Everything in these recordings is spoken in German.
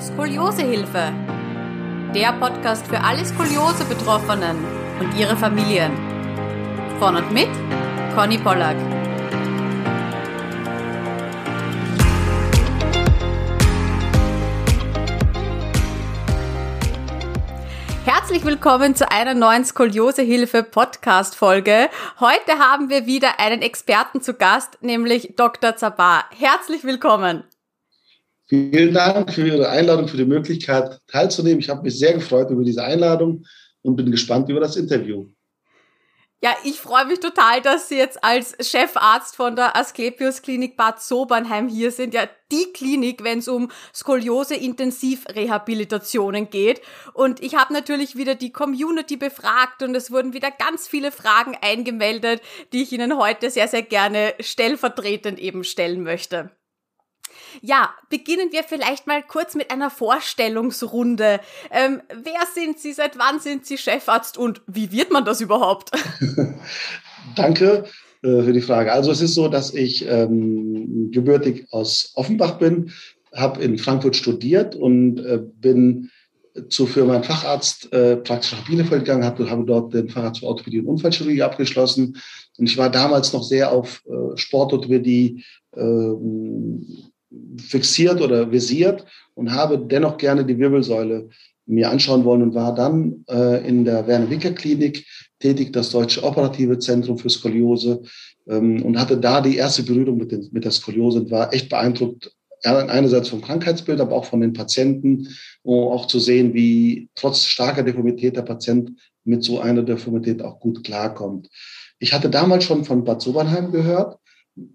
Skoliosehilfe. Der Podcast für alle Skoliose-Betroffenen und ihre Familien. Von und mit Conny Pollack. Herzlich willkommen zu einer neuen Skoliosehilfe Podcast Folge. Heute haben wir wieder einen Experten zu Gast, nämlich Dr. Zabar. Herzlich willkommen. Vielen Dank für Ihre Einladung, für die Möglichkeit teilzunehmen. Ich habe mich sehr gefreut über diese Einladung und bin gespannt über das Interview. Ja, ich freue mich total, dass Sie jetzt als Chefarzt von der Asklepios Klinik Bad Sobernheim hier sind. Ja, die Klinik, wenn es um Skoliose-Intensivrehabilitationen geht. Und ich habe natürlich wieder die Community befragt und es wurden wieder ganz viele Fragen eingemeldet, die ich Ihnen heute sehr, sehr gerne stellvertretend eben stellen möchte. Ja, beginnen wir vielleicht mal kurz mit einer Vorstellungsrunde. Ähm, wer sind Sie, seit wann sind Sie Chefarzt und wie wird man das überhaupt? Danke äh, für die Frage. Also es ist so, dass ich ähm, gebürtig aus Offenbach bin, habe in Frankfurt studiert und äh, bin zu für meinen Facharzt äh, praktisch nach Bielefeld gegangen, habe, habe dort den Facharzt für Orthopädie und Unfallchirurgie abgeschlossen. Und ich war damals noch sehr auf äh, Sportorthopädie ähm, fixiert oder visiert und habe dennoch gerne die Wirbelsäule mir anschauen wollen und war dann äh, in der Werner Winker Klinik tätig, das Deutsche Operative Zentrum für Skoliose ähm, und hatte da die erste Berührung mit, den, mit der Skoliose und war echt beeindruckt, einerseits vom Krankheitsbild, aber auch von den Patienten, um auch zu sehen, wie trotz starker Deformität der Patient mit so einer Deformität auch gut klarkommt. Ich hatte damals schon von Bad Sobernheim gehört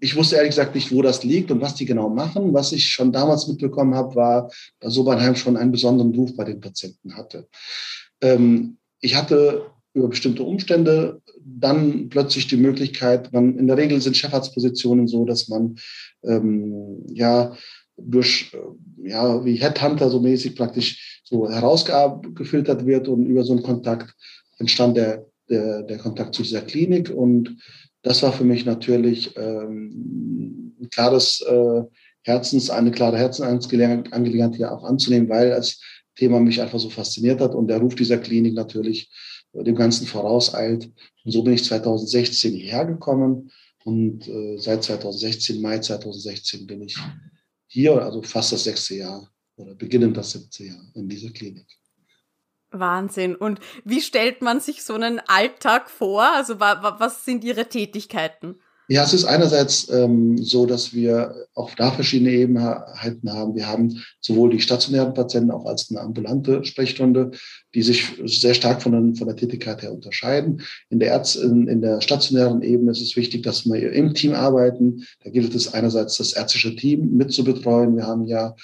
ich wusste ehrlich gesagt nicht, wo das liegt und was die genau machen. Was ich schon damals mitbekommen habe, war, dass Sobernheim schon einen besonderen Ruf bei den Patienten hatte. Ähm, ich hatte über bestimmte Umstände dann plötzlich die Möglichkeit, man, in der Regel sind Chefarztpositionen so, dass man ähm, ja durch, äh, ja, wie Headhunter so mäßig praktisch so herausgefiltert wird und über so einen Kontakt entstand der, der, der Kontakt zu dieser Klinik und das war für mich natürlich ähm, ein klares äh, Herzens, eine klare Herzensangelegenheit hier auch anzunehmen, weil das Thema mich einfach so fasziniert hat und der Ruf dieser Klinik natürlich dem Ganzen vorauseilt. Und so bin ich 2016 hierher gekommen und äh, seit 2016, Mai 2016 bin ich hier, also fast das sechste Jahr oder beginnend das siebte Jahr in dieser Klinik. Wahnsinn. Und wie stellt man sich so einen Alltag vor? Also was sind Ihre Tätigkeiten? Ja, es ist einerseits ähm, so, dass wir auch da verschiedene Ebenheiten haben. Wir haben sowohl die stationären Patienten auch als eine ambulante Sprechstunde, die sich sehr stark von, den, von der Tätigkeit her unterscheiden. In der, Ärz in, in der stationären Ebene ist es wichtig, dass wir im Team arbeiten. Da gilt es einerseits, das ärztliche Team mitzubetreuen. Wir haben ja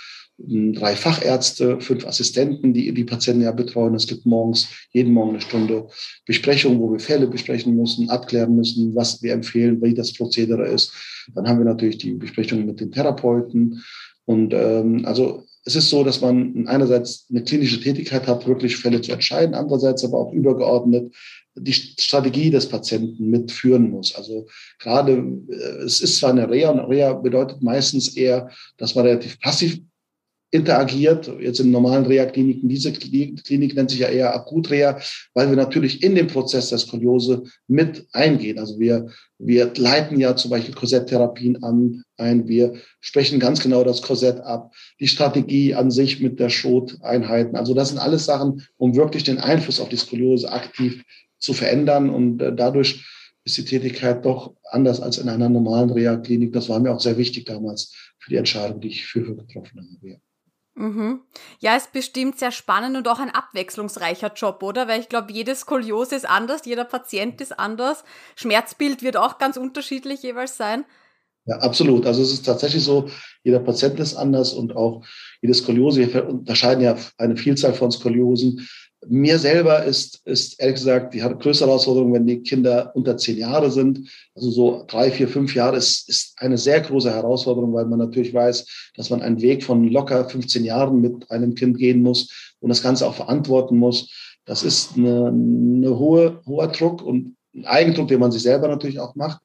drei Fachärzte, fünf Assistenten, die die Patienten ja betreuen. Es gibt morgens, jeden Morgen eine Stunde Besprechung, wo wir Fälle besprechen müssen, abklären müssen, was wir empfehlen, wie das Prozedere ist. Dann haben wir natürlich die Besprechung mit den Therapeuten. Und ähm, also es ist so, dass man einerseits eine klinische Tätigkeit hat, wirklich Fälle zu entscheiden, andererseits aber auch übergeordnet die Strategie des Patienten mitführen muss. Also gerade, äh, es ist zwar eine Reha und Reha bedeutet meistens eher, dass man relativ passiv interagiert. Jetzt in normalen Reha-Kliniken, diese Klinik nennt sich ja eher Akut-Reha, weil wir natürlich in den Prozess der Skoliose mit eingehen. Also wir, wir leiten ja zum Beispiel Korsetttherapien an, ein. Wir sprechen ganz genau das Korsett ab, die Strategie an sich mit der Schoteinheiten. Also das sind alles Sachen, um wirklich den Einfluss auf die Skoliose aktiv zu verändern und äh, dadurch ist die Tätigkeit doch anders als in einer normalen Reha-Klinik. Das war mir auch sehr wichtig damals für die Entscheidung, die ich für getroffen habe. Mhm. Ja, ist bestimmt sehr spannend und auch ein abwechslungsreicher Job, oder? Weil ich glaube, jede Skoliose ist anders, jeder Patient ist anders. Schmerzbild wird auch ganz unterschiedlich jeweils sein. Ja, absolut. Also es ist tatsächlich so, jeder Patient ist anders und auch jede Skoliose, wir unterscheiden ja eine Vielzahl von Skoliosen. Mir selber ist, ist ehrlich gesagt die größte Herausforderung, wenn die Kinder unter zehn Jahre sind. Also so drei, vier, fünf Jahre ist, ist eine sehr große Herausforderung, weil man natürlich weiß, dass man einen Weg von locker 15 Jahren mit einem Kind gehen muss und das Ganze auch verantworten muss. Das ist eine, eine hohe, hoher Druck und ein Eigendruck, den man sich selber natürlich auch macht.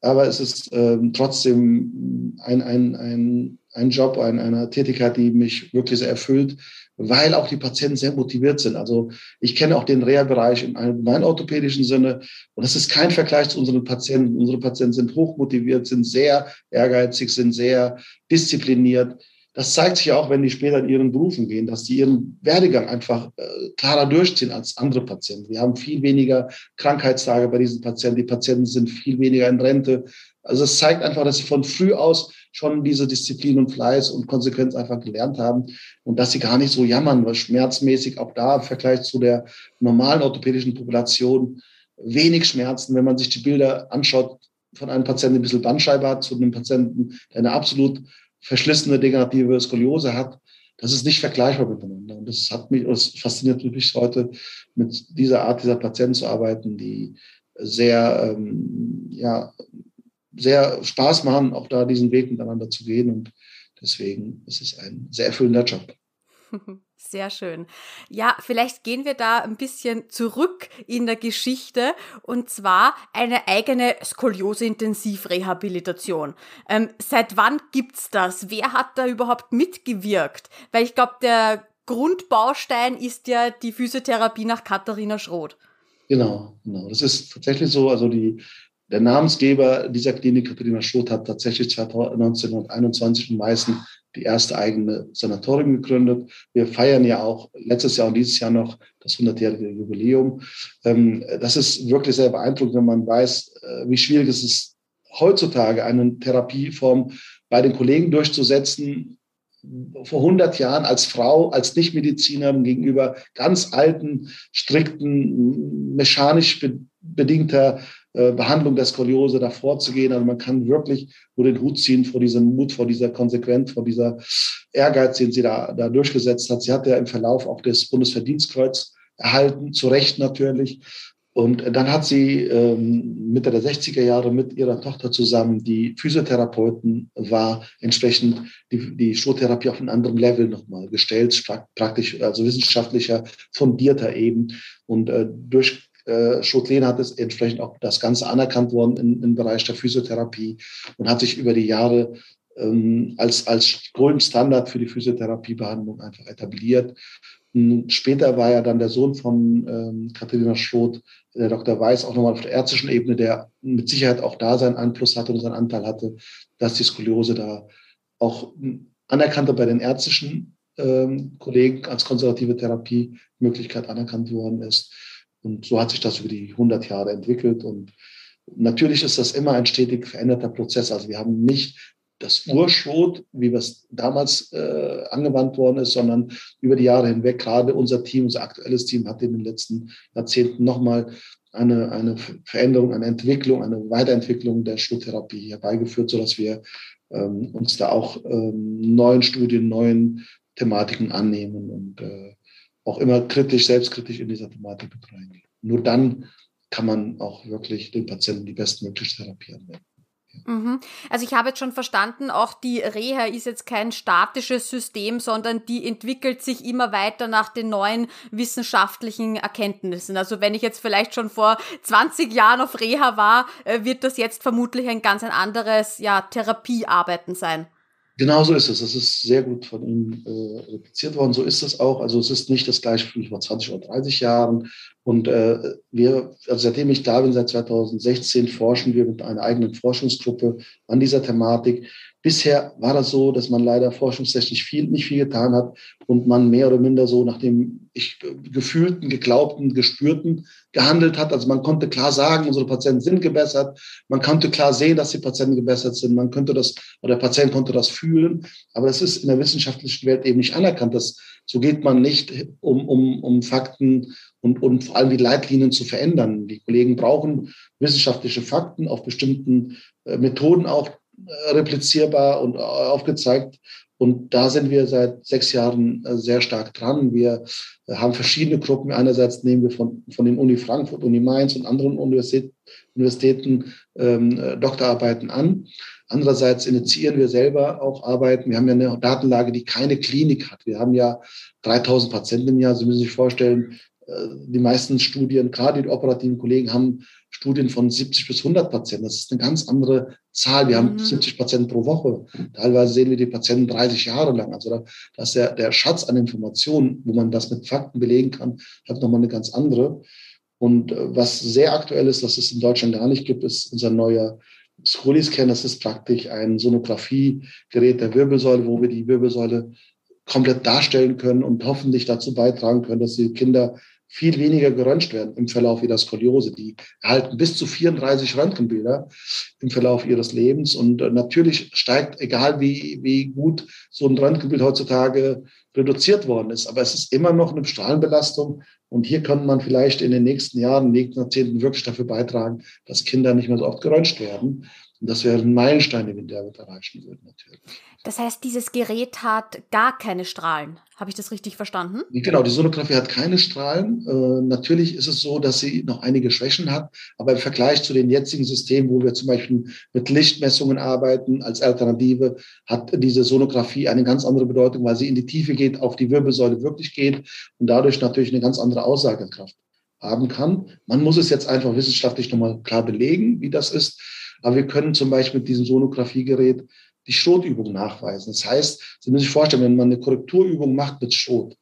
aber es ist ähm, trotzdem ein, ein, ein, ein Job, ein, eine Tätigkeit, die mich wirklich sehr erfüllt, weil auch die Patienten sehr motiviert sind. Also ich kenne auch den Reha-Bereich im allgemeinen orthopädischen Sinne und das ist kein Vergleich zu unseren Patienten. Unsere Patienten sind hochmotiviert, sind sehr ehrgeizig, sind sehr diszipliniert das zeigt sich auch, wenn die später in ihren Berufen gehen, dass die ihren Werdegang einfach äh, klarer durchziehen als andere Patienten. Wir haben viel weniger Krankheitstage bei diesen Patienten. Die Patienten sind viel weniger in Rente. Also es zeigt einfach, dass sie von früh aus schon diese Disziplin und Fleiß und Konsequenz einfach gelernt haben und dass sie gar nicht so jammern, weil schmerzmäßig auch da im Vergleich zu der normalen orthopädischen Population wenig Schmerzen. Wenn man sich die Bilder anschaut von einem Patienten, der ein bisschen Bandscheibe hat, zu einem Patienten, der eine absolut verschlissene degenerative Skoliose hat, das ist nicht vergleichbar miteinander. Und das hat mich, das fasziniert mich heute, mit dieser Art dieser Patienten zu arbeiten, die sehr, ähm, ja, sehr Spaß machen, auch da diesen Weg miteinander zu gehen. Und deswegen ist es ein sehr erfüllender Job. Sehr schön. Ja, vielleicht gehen wir da ein bisschen zurück in der Geschichte und zwar eine eigene Skoliose-Intensivrehabilitation. Ähm, seit wann gibt's das? Wer hat da überhaupt mitgewirkt? Weil ich glaube, der Grundbaustein ist ja die Physiotherapie nach Katharina Schroth. Genau, genau. Das ist tatsächlich so. Also die, der Namensgeber dieser Klinik, Katharina Schroth, hat tatsächlich 1921 in Meißen die erste eigene Sanatorium gegründet. Wir feiern ja auch letztes Jahr und dieses Jahr noch das 100-jährige Jubiläum. Ähm, das ist wirklich sehr beeindruckend, wenn man weiß, äh, wie schwierig es ist, heutzutage eine Therapieform bei den Kollegen durchzusetzen. Vor 100 Jahren als Frau, als Nichtmediziner gegenüber ganz alten, strikten, mechanisch bedingter Behandlung der Skoliose davor zu gehen. Also man kann wirklich nur den Hut ziehen vor diesem Mut, vor dieser Konsequenz, vor dieser Ehrgeiz, den sie da, da durchgesetzt hat. Sie hat ja im Verlauf auch das Bundesverdienstkreuz erhalten, zu Recht natürlich. Und dann hat sie ähm, Mitte der 60er Jahre mit ihrer Tochter zusammen, die Physiotherapeuten war, entsprechend die, die Schuhtherapie auf ein anderem Level nochmal gestellt, praktisch, also wissenschaftlicher, fundierter eben. Und äh, durch äh, Schotlehn hat es entsprechend auch das Ganze anerkannt worden im, im Bereich der Physiotherapie und hat sich über die Jahre ähm, als, als Standard für die Physiotherapiebehandlung einfach etabliert. Und später war ja dann der Sohn von ähm, Katharina Schroth, der Dr. Weiß, auch nochmal auf der ärztlichen Ebene, der mit Sicherheit auch da seinen Einfluss hatte und seinen Anteil hatte, dass die Skoliose da auch anerkannter bei den ärztlichen ähm, Kollegen als konservative Therapiemöglichkeit anerkannt worden ist. Und so hat sich das über die 100 Jahre entwickelt. Und natürlich ist das immer ein stetig veränderter Prozess. Also wir haben nicht das Urschrot, wie es damals äh, angewandt worden ist, sondern über die Jahre hinweg, gerade unser Team, unser aktuelles Team hat in den letzten Jahrzehnten nochmal eine, eine Veränderung, eine Entwicklung, eine Weiterentwicklung der Schluttherapie herbeigeführt, sodass wir ähm, uns da auch ähm, neuen Studien, neuen Thematiken annehmen und äh, auch immer kritisch, selbstkritisch in dieser Thematik mit reingehen. Nur dann kann man auch wirklich den Patienten die bestmögliche Therapie anwenden. Mhm. Also ich habe jetzt schon verstanden, auch die Reha ist jetzt kein statisches System, sondern die entwickelt sich immer weiter nach den neuen wissenschaftlichen Erkenntnissen. Also wenn ich jetzt vielleicht schon vor 20 Jahren auf Reha war, äh, wird das jetzt vermutlich ein ganz ein anderes ja, Therapiearbeiten sein. Genau so ist es. Das ist sehr gut von ihm äh, repliziert worden. So ist es auch. Also es ist nicht das gleiche wie vor 20 oder 30 Jahren. Und äh, wir, also seitdem ich da bin, seit 2016, forschen wir mit einer eigenen Forschungsgruppe an dieser Thematik. Bisher war das so, dass man leider forschungstechnisch viel, nicht viel getan hat und man mehr oder minder so nach dem ich, gefühlten, geglaubten, gespürten gehandelt hat. Also man konnte klar sagen, unsere Patienten sind gebessert. Man konnte klar sehen, dass die Patienten gebessert sind. Man könnte das, oder der Patient konnte das fühlen. Aber das ist in der wissenschaftlichen Welt eben nicht anerkannt. Das, so geht man nicht um, um, um Fakten und, und vor allem die Leitlinien zu verändern. Die Kollegen brauchen wissenschaftliche Fakten auf bestimmten äh, Methoden auch äh, replizierbar und äh, aufgezeigt. Und da sind wir seit sechs Jahren sehr stark dran. Wir haben verschiedene Gruppen. Einerseits nehmen wir von, von den Uni Frankfurt, Uni Mainz und anderen Universitäten, Universitäten ähm, Doktorarbeiten an. Andererseits initiieren wir selber auch Arbeiten. Wir haben ja eine Datenlage, die keine Klinik hat. Wir haben ja 3000 Patienten im Jahr. Sie müssen sich vorstellen, die meisten Studien, gerade die operativen Kollegen, haben Studien von 70 bis 100 Patienten. Das ist eine ganz andere Zahl. Wir mhm. haben 70 Patienten pro Woche. Teilweise sehen wir die Patienten 30 Jahre lang. Also da, der, der Schatz an Informationen, wo man das mit Fakten belegen kann, hat nochmal eine ganz andere. Und äh, was sehr aktuell ist, was es in Deutschland gar nicht gibt, ist unser neuer Scrolli-Scan. Das ist praktisch ein Sonographiegerät der Wirbelsäule, wo wir die Wirbelsäule komplett darstellen können und hoffentlich dazu beitragen können, dass die Kinder viel weniger geröntgt werden im Verlauf ihrer Skoliose. Die erhalten bis zu 34 Röntgenbilder im Verlauf ihres Lebens. Und äh, natürlich steigt, egal wie, wie gut so ein Röntgenbild heutzutage reduziert worden ist, aber es ist immer noch eine Strahlenbelastung. Und hier kann man vielleicht in den nächsten Jahren, in den nächsten Jahrzehnten wirklich dafür beitragen, dass Kinder nicht mehr so oft geröntgt werden. Und das wären Meilensteine, die wir damit erreichen würden, natürlich. Das heißt, dieses Gerät hat gar keine Strahlen. Habe ich das richtig verstanden? Genau, die Sonographie hat keine Strahlen. Äh, natürlich ist es so, dass sie noch einige Schwächen hat, aber im Vergleich zu den jetzigen Systemen, wo wir zum Beispiel mit Lichtmessungen arbeiten als Alternative, hat diese Sonographie eine ganz andere Bedeutung, weil sie in die Tiefe geht, auf die Wirbelsäule wirklich geht und dadurch natürlich eine ganz andere Aussagekraft haben kann. Man muss es jetzt einfach wissenschaftlich nochmal klar belegen, wie das ist. Aber wir können zum Beispiel mit diesem Sonographiegerät die Schrotübung nachweisen. Das heißt, Sie müssen sich vorstellen, wenn man eine Korrekturübung macht mit Schrot,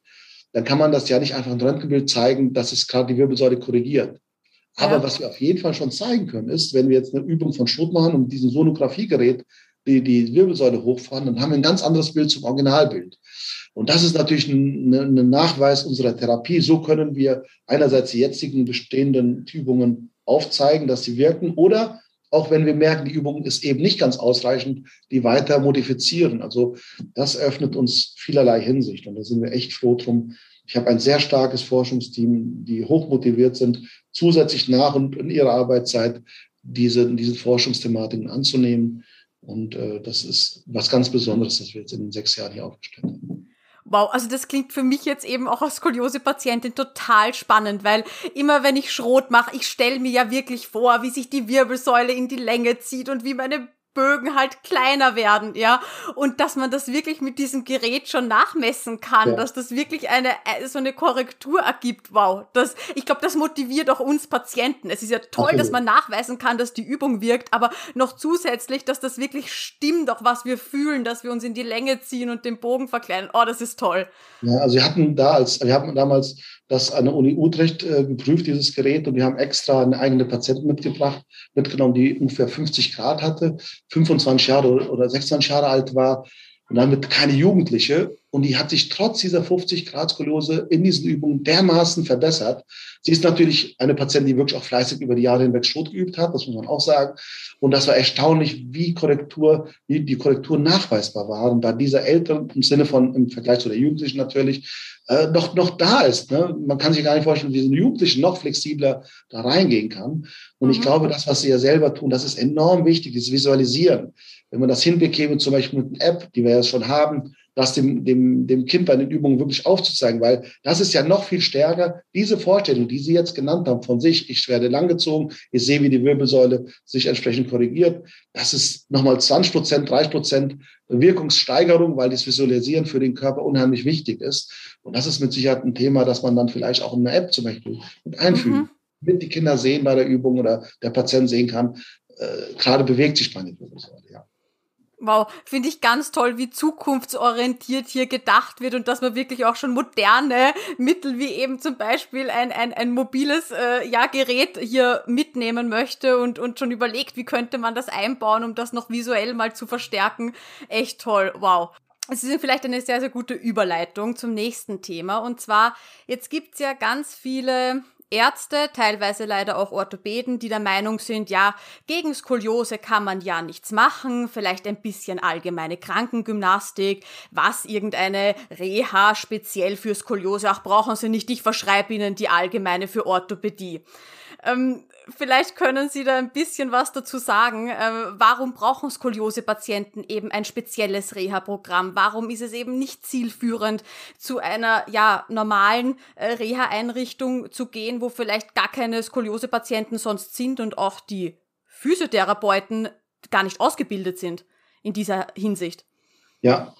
dann kann man das ja nicht einfach ein Röntgenbild zeigen, dass es gerade die Wirbelsäule korrigiert. Aber ja. was wir auf jeden Fall schon zeigen können, ist, wenn wir jetzt eine Übung von Schrot machen und diesen Sonographiegerät die, die Wirbelsäule hochfahren, dann haben wir ein ganz anderes Bild zum Originalbild. Und das ist natürlich ein, ein Nachweis unserer Therapie. So können wir einerseits die jetzigen bestehenden Übungen aufzeigen, dass sie wirken oder auch wenn wir merken, die Übung ist eben nicht ganz ausreichend, die weiter modifizieren. Also das öffnet uns vielerlei Hinsicht und da sind wir echt froh drum. Ich habe ein sehr starkes Forschungsteam, die hochmotiviert sind, zusätzlich nach und in ihrer Arbeitszeit diese, diese Forschungsthematiken anzunehmen. Und äh, das ist was ganz Besonderes, das wir jetzt in den sechs Jahren hier aufgestellt haben. Wow, also das klingt für mich jetzt eben auch als Skoliose-Patientin total spannend, weil immer wenn ich Schrot mache, ich stelle mir ja wirklich vor, wie sich die Wirbelsäule in die Länge zieht und wie meine Bögen halt kleiner werden, ja. Und dass man das wirklich mit diesem Gerät schon nachmessen kann, ja. dass das wirklich eine, äh, so eine Korrektur ergibt. Wow. Das, ich glaube, das motiviert auch uns Patienten. Es ist ja toll, okay. dass man nachweisen kann, dass die Übung wirkt, aber noch zusätzlich, dass das wirklich stimmt, auch was wir fühlen, dass wir uns in die Länge ziehen und den Bogen verkleinern. Oh, das ist toll. Ja, also wir hatten da als, wir hatten damals das an der Uni Utrecht äh, geprüft, dieses Gerät, und wir haben extra eine eigene Patientin mitgebracht, mitgenommen, die ungefähr 50 Grad hatte, 25 Jahre oder 26 Jahre alt war und damit keine Jugendliche. Und die hat sich trotz dieser 50 Grad Skoliose in diesen Übungen dermaßen verbessert. Sie ist natürlich eine Patientin, die wirklich auch fleißig über die Jahre hinweg Schrot geübt hat, das muss man auch sagen. Und das war erstaunlich, wie Korrektur, wie die Korrektur nachweisbar waren, da dieser Ältere im Sinne von, im Vergleich zu der Jugendlichen natürlich, äh, noch, noch da ist. Ne? Man kann sich gar nicht vorstellen, wie diese Jugendlichen noch flexibler da reingehen kann. Und mhm. ich glaube, das, was sie ja selber tun, das ist enorm wichtig, das Visualisieren. Wenn man das hinbekäme, zum Beispiel mit einer App, die wir ja schon haben, das dem, dem, dem Kind bei den Übungen wirklich aufzuzeigen, weil das ist ja noch viel stärker, diese Vorstellung, die Sie jetzt genannt haben von sich, ich werde langgezogen, ich sehe, wie die Wirbelsäule sich entsprechend korrigiert, das ist nochmal 20 Prozent, 30 Prozent Wirkungssteigerung, weil das Visualisieren für den Körper unheimlich wichtig ist. Und das ist mit Sicherheit ein Thema, das man dann vielleicht auch in einer App zum Beispiel mit einfügen, mhm. damit die Kinder sehen bei der Übung oder der Patient sehen kann, äh, gerade bewegt sich meine Wirbelsäule, ja. Wow, finde ich ganz toll, wie zukunftsorientiert hier gedacht wird und dass man wirklich auch schon moderne Mittel wie eben zum Beispiel ein, ein, ein mobiles äh, ja, Gerät hier mitnehmen möchte und, und schon überlegt, wie könnte man das einbauen, um das noch visuell mal zu verstärken. Echt toll, wow. Es ist vielleicht eine sehr, sehr gute Überleitung zum nächsten Thema. Und zwar, jetzt gibt's ja ganz viele Ärzte, teilweise leider auch Orthopäden, die der Meinung sind, ja, gegen Skoliose kann man ja nichts machen, vielleicht ein bisschen allgemeine Krankengymnastik, was irgendeine Reha speziell für Skoliose, auch brauchen sie nicht, ich verschreibe ihnen die allgemeine für Orthopädie. Ähm, vielleicht können Sie da ein bisschen was dazu sagen. Äh, warum brauchen Skoliose-Patienten eben ein spezielles Reha-Programm? Warum ist es eben nicht zielführend, zu einer ja normalen äh, Reha-Einrichtung zu gehen, wo vielleicht gar keine Skoliose-Patienten sonst sind und auch die Physiotherapeuten gar nicht ausgebildet sind in dieser Hinsicht? Ja,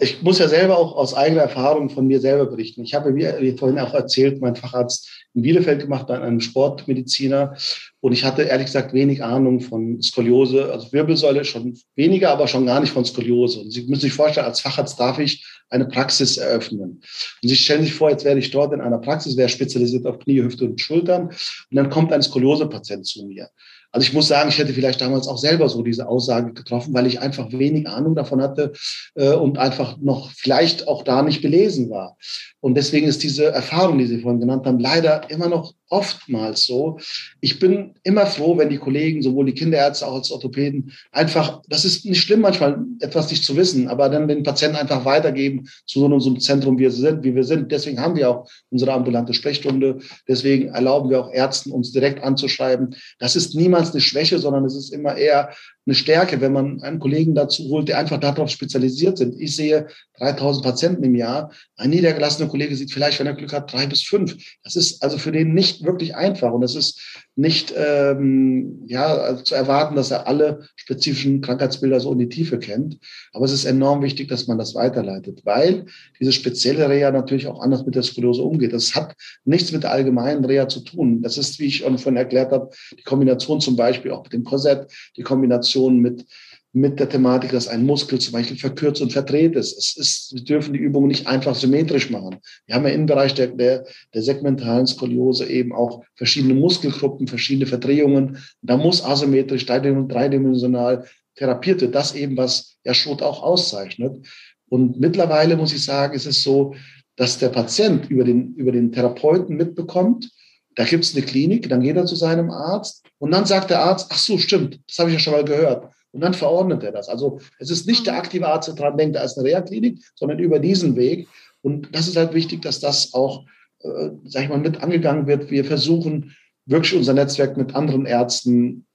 ich muss ja selber auch aus eigener Erfahrung von mir selber berichten. Ich habe, wie vorhin auch erzählt, meinen Facharzt in Bielefeld gemacht bei einem Sportmediziner. Und ich hatte ehrlich gesagt wenig Ahnung von Skoliose, also Wirbelsäule schon weniger, aber schon gar nicht von Skoliose. Und Sie müssen sich vorstellen, als Facharzt darf ich eine Praxis eröffnen. Und Sie stellen sich vor, jetzt werde ich dort in einer Praxis, wäre spezialisiert auf Knie, Hüfte und Schultern. Und dann kommt ein Skoliose-Patient zu mir. Also ich muss sagen, ich hätte vielleicht damals auch selber so diese Aussage getroffen, weil ich einfach wenig Ahnung davon hatte äh, und einfach noch vielleicht auch da nicht belesen war. Und deswegen ist diese Erfahrung, die Sie vorhin genannt haben, leider immer noch oftmals so. Ich bin immer froh, wenn die Kollegen, sowohl die Kinderärzte auch als Orthopäden, einfach, das ist nicht schlimm manchmal, etwas nicht zu wissen, aber dann den Patienten einfach weitergeben zu so einem Zentrum, wie wir sind, wie wir sind. Deswegen haben wir auch unsere ambulante Sprechstunde. Deswegen erlauben wir auch Ärzten, uns direkt anzuschreiben. Das ist niemals eine Schwäche, sondern es ist immer eher eine Stärke, wenn man einen Kollegen dazu holt, der einfach darauf spezialisiert sind. Ich sehe 3000 Patienten im Jahr. Ein niedergelassener Kollege sieht vielleicht, wenn er Glück hat, drei bis fünf. Das ist also für den nicht wirklich einfach und es ist nicht ähm, ja, also zu erwarten, dass er alle spezifischen Krankheitsbilder so in die Tiefe kennt. Aber es ist enorm wichtig, dass man das weiterleitet, weil diese spezielle Reha natürlich auch anders mit der Skoliose umgeht. Das hat nichts mit der allgemeinen Reha zu tun. Das ist, wie ich schon vorhin erklärt habe, die Kombination zum Beispiel auch mit dem Korsett, die Kombination mit mit der Thematik, dass ein Muskel zum Beispiel verkürzt und verdreht ist. Es ist wir dürfen die Übungen nicht einfach symmetrisch machen. Wir haben ja im Bereich der, der, der segmentalen Skoliose eben auch verschiedene Muskelgruppen, verschiedene Verdrehungen. Da muss asymmetrisch, dreidimensional therapiert wird. Das eben, was ja Schot auch auszeichnet. Und mittlerweile muss ich sagen, ist es so, dass der Patient über den, über den Therapeuten mitbekommt, da gibt es eine Klinik, dann geht er zu seinem Arzt und dann sagt der Arzt, ach so, stimmt, das habe ich ja schon mal gehört. Und dann verordnet er das. Also es ist nicht der mhm. aktive Arzt, der daran denkt, da ist eine Reha-Klinik, sondern über diesen Weg. Und das ist halt wichtig, dass das auch, äh, sag ich mal, mit angegangen wird. Wir versuchen wirklich unser Netzwerk mit anderen Ärzten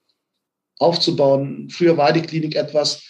aufzubauen. Früher war die Klinik etwas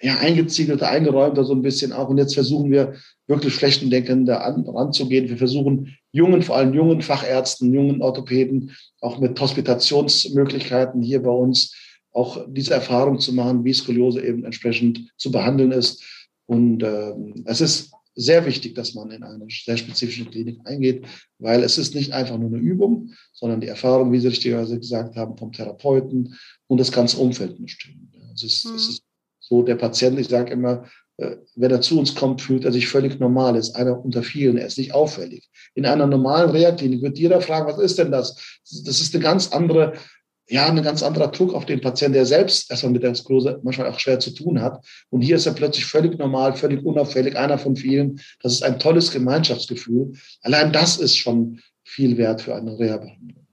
ja, eingeziegelter, eingeräumter so ein bisschen auch. Und jetzt versuchen wir wirklich flächendeckender an, ranzugehen. Wir versuchen jungen, vor allem jungen Fachärzten, jungen Orthopäden, auch mit Hospitationsmöglichkeiten hier bei uns auch diese Erfahrung zu machen, wie Skoliose eben entsprechend zu behandeln ist. Und äh, es ist sehr wichtig, dass man in eine sehr spezifische Klinik eingeht, weil es ist nicht einfach nur eine Übung, sondern die Erfahrung, wie Sie richtigerweise gesagt haben, vom Therapeuten und das ganze Umfeld muss stimmen. Es ist, mhm. es ist so, der Patient, ich sage immer, äh, wenn er zu uns kommt, fühlt er sich völlig normal, ist einer unter vielen, er ist nicht auffällig. In einer normalen Reha-Klinik wird jeder fragen, was ist denn das? Das ist eine ganz andere ja, ein ganz anderer Druck auf den Patienten, der selbst erstmal mit der Sklerose manchmal auch schwer zu tun hat. Und hier ist er plötzlich völlig normal, völlig unauffällig, einer von vielen. Das ist ein tolles Gemeinschaftsgefühl. Allein das ist schon viel wert für eine Reha-Behandlung.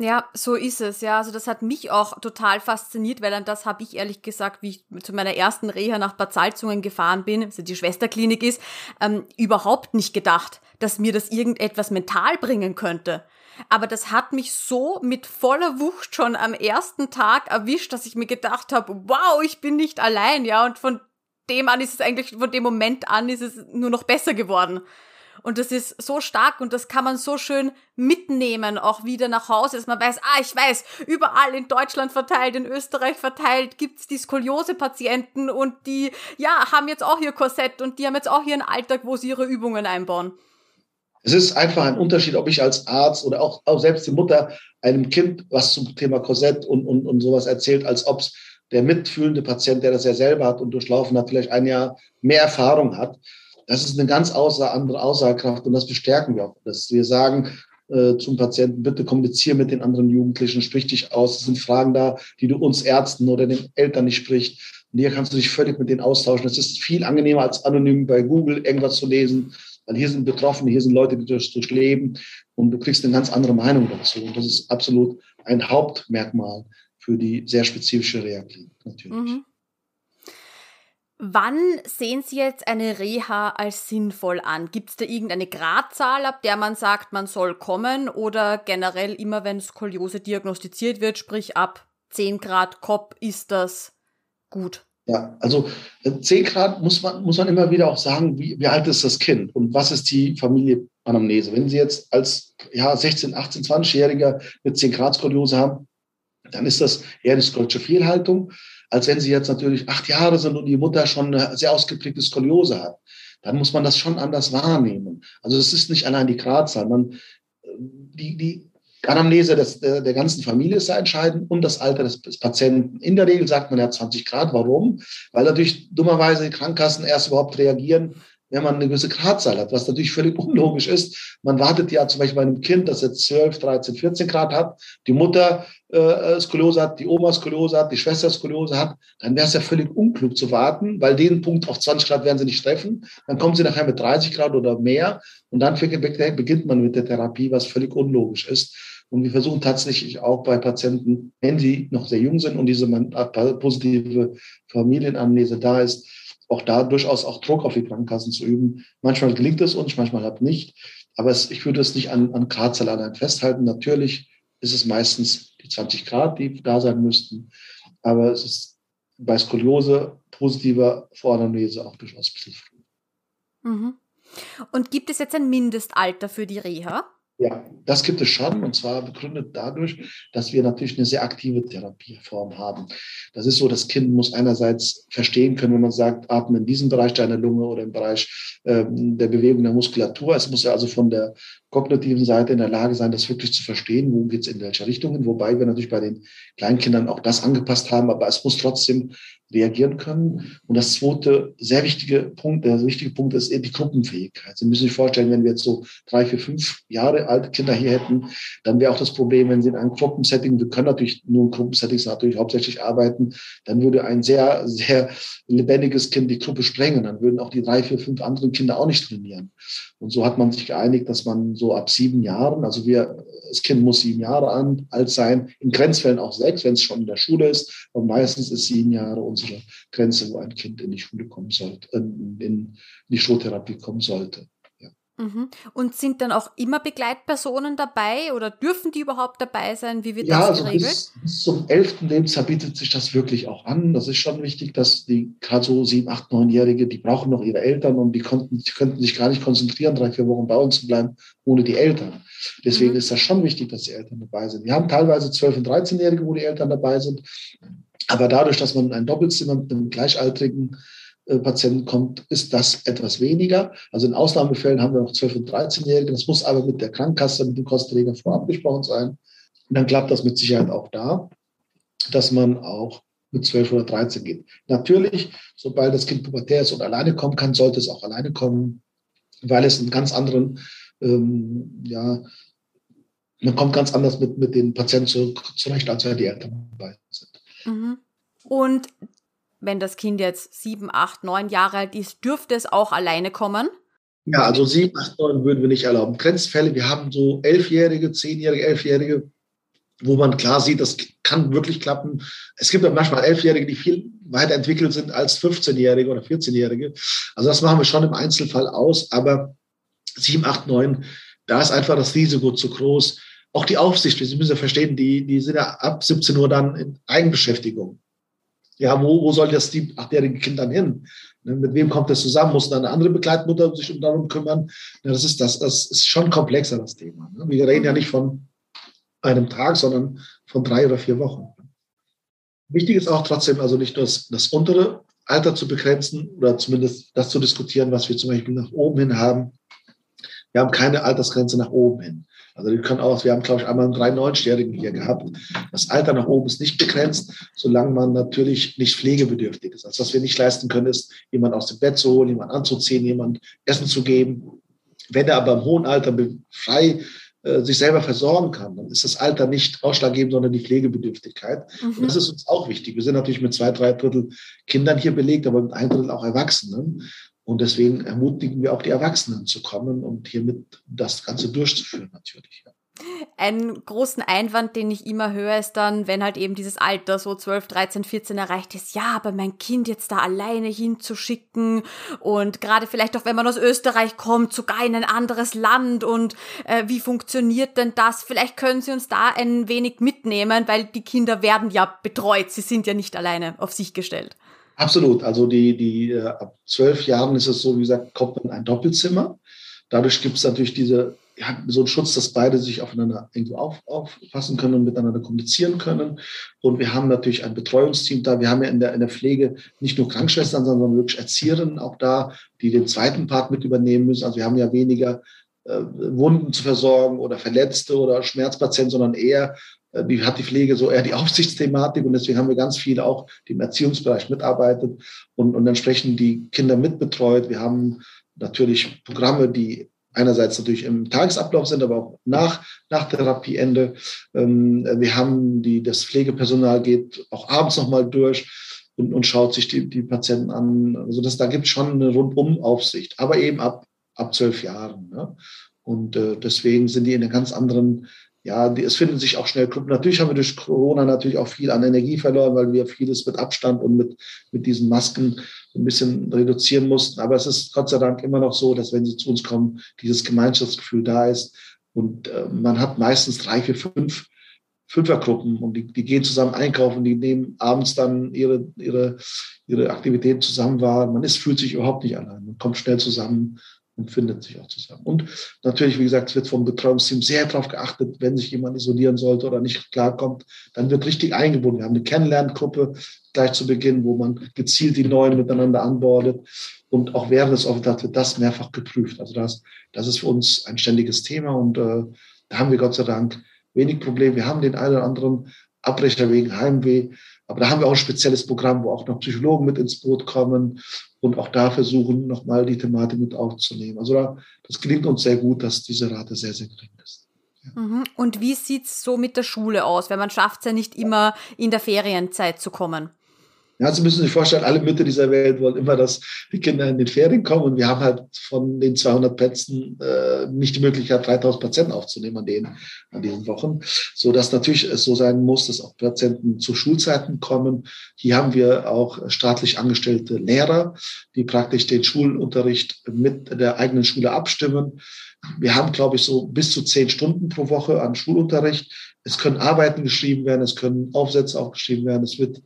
Ja, so ist es. Ja, also das hat mich auch total fasziniert, weil an das habe ich ehrlich gesagt, wie ich zu meiner ersten Reha nach Bad Salzungen gefahren bin, also die Schwesterklinik ist, ähm, überhaupt nicht gedacht, dass mir das irgendetwas mental bringen könnte. Aber das hat mich so mit voller Wucht schon am ersten Tag erwischt, dass ich mir gedacht habe, wow, ich bin nicht allein, ja. Und von dem an ist es eigentlich, von dem Moment an ist es nur noch besser geworden. Und das ist so stark und das kann man so schön mitnehmen, auch wieder nach Hause, dass man weiß, ah, ich weiß, überall in Deutschland verteilt, in Österreich verteilt, gibt's die Skoliose-Patienten und die, ja, haben jetzt auch ihr Korsett und die haben jetzt auch ihren Alltag, wo sie ihre Übungen einbauen. Es ist einfach ein Unterschied, ob ich als Arzt oder auch, auch selbst die Mutter einem Kind was zum Thema Korsett und, und, und sowas erzählt, als ob es der mitfühlende Patient, der das ja selber hat und durchlaufen hat, vielleicht ein Jahr mehr Erfahrung hat. Das ist eine ganz andere Aussagekraft und das bestärken wir auch. Dass wir sagen äh, zum Patienten, bitte kommuniziere mit den anderen Jugendlichen, sprich dich aus. Es sind Fragen da, die du uns Ärzten oder den Eltern nicht sprichst. Und hier kannst du dich völlig mit denen austauschen. Es ist viel angenehmer, als anonym bei Google irgendwas zu lesen weil hier sind Betroffene, hier sind Leute, die das durchleben und du kriegst eine ganz andere Meinung dazu. Und das ist absolut ein Hauptmerkmal für die sehr spezifische Reha-Klinik natürlich. Mhm. Wann sehen Sie jetzt eine Reha als sinnvoll an? Gibt es da irgendeine Gradzahl, ab der man sagt, man soll kommen oder generell immer, wenn Skoliose diagnostiziert wird, sprich ab 10 Grad Kopf, ist das gut? Ja, also 10 äh, Grad muss man, muss man immer wieder auch sagen, wie, wie alt ist das Kind und was ist die Familienanamnese. Wenn Sie jetzt als ja, 16, 18, 20-Jähriger mit 10 Grad Skoliose haben, dann ist das eher eine skoliosche Fehlhaltung. Als wenn sie jetzt natürlich acht Jahre sind und die Mutter schon eine sehr ausgeprägte Skoliose hat. Dann muss man das schon anders wahrnehmen. Also es ist nicht allein die Gradzahl. Man, die, die Anamnese des, der, der ganzen Familie ist da entscheidend und das Alter des, des, Patienten. In der Regel sagt man ja 20 Grad. Warum? Weil natürlich dummerweise die Krankenkassen erst überhaupt reagieren, wenn man eine gewisse Gradzahl hat, was natürlich völlig unlogisch ist. Man wartet ja zum Beispiel bei einem Kind, das jetzt 12, 13, 14 Grad hat, die Mutter äh, Skoliose hat, die Oma Skoliose hat, die Schwester Skoliose hat, dann wäre es ja völlig unklug zu warten, weil den Punkt auf 20 Grad werden sie nicht treffen. Dann kommen sie nachher mit 30 Grad oder mehr und dann beginnt man mit der Therapie, was völlig unlogisch ist. Und wir versuchen tatsächlich auch bei Patienten, wenn sie noch sehr jung sind und diese positive Familienamnese da ist, auch da durchaus auch Druck auf die Krankenkassen zu üben. Manchmal gelingt es uns, manchmal halt nicht. Aber es, ich würde es nicht an, an Gradzahl allein festhalten. Natürlich ist es meistens die 20 Grad, die da sein müssten. Aber es ist bei Skoliose positiver Voranamnese auch durchaus ein bisschen früh. Mhm. Und gibt es jetzt ein Mindestalter für die Reha? Ja, das gibt es schon und zwar begründet dadurch, dass wir natürlich eine sehr aktive Therapieform haben. Das ist so, das Kind muss einerseits verstehen können, wenn man sagt, atme in diesem Bereich deiner Lunge oder im Bereich ähm, der Bewegung der Muskulatur. Es muss ja also von der kognitiven Seite in der Lage sein, das wirklich zu verstehen, wo geht es in welche Richtungen, wobei wir natürlich bei den Kleinkindern auch das angepasst haben, aber es muss trotzdem reagieren können. Und das zweite sehr wichtige Punkt, der wichtige Punkt ist die Gruppenfähigkeit. Sie müssen sich vorstellen, wenn wir jetzt so drei, vier, fünf Jahre alte Kinder hier hätten, dann wäre auch das Problem, wenn sie in einem Gruppensetting, wir können natürlich nur in Gruppensettings natürlich hauptsächlich arbeiten, dann würde ein sehr, sehr lebendiges Kind die Gruppe sprengen. Dann würden auch die drei, vier, fünf anderen Kinder auch nicht trainieren. Und so hat man sich geeinigt, dass man so ab sieben Jahren, also wir, das Kind muss sieben Jahre alt sein, in Grenzfällen auch sechs, wenn es schon in der Schule ist. Und meistens ist sieben Jahre unsere Grenze, wo ein Kind in die Schule kommen sollte, in, in die Schultherapie kommen sollte. Mhm. Und sind dann auch immer Begleitpersonen dabei oder dürfen die überhaupt dabei sein? Wie wird ja, das also geregelt? Bis, bis zum elften Lebensjahr bietet sich das wirklich auch an. Das ist schon wichtig, dass die gerade so sieben, acht, neunjährige, die brauchen noch ihre Eltern und die konnten, die könnten sich gar nicht konzentrieren, drei, vier Wochen bei uns zu bleiben ohne die Eltern. Deswegen mhm. ist das schon wichtig, dass die Eltern dabei sind. Wir haben teilweise zwölf und dreizehnjährige, wo die Eltern dabei sind. Aber dadurch, dass man ein Doppelzimmer mit einem Gleichaltrigen Patienten kommt, ist das etwas weniger. Also in Ausnahmefällen haben wir noch 12- und 13-Jährige. Das muss aber mit der Krankenkasse, mit dem Kostenträger vorab gesprochen sein. Und dann klappt das mit Sicherheit auch da, dass man auch mit 12 oder 13 geht. Natürlich, sobald das Kind pubertär ist und alleine kommen kann, sollte es auch alleine kommen, weil es einen ganz anderen, ähm, ja, man kommt ganz anders mit, mit den Patienten zurecht, als wenn die Eltern dabei sind. Mhm. Und wenn das Kind jetzt sieben, acht, neun Jahre alt ist, dürfte es auch alleine kommen? Ja, also sieben, acht, neun würden wir nicht erlauben. Grenzfälle, wir haben so elfjährige, zehnjährige, elfjährige, wo man klar sieht, das kann wirklich klappen. Es gibt ja manchmal elfjährige, die viel weiterentwickelt sind als 15-jährige oder 14-jährige. Also das machen wir schon im Einzelfall aus, aber sieben, acht, neun, da ist einfach das Risiko zu groß. Auch die Aufsicht, Sie müssen ja verstehen, die, die sind ja ab 17 Uhr dann in Eigenbeschäftigung. Ja, wo, wo soll das die achtjährige Kind dann hin? Ne, mit wem kommt das zusammen? Muss dann eine andere Begleitmutter sich darum kümmern? Ja, das, ist das, das ist schon komplexer, das Thema. Ne? Wir reden ja nicht von einem Tag, sondern von drei oder vier Wochen. Wichtig ist auch trotzdem also nicht nur das, das untere Alter zu begrenzen oder zumindest das zu diskutieren, was wir zum Beispiel nach oben hin haben. Wir haben keine Altersgrenze nach oben hin. Also die können auch, wir haben, glaube ich, einmal einen 93-Jährigen hier gehabt. Das Alter nach oben ist nicht begrenzt, solange man natürlich nicht pflegebedürftig ist. Also was wir nicht leisten können, ist, jemand aus dem Bett zu holen, jemand anzuziehen, jemand Essen zu geben. Wenn er aber im hohen Alter frei äh, sich selber versorgen kann, dann ist das Alter nicht ausschlaggebend, sondern die Pflegebedürftigkeit. Mhm. Und das ist uns auch wichtig. Wir sind natürlich mit zwei, drei Drittel Kindern hier belegt, aber mit ein Drittel auch Erwachsenen. Und deswegen ermutigen wir auch die Erwachsenen zu kommen und hiermit das Ganze durchzuführen natürlich. Ja. Einen großen Einwand, den ich immer höre, ist dann, wenn halt eben dieses Alter so 12, 13, 14 erreicht ist, ja, aber mein Kind jetzt da alleine hinzuschicken und gerade vielleicht auch, wenn man aus Österreich kommt, sogar in ein anderes Land und äh, wie funktioniert denn das? Vielleicht können Sie uns da ein wenig mitnehmen, weil die Kinder werden ja betreut, sie sind ja nicht alleine auf sich gestellt. Absolut. Also die, die äh, ab zwölf Jahren ist es so, wie gesagt, kommt man in ein Doppelzimmer. Dadurch gibt es natürlich diese ja, so ein Schutz, dass beide sich aufeinander irgendwo auf, aufpassen können und miteinander kommunizieren können. Und wir haben natürlich ein Betreuungsteam da. Wir haben ja in der, in der Pflege nicht nur Krankenschwestern, sondern wirklich Erzieherinnen auch da, die den zweiten Part mit übernehmen müssen. Also wir haben ja weniger Wunden zu versorgen oder Verletzte oder Schmerzpatienten, sondern eher äh, die hat die Pflege so eher die Aufsichtsthematik und deswegen haben wir ganz viele auch, im Erziehungsbereich mitarbeitet und, und entsprechend die Kinder mitbetreut. Wir haben natürlich Programme, die einerseits natürlich im Tagesablauf sind, aber auch nach, nach Therapieende. Ähm, wir haben die, das Pflegepersonal geht auch abends nochmal durch und, und schaut sich die, die Patienten an. Also das, da gibt es schon eine Rundumaufsicht, aber eben ab, ab zwölf Jahren. Ne? Und äh, deswegen sind die in einer ganz anderen ja, die, es finden sich auch schnell Gruppen. Natürlich haben wir durch Corona natürlich auch viel an Energie verloren, weil wir vieles mit Abstand und mit, mit diesen Masken ein bisschen reduzieren mussten. Aber es ist Gott sei Dank immer noch so, dass wenn sie zu uns kommen, dieses Gemeinschaftsgefühl da ist. Und äh, man hat meistens drei, vier, fünf Fünfergruppen und die, die gehen zusammen einkaufen, die nehmen abends dann ihre, ihre, ihre Aktivitäten zusammen wahr. Man ist, fühlt sich überhaupt nicht allein. Man kommt schnell zusammen und findet sich auch zusammen. Und natürlich, wie gesagt, es wird vom Betreuungsteam sehr darauf geachtet, wenn sich jemand isolieren sollte oder nicht klarkommt, dann wird richtig eingebunden. Wir haben eine Kennenlerngruppe gleich zu Beginn, wo man gezielt die Neuen miteinander anbordet. Und auch während des Aufenthalts wird das mehrfach geprüft. Also das, das ist für uns ein ständiges Thema und äh, da haben wir Gott sei Dank wenig Probleme. Wir haben den einen oder anderen Abbrecher wegen Heimweh, aber da haben wir auch ein spezielles Programm, wo auch noch Psychologen mit ins Boot kommen und auch da versuchen, nochmal die Thematik mit aufzunehmen. Also da, das gelingt uns sehr gut, dass diese Rate sehr, sehr gering ist. Ja. Mhm. Und wie sieht es so mit der Schule aus? Weil man schafft es ja nicht immer in der Ferienzeit zu kommen. Ja, Sie müssen sich vorstellen, alle Mütter dieser Welt wollen immer, dass die Kinder in den Ferien kommen. Und wir haben halt von den 200 Plätzen äh, nicht die Möglichkeit, 3000 Patienten aufzunehmen an, den, an diesen Wochen. So dass natürlich es so sein muss, dass auch Patienten zu Schulzeiten kommen. Hier haben wir auch staatlich angestellte Lehrer, die praktisch den Schulunterricht mit der eigenen Schule abstimmen. Wir haben, glaube ich, so bis zu zehn Stunden pro Woche an Schulunterricht. Es können Arbeiten geschrieben werden, es können Aufsätze auch geschrieben werden, es wird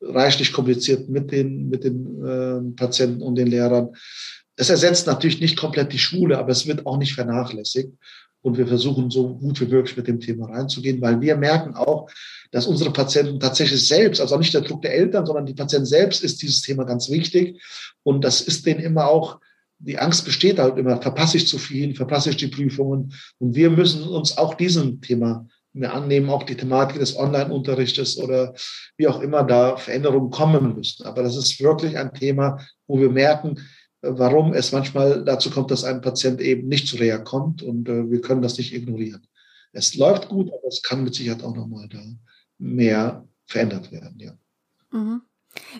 reichlich kompliziert mit den, mit den äh, Patienten und den Lehrern. Es ersetzt natürlich nicht komplett die Schule, aber es wird auch nicht vernachlässigt. Und wir versuchen so gut wie möglich mit dem Thema reinzugehen, weil wir merken auch, dass unsere Patienten tatsächlich selbst, also nicht der Druck der Eltern, sondern die Patienten selbst ist dieses Thema ganz wichtig. Und das ist denen immer auch, die Angst besteht halt immer, verpasse ich zu viel, verpasse ich die Prüfungen. Und wir müssen uns auch diesem Thema wir annehmen, auch die Thematik des Online-Unterrichtes oder wie auch immer da Veränderungen kommen müssen. Aber das ist wirklich ein Thema, wo wir merken, warum es manchmal dazu kommt, dass ein Patient eben nicht zu Reha kommt und äh, wir können das nicht ignorieren. Es läuft gut, aber es kann mit Sicherheit auch nochmal da mehr verändert werden, ja. Mhm.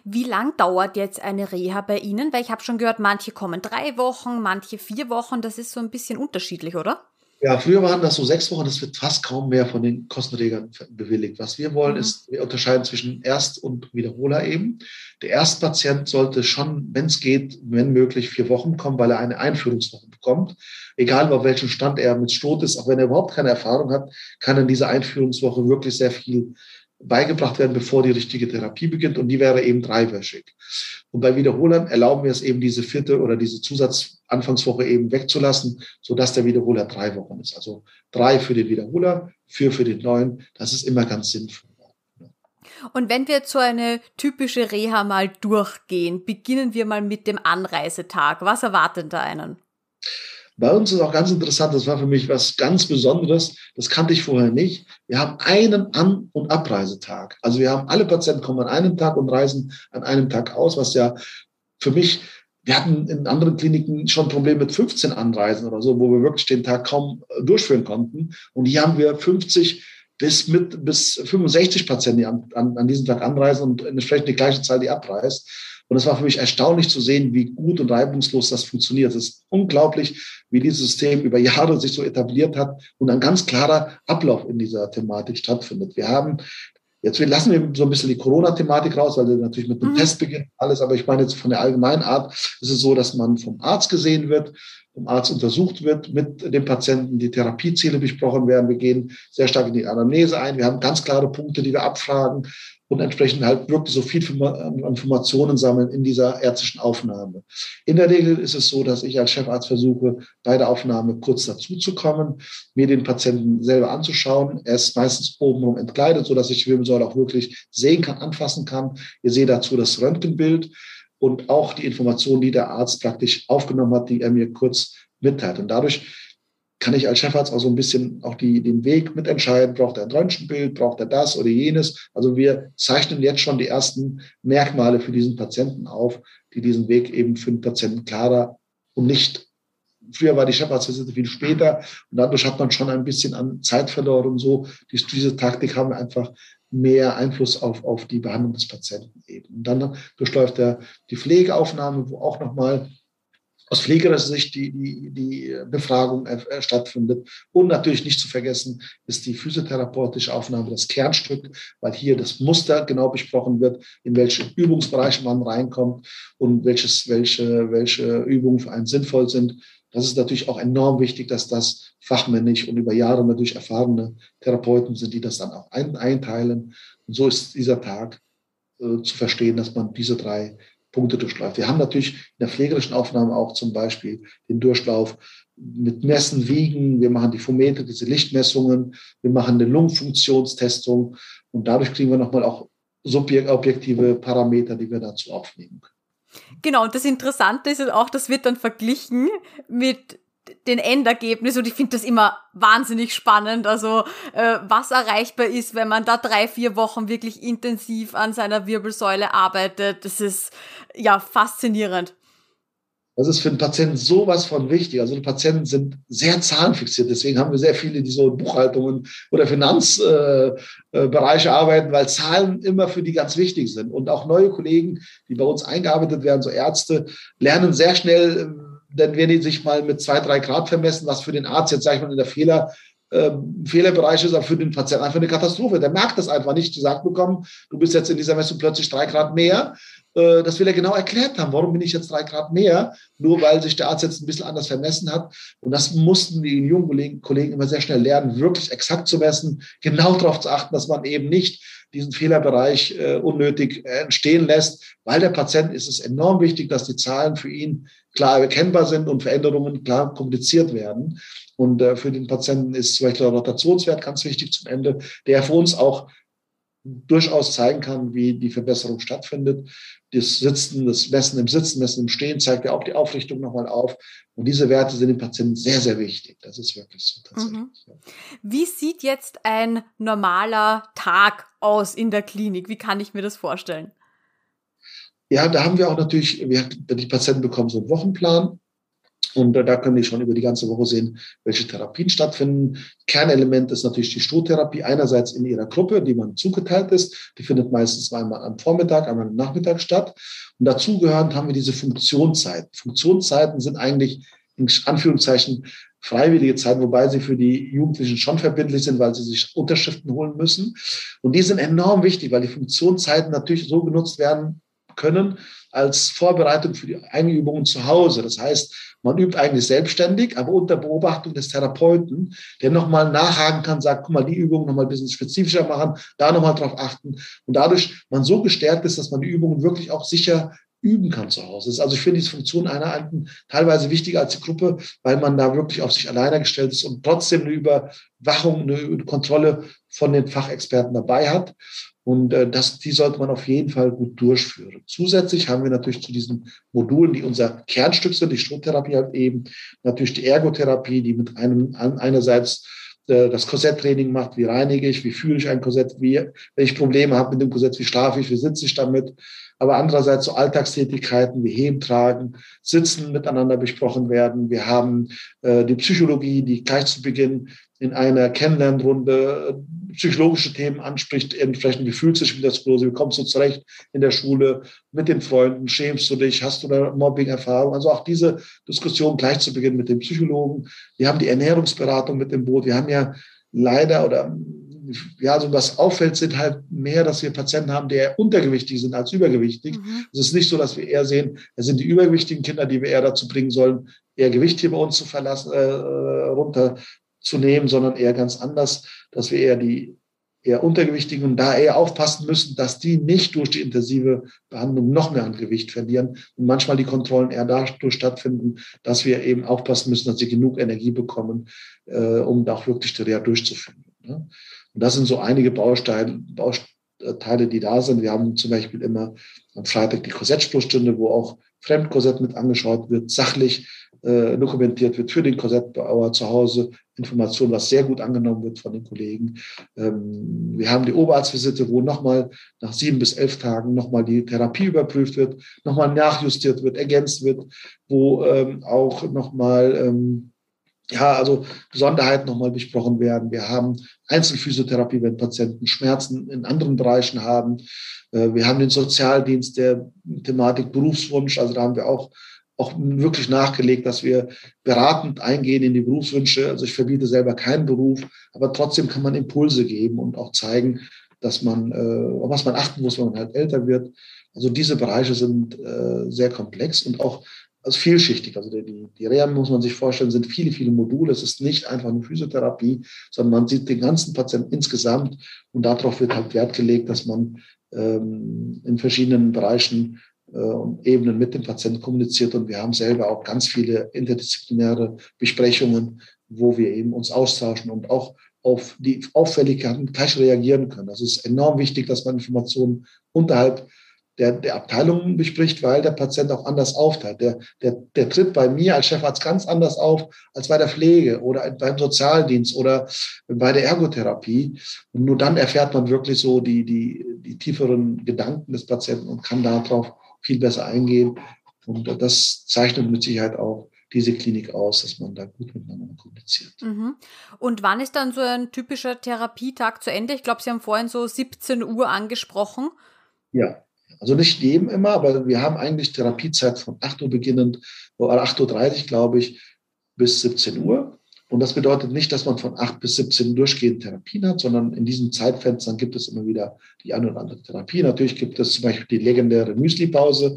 Wie lang dauert jetzt eine Reha bei Ihnen? Weil ich habe schon gehört, manche kommen drei Wochen, manche vier Wochen. Das ist so ein bisschen unterschiedlich, oder? Ja, früher waren das so sechs Wochen, das wird fast kaum mehr von den Kostenträgern bewilligt. Was wir wollen, mhm. ist, wir unterscheiden zwischen Erst- und Wiederholer eben. Der Erstpatient sollte schon, wenn es geht, wenn möglich, vier Wochen kommen, weil er eine Einführungswoche bekommt. Egal, auf welchem Stand er mit Stot ist, auch wenn er überhaupt keine Erfahrung hat, kann in dieser Einführungswoche wirklich sehr viel beigebracht werden, bevor die richtige Therapie beginnt. Und die wäre eben dreiwöchig. Und bei Wiederholern erlauben wir es eben, diese vierte oder diese Zusatzanfangswoche eben wegzulassen, sodass der Wiederholer drei Wochen ist. Also drei für den Wiederholer, vier für den neuen. Das ist immer ganz sinnvoll. Und wenn wir so eine typische Reha mal durchgehen, beginnen wir mal mit dem Anreisetag. Was erwartet da einen? Bei uns ist auch ganz interessant, das war für mich was ganz Besonderes, das kannte ich vorher nicht. Wir haben einen An- und Abreisetag. Also wir haben alle Patienten kommen an einem Tag und reisen an einem Tag aus, was ja für mich, wir hatten in anderen Kliniken schon Probleme mit 15 Anreisen oder so, wo wir wirklich den Tag kaum äh, durchführen konnten. Und hier haben wir 50 bis mit bis 65 Patienten, die an, an, an diesem Tag anreisen und entsprechend die gleiche Zahl, die abreist. Und es war für mich erstaunlich zu sehen, wie gut und reibungslos das funktioniert. Es ist unglaublich, wie dieses System über Jahre sich so etabliert hat und ein ganz klarer Ablauf in dieser Thematik stattfindet. Wir haben Jetzt lassen wir so ein bisschen die Corona-Thematik raus, weil wir natürlich mit einem mhm. Test beginnen, alles. Aber ich meine jetzt von der allgemeinen Art ist es so, dass man vom Arzt gesehen wird, vom Arzt untersucht wird, mit dem Patienten die Therapieziele besprochen werden. Wir gehen sehr stark in die Anamnese ein. Wir haben ganz klare Punkte, die wir abfragen. und entsprechend halt wirklich so viel Informationen sammeln in dieser ärztlichen Aufnahme. In der Regel ist es so, dass ich als Chefarzt versuche, bei der Aufnahme kurz dazu zu kommen, mir den Patienten selber anzuschauen. Er ist meistens obenrum entkleidet, so dass ich die Wirbelsäule auch wirklich sehen kann, anfassen kann. Ihr seht dazu das Röntgenbild und auch die Informationen, die der Arzt praktisch aufgenommen hat, die er mir kurz mitteilt. Und dadurch kann ich als Chefarzt auch so ein bisschen auch die, den Weg mitentscheiden. Braucht er ein Röntgenbild? Braucht er das oder jenes? Also wir zeichnen jetzt schon die ersten Merkmale für diesen Patienten auf, die diesen Weg eben für den Patienten klarer und nicht Früher war die Chefarztvisite viel später und dadurch hat man schon ein bisschen an Zeit verloren und so. Dies, diese Taktik haben einfach mehr Einfluss auf, auf die Behandlung des Patienten eben. Und dann durchläuft er die Pflegeaufnahme, wo auch nochmal aus pflegerischer Sicht die, die, die Befragung äh, stattfindet. Und natürlich nicht zu vergessen ist die physiotherapeutische Aufnahme, das Kernstück, weil hier das Muster genau besprochen wird, in welche Übungsbereiche man reinkommt und welches, welche, welche Übungen für einen sinnvoll sind. Das ist natürlich auch enorm wichtig, dass das fachmännisch und über Jahre natürlich erfahrene Therapeuten sind, die das dann auch ein, einteilen. Und so ist dieser Tag äh, zu verstehen, dass man diese drei Punkte durchläuft. Wir haben natürlich in der pflegerischen Aufnahme auch zum Beispiel den Durchlauf mit Messen, Wiegen. Wir machen die Phometer, diese Lichtmessungen. Wir machen eine Lungenfunktionstestung. Und dadurch kriegen wir nochmal auch objektive Parameter, die wir dazu aufnehmen können. Genau, und das Interessante ist auch, das wird dann verglichen mit den Endergebnis und ich finde das immer wahnsinnig spannend, also äh, was erreichbar ist, wenn man da drei, vier Wochen wirklich intensiv an seiner Wirbelsäule arbeitet, das ist ja faszinierend. Das ist für den Patienten sowas von wichtig. Also die Patienten sind sehr zahlenfixiert. Deswegen haben wir sehr viele, die so Buchhaltungen oder Finanzbereiche äh, äh, arbeiten, weil Zahlen immer für die ganz wichtig sind. Und auch neue Kollegen, die bei uns eingearbeitet werden, so Ärzte, lernen sehr schnell denn wenn die sich mal mit zwei, drei Grad vermessen, was für den Arzt jetzt, sage ich mal, in der Fehler, äh, Fehlerbereich ist, aber für den Patienten einfach eine Katastrophe. Der merkt das einfach nicht, gesagt bekommen, du bist jetzt in dieser Messung plötzlich drei Grad mehr. Äh, das will er genau erklärt haben. Warum bin ich jetzt drei Grad mehr? Nur weil sich der Arzt jetzt ein bisschen anders vermessen hat. Und das mussten die jungen Kollegen, Kollegen immer sehr schnell lernen, wirklich exakt zu messen, genau darauf zu achten, dass man eben nicht diesen Fehlerbereich äh, unnötig entstehen lässt. Weil der Patient ist es enorm wichtig, dass die Zahlen für ihn klar erkennbar sind und Veränderungen klar kommuniziert werden. Und äh, für den Patienten ist zum Beispiel der Rotationswert ganz wichtig zum Ende, der für uns auch durchaus zeigen kann, wie die Verbesserung stattfindet. Das Sitzen, das Messen im Sitzen, Messen im Stehen zeigt ja auch die Aufrichtung nochmal auf. Und diese Werte sind dem Patienten sehr, sehr wichtig. Das ist wirklich so tatsächlich. Mhm. Wie sieht jetzt ein normaler Tag aus in der Klinik? Wie kann ich mir das vorstellen? Ja, da haben wir auch natürlich, wir, die Patienten bekommen so einen Wochenplan. Und da können die schon über die ganze Woche sehen, welche Therapien stattfinden. Kernelement ist natürlich die Strohtherapie, einerseits in ihrer Gruppe, die man zugeteilt ist. Die findet meistens einmal am Vormittag, einmal am Nachmittag statt. Und dazugehörend haben wir diese Funktionszeiten. Funktionszeiten sind eigentlich in Anführungszeichen freiwillige Zeiten, wobei sie für die Jugendlichen schon verbindlich sind, weil sie sich Unterschriften holen müssen. Und die sind enorm wichtig, weil die Funktionszeiten natürlich so genutzt werden können als Vorbereitung für die Einübungen zu Hause. Das heißt, man übt eigentlich selbstständig, aber unter Beobachtung des Therapeuten, der nochmal nachhaken kann, sagt, guck mal, die Übung nochmal ein bisschen spezifischer machen, da nochmal drauf achten. Und dadurch man so gestärkt ist, dass man die Übungen wirklich auch sicher üben kann zu Hause. Also ich finde diese Funktion einer Einheiten teilweise wichtiger als die Gruppe, weil man da wirklich auf sich alleine gestellt ist und trotzdem eine Überwachung, eine Kontrolle von den Fachexperten dabei hat. Und äh, das, die sollte man auf jeden Fall gut durchführen. Zusätzlich haben wir natürlich zu diesen Modulen, die unser Kernstück sind, die Strohtherapie halt eben, natürlich die Ergotherapie, die mit einem einerseits äh, das Korsetttraining macht, wie reinige ich, wie fühle ich ein Korsett, wie, wenn ich Probleme habe mit dem Korsett, wie schlafe ich, wie sitze ich damit. Aber andererseits so Alltagstätigkeiten wie Heben, Tragen, Sitzen miteinander besprochen werden. Wir haben äh, die Psychologie, die gleich zu Beginn in einer Kennenlernrunde psychologische Themen anspricht, entsprechend, wie fühlst du dich mit der Sklerose, wie kommst du zurecht in der Schule, mit den Freunden, schämst du dich, hast du eine Mobbing-Erfahrung? Also auch diese Diskussion gleich zu Beginn mit dem Psychologen. Wir haben die Ernährungsberatung mit dem Boot. Wir haben ja leider oder ja, so was auffällt, sind halt mehr, dass wir Patienten haben, die eher untergewichtig sind als übergewichtig. Mhm. Es ist nicht so, dass wir eher sehen, es sind die übergewichtigen Kinder, die wir eher dazu bringen sollen, eher Gewicht hier bei uns zu verlassen, äh, runter zu nehmen, sondern eher ganz anders, dass wir eher die eher Untergewichtigen und da eher aufpassen müssen, dass die nicht durch die intensive Behandlung noch mehr an Gewicht verlieren und manchmal die Kontrollen eher dadurch stattfinden, dass wir eben aufpassen müssen, dass sie genug Energie bekommen, äh, um da auch wirklich die Reha durchzuführen. Ne? Und das sind so einige Bausteine, Bausteine, die da sind. Wir haben zum Beispiel immer am Freitag die Korsettsprechstunde, wo auch Fremdkorsett mit angeschaut wird, sachlich äh, dokumentiert wird für den Korsettbauer zu Hause. Information, was sehr gut angenommen wird von den Kollegen. Ähm, wir haben die Oberarztvisite, wo nochmal nach sieben bis elf Tagen nochmal die Therapie überprüft wird, nochmal nachjustiert wird, ergänzt wird, wo ähm, auch nochmal ähm, ja, also Besonderheiten nochmal besprochen werden. Wir haben Einzelphysiotherapie, wenn Patienten Schmerzen in anderen Bereichen haben. Äh, wir haben den Sozialdienst der Thematik Berufswunsch. Also da haben wir auch auch wirklich nachgelegt, dass wir beratend eingehen in die Berufswünsche. Also ich verbiete selber keinen Beruf, aber trotzdem kann man Impulse geben und auch zeigen, dass man, äh, was man achten muss, wenn man halt älter wird. Also diese Bereiche sind äh, sehr komplex und auch also vielschichtig. Also die, die Reha, muss man sich vorstellen, sind viele, viele Module. Es ist nicht einfach eine Physiotherapie, sondern man sieht den ganzen Patienten insgesamt und darauf wird halt Wert gelegt, dass man ähm, in verschiedenen Bereichen Ebenen mit dem Patienten kommuniziert und wir haben selber auch ganz viele interdisziplinäre Besprechungen, wo wir eben uns austauschen und auch auf die Auffälligkeiten gleich reagieren können. Das ist enorm wichtig, dass man Informationen unterhalb der, der Abteilungen bespricht, weil der Patient auch anders aufteilt. Der, der, der tritt bei mir als Chefarzt ganz anders auf als bei der Pflege oder beim Sozialdienst oder bei der Ergotherapie. Und nur dann erfährt man wirklich so die, die, die tieferen Gedanken des Patienten und kann darauf viel besser eingehen. Und das zeichnet mit Sicherheit auch diese Klinik aus, dass man da gut miteinander kommuniziert. Mhm. Und wann ist dann so ein typischer Therapietag zu Ende? Ich glaube, Sie haben vorhin so 17 Uhr angesprochen. Ja, also nicht jedem immer, aber wir haben eigentlich Therapiezeit von 8 Uhr beginnend, oder 8.30 Uhr, glaube ich, bis 17 Uhr. Und das bedeutet nicht, dass man von 8 bis 17 durchgehend Therapien hat, sondern in diesen Zeitfenstern gibt es immer wieder die eine oder andere Therapie. Natürlich gibt es zum Beispiel die legendäre Müsli-Pause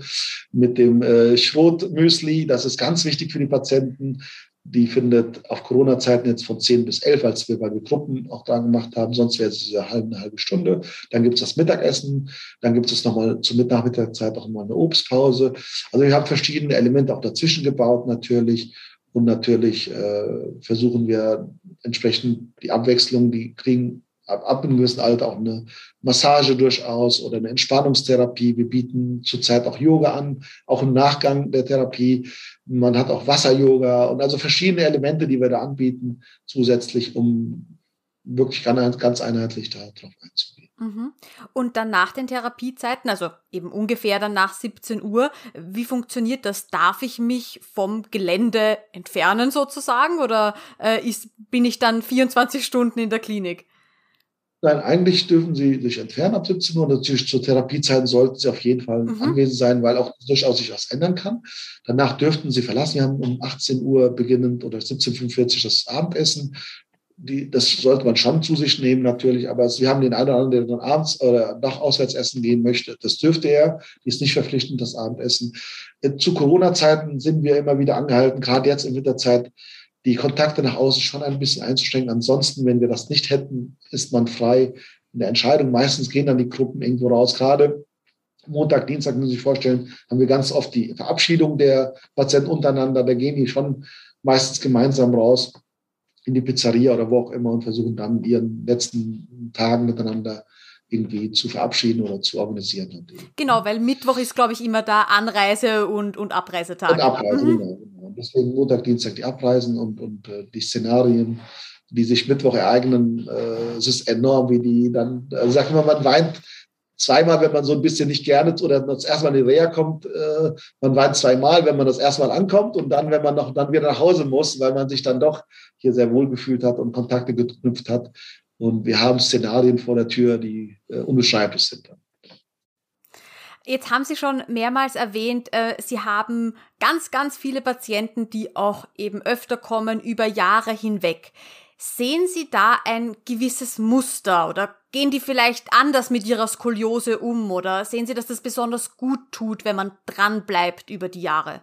mit dem äh, Schrot-Müsli. Das ist ganz wichtig für die Patienten. Die findet auf Corona-Zeiten jetzt von 10 bis 11, als wir bei den Gruppen auch dran gemacht haben. Sonst wäre es eine halbe, eine halbe Stunde. Dann gibt es das Mittagessen. Dann gibt es nochmal zur Nachmittagszeit auch mal eine Obstpause. Also wir haben verschiedene Elemente auch dazwischen gebaut natürlich. Und natürlich äh, versuchen wir entsprechend die Abwechslung, die kriegen ab, ab einem gewissen Alter auch eine Massage durchaus oder eine Entspannungstherapie. Wir bieten zurzeit auch Yoga an, auch im Nachgang der Therapie. Man hat auch Wasser-Yoga und also verschiedene Elemente, die wir da anbieten, zusätzlich, um wirklich ganz, ganz einheitlich darauf einzugehen. Mhm. Und dann nach den Therapiezeiten, also eben ungefähr dann nach 17 Uhr, wie funktioniert das? Darf ich mich vom Gelände entfernen sozusagen oder äh, ist, bin ich dann 24 Stunden in der Klinik? Nein, eigentlich dürfen Sie sich entfernen ab 17 Uhr. Natürlich zur Therapiezeiten sollten Sie auf jeden Fall mhm. anwesend sein, weil auch durchaus sich was ändern kann. Danach dürften Sie verlassen. Wir haben um 18 Uhr beginnend oder 17.45 Uhr das Abendessen die, das sollte man schon zu sich nehmen natürlich, aber Sie haben den einen oder anderen, der dann abends oder nach auswärts essen gehen möchte. Das dürfte er, die ist nicht verpflichtend, das Abendessen. Äh, zu Corona-Zeiten sind wir immer wieder angehalten, gerade jetzt in Winterzeit, die Kontakte nach außen schon ein bisschen einzuschränken. Ansonsten, wenn wir das nicht hätten, ist man frei in der Entscheidung. Meistens gehen dann die Gruppen irgendwo raus. Gerade Montag, Dienstag, müssen Sie sich vorstellen, haben wir ganz oft die Verabschiedung der Patienten untereinander. Da gehen die schon meistens gemeinsam raus in die Pizzeria oder wo auch immer und versuchen dann ihren letzten Tagen miteinander irgendwie zu verabschieden oder zu organisieren. Genau, weil Mittwoch ist, glaube ich, immer da Anreise- und, und Abreisetag. Und Abreise, mhm. genau, genau. Deswegen Montag, Dienstag die Abreisen und, und äh, die Szenarien, die sich Mittwoch ereignen, äh, es ist enorm, wie die dann, also sag mal, man weint zweimal, wenn man so ein bisschen nicht gerne oder das erste Mal in die Reha kommt, äh, man weint zweimal, wenn man das erste Mal ankommt und dann, wenn man noch dann wieder nach Hause muss, weil man sich dann doch hier sehr wohl gefühlt hat und Kontakte geknüpft hat. Und wir haben Szenarien vor der Tür, die äh, unbeschreiblich sind. Jetzt haben Sie schon mehrmals erwähnt, äh, Sie haben ganz, ganz viele Patienten, die auch eben öfter kommen über Jahre hinweg. Sehen Sie da ein gewisses Muster oder gehen die vielleicht anders mit ihrer Skoliose um oder sehen Sie, dass das besonders gut tut, wenn man dran bleibt über die Jahre?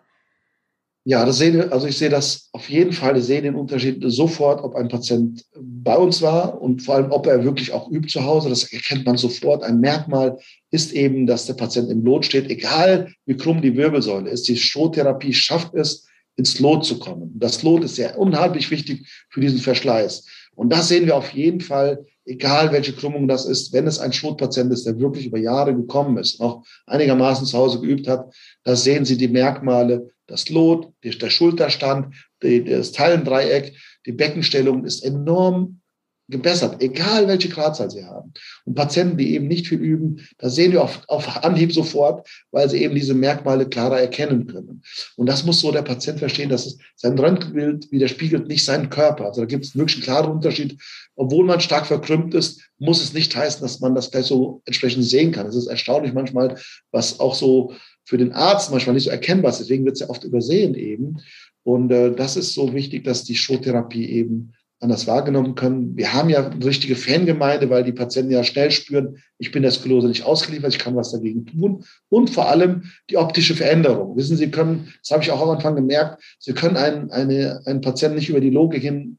Ja, das sehen, also ich sehe das auf jeden Fall, ich sehe den Unterschied sofort, ob ein Patient bei uns war und vor allem, ob er wirklich auch übt zu Hause. Das erkennt man sofort. Ein Merkmal ist eben, dass der Patient im Lot steht, egal wie krumm die Wirbelsäule ist. Die Strohtherapie schafft es, ins Lot zu kommen. Das Lot ist ja unheimlich wichtig für diesen Verschleiß. Und das sehen wir auf jeden Fall, egal welche Krümmung das ist, wenn es ein Schrotpatient ist, der wirklich über Jahre gekommen ist, noch einigermaßen zu Hause geübt hat, da sehen Sie die Merkmale, das Lot, der Schulterstand, das Teilendreieck, die Beckenstellung ist enorm gebessert, egal welche Gradzahl sie haben. Und Patienten, die eben nicht viel üben, da sehen wir auf, auf Anhieb sofort, weil sie eben diese Merkmale klarer erkennen können. Und das muss so der Patient verstehen, dass es, sein Röntgenbild widerspiegelt nicht seinen Körper. Also da gibt es wirklich einen klaren Unterschied. Obwohl man stark verkrümmt ist, muss es nicht heißen, dass man das gleich so entsprechend sehen kann. Es ist erstaunlich manchmal, was auch so für den Arzt manchmal nicht so erkennbar ist. Deswegen wird es ja oft übersehen eben. Und äh, das ist so wichtig, dass die Showtherapie eben anders wahrgenommen können. Wir haben ja eine richtige Fangemeinde, weil die Patienten ja schnell spüren, ich bin der Sklerose nicht ausgeliefert, ich kann was dagegen tun. Und vor allem die optische Veränderung. Wissen Sie, können, das habe ich auch am Anfang gemerkt, Sie können einen, eine, einen Patienten nicht über die Logik hin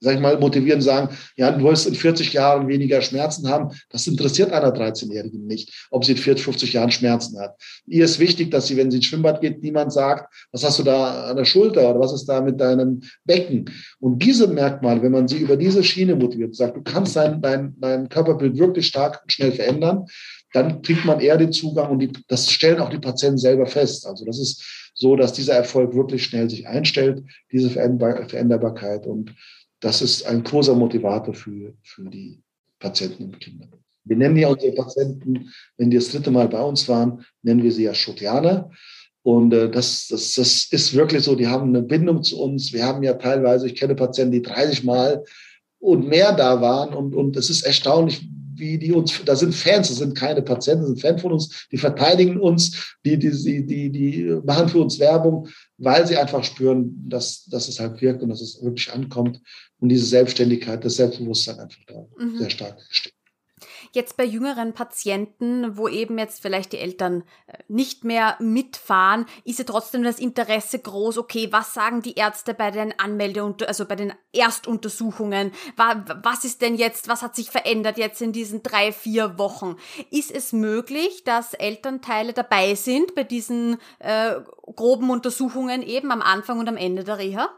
sag ich mal, motivieren, sagen, ja, du wirst in 40 Jahren weniger Schmerzen haben. Das interessiert einer 13-Jährigen nicht, ob sie in 40, 50 Jahren Schmerzen hat. Ihr ist wichtig, dass sie, wenn sie ins Schwimmbad geht, niemand sagt, was hast du da an der Schulter oder was ist da mit deinem Becken? Und diese Merkmale, wenn man sie über diese Schiene motiviert, sagt, du kannst dein, dein, dein Körperbild wirklich stark und schnell verändern, dann kriegt man eher den Zugang und die, das stellen auch die Patienten selber fest. Also das ist so, dass dieser Erfolg wirklich schnell sich einstellt, diese Veränderbarkeit und das ist ein großer Motivator für, für die Patienten und Kinder. Wir nennen ja unsere Patienten, wenn die das dritte Mal bei uns waren, nennen wir sie ja Schotianer. Und äh, das, das, das ist wirklich so, die haben eine Bindung zu uns. Wir haben ja teilweise, ich kenne Patienten, die 30 Mal und mehr da waren. Und, und es ist erstaunlich, wie die uns, da sind Fans, das sind keine Patienten, das sind Fans von uns, die verteidigen uns, die, die, die, die, die machen für uns Werbung, weil sie einfach spüren, dass, dass es halt wirkt und dass es wirklich ankommt und diese Selbstständigkeit, das Selbstbewusstsein einfach da mhm. sehr stark steht. Jetzt bei jüngeren Patienten, wo eben jetzt vielleicht die Eltern äh, nicht mehr mitfahren, ist ja trotzdem das Interesse groß, okay, was sagen die Ärzte bei den Anmelde- also bei den Erstuntersuchungen? Was ist denn jetzt, was hat sich verändert jetzt in diesen drei, vier Wochen? Ist es möglich, dass Elternteile dabei sind bei diesen äh, groben Untersuchungen eben am Anfang und am Ende der Reha?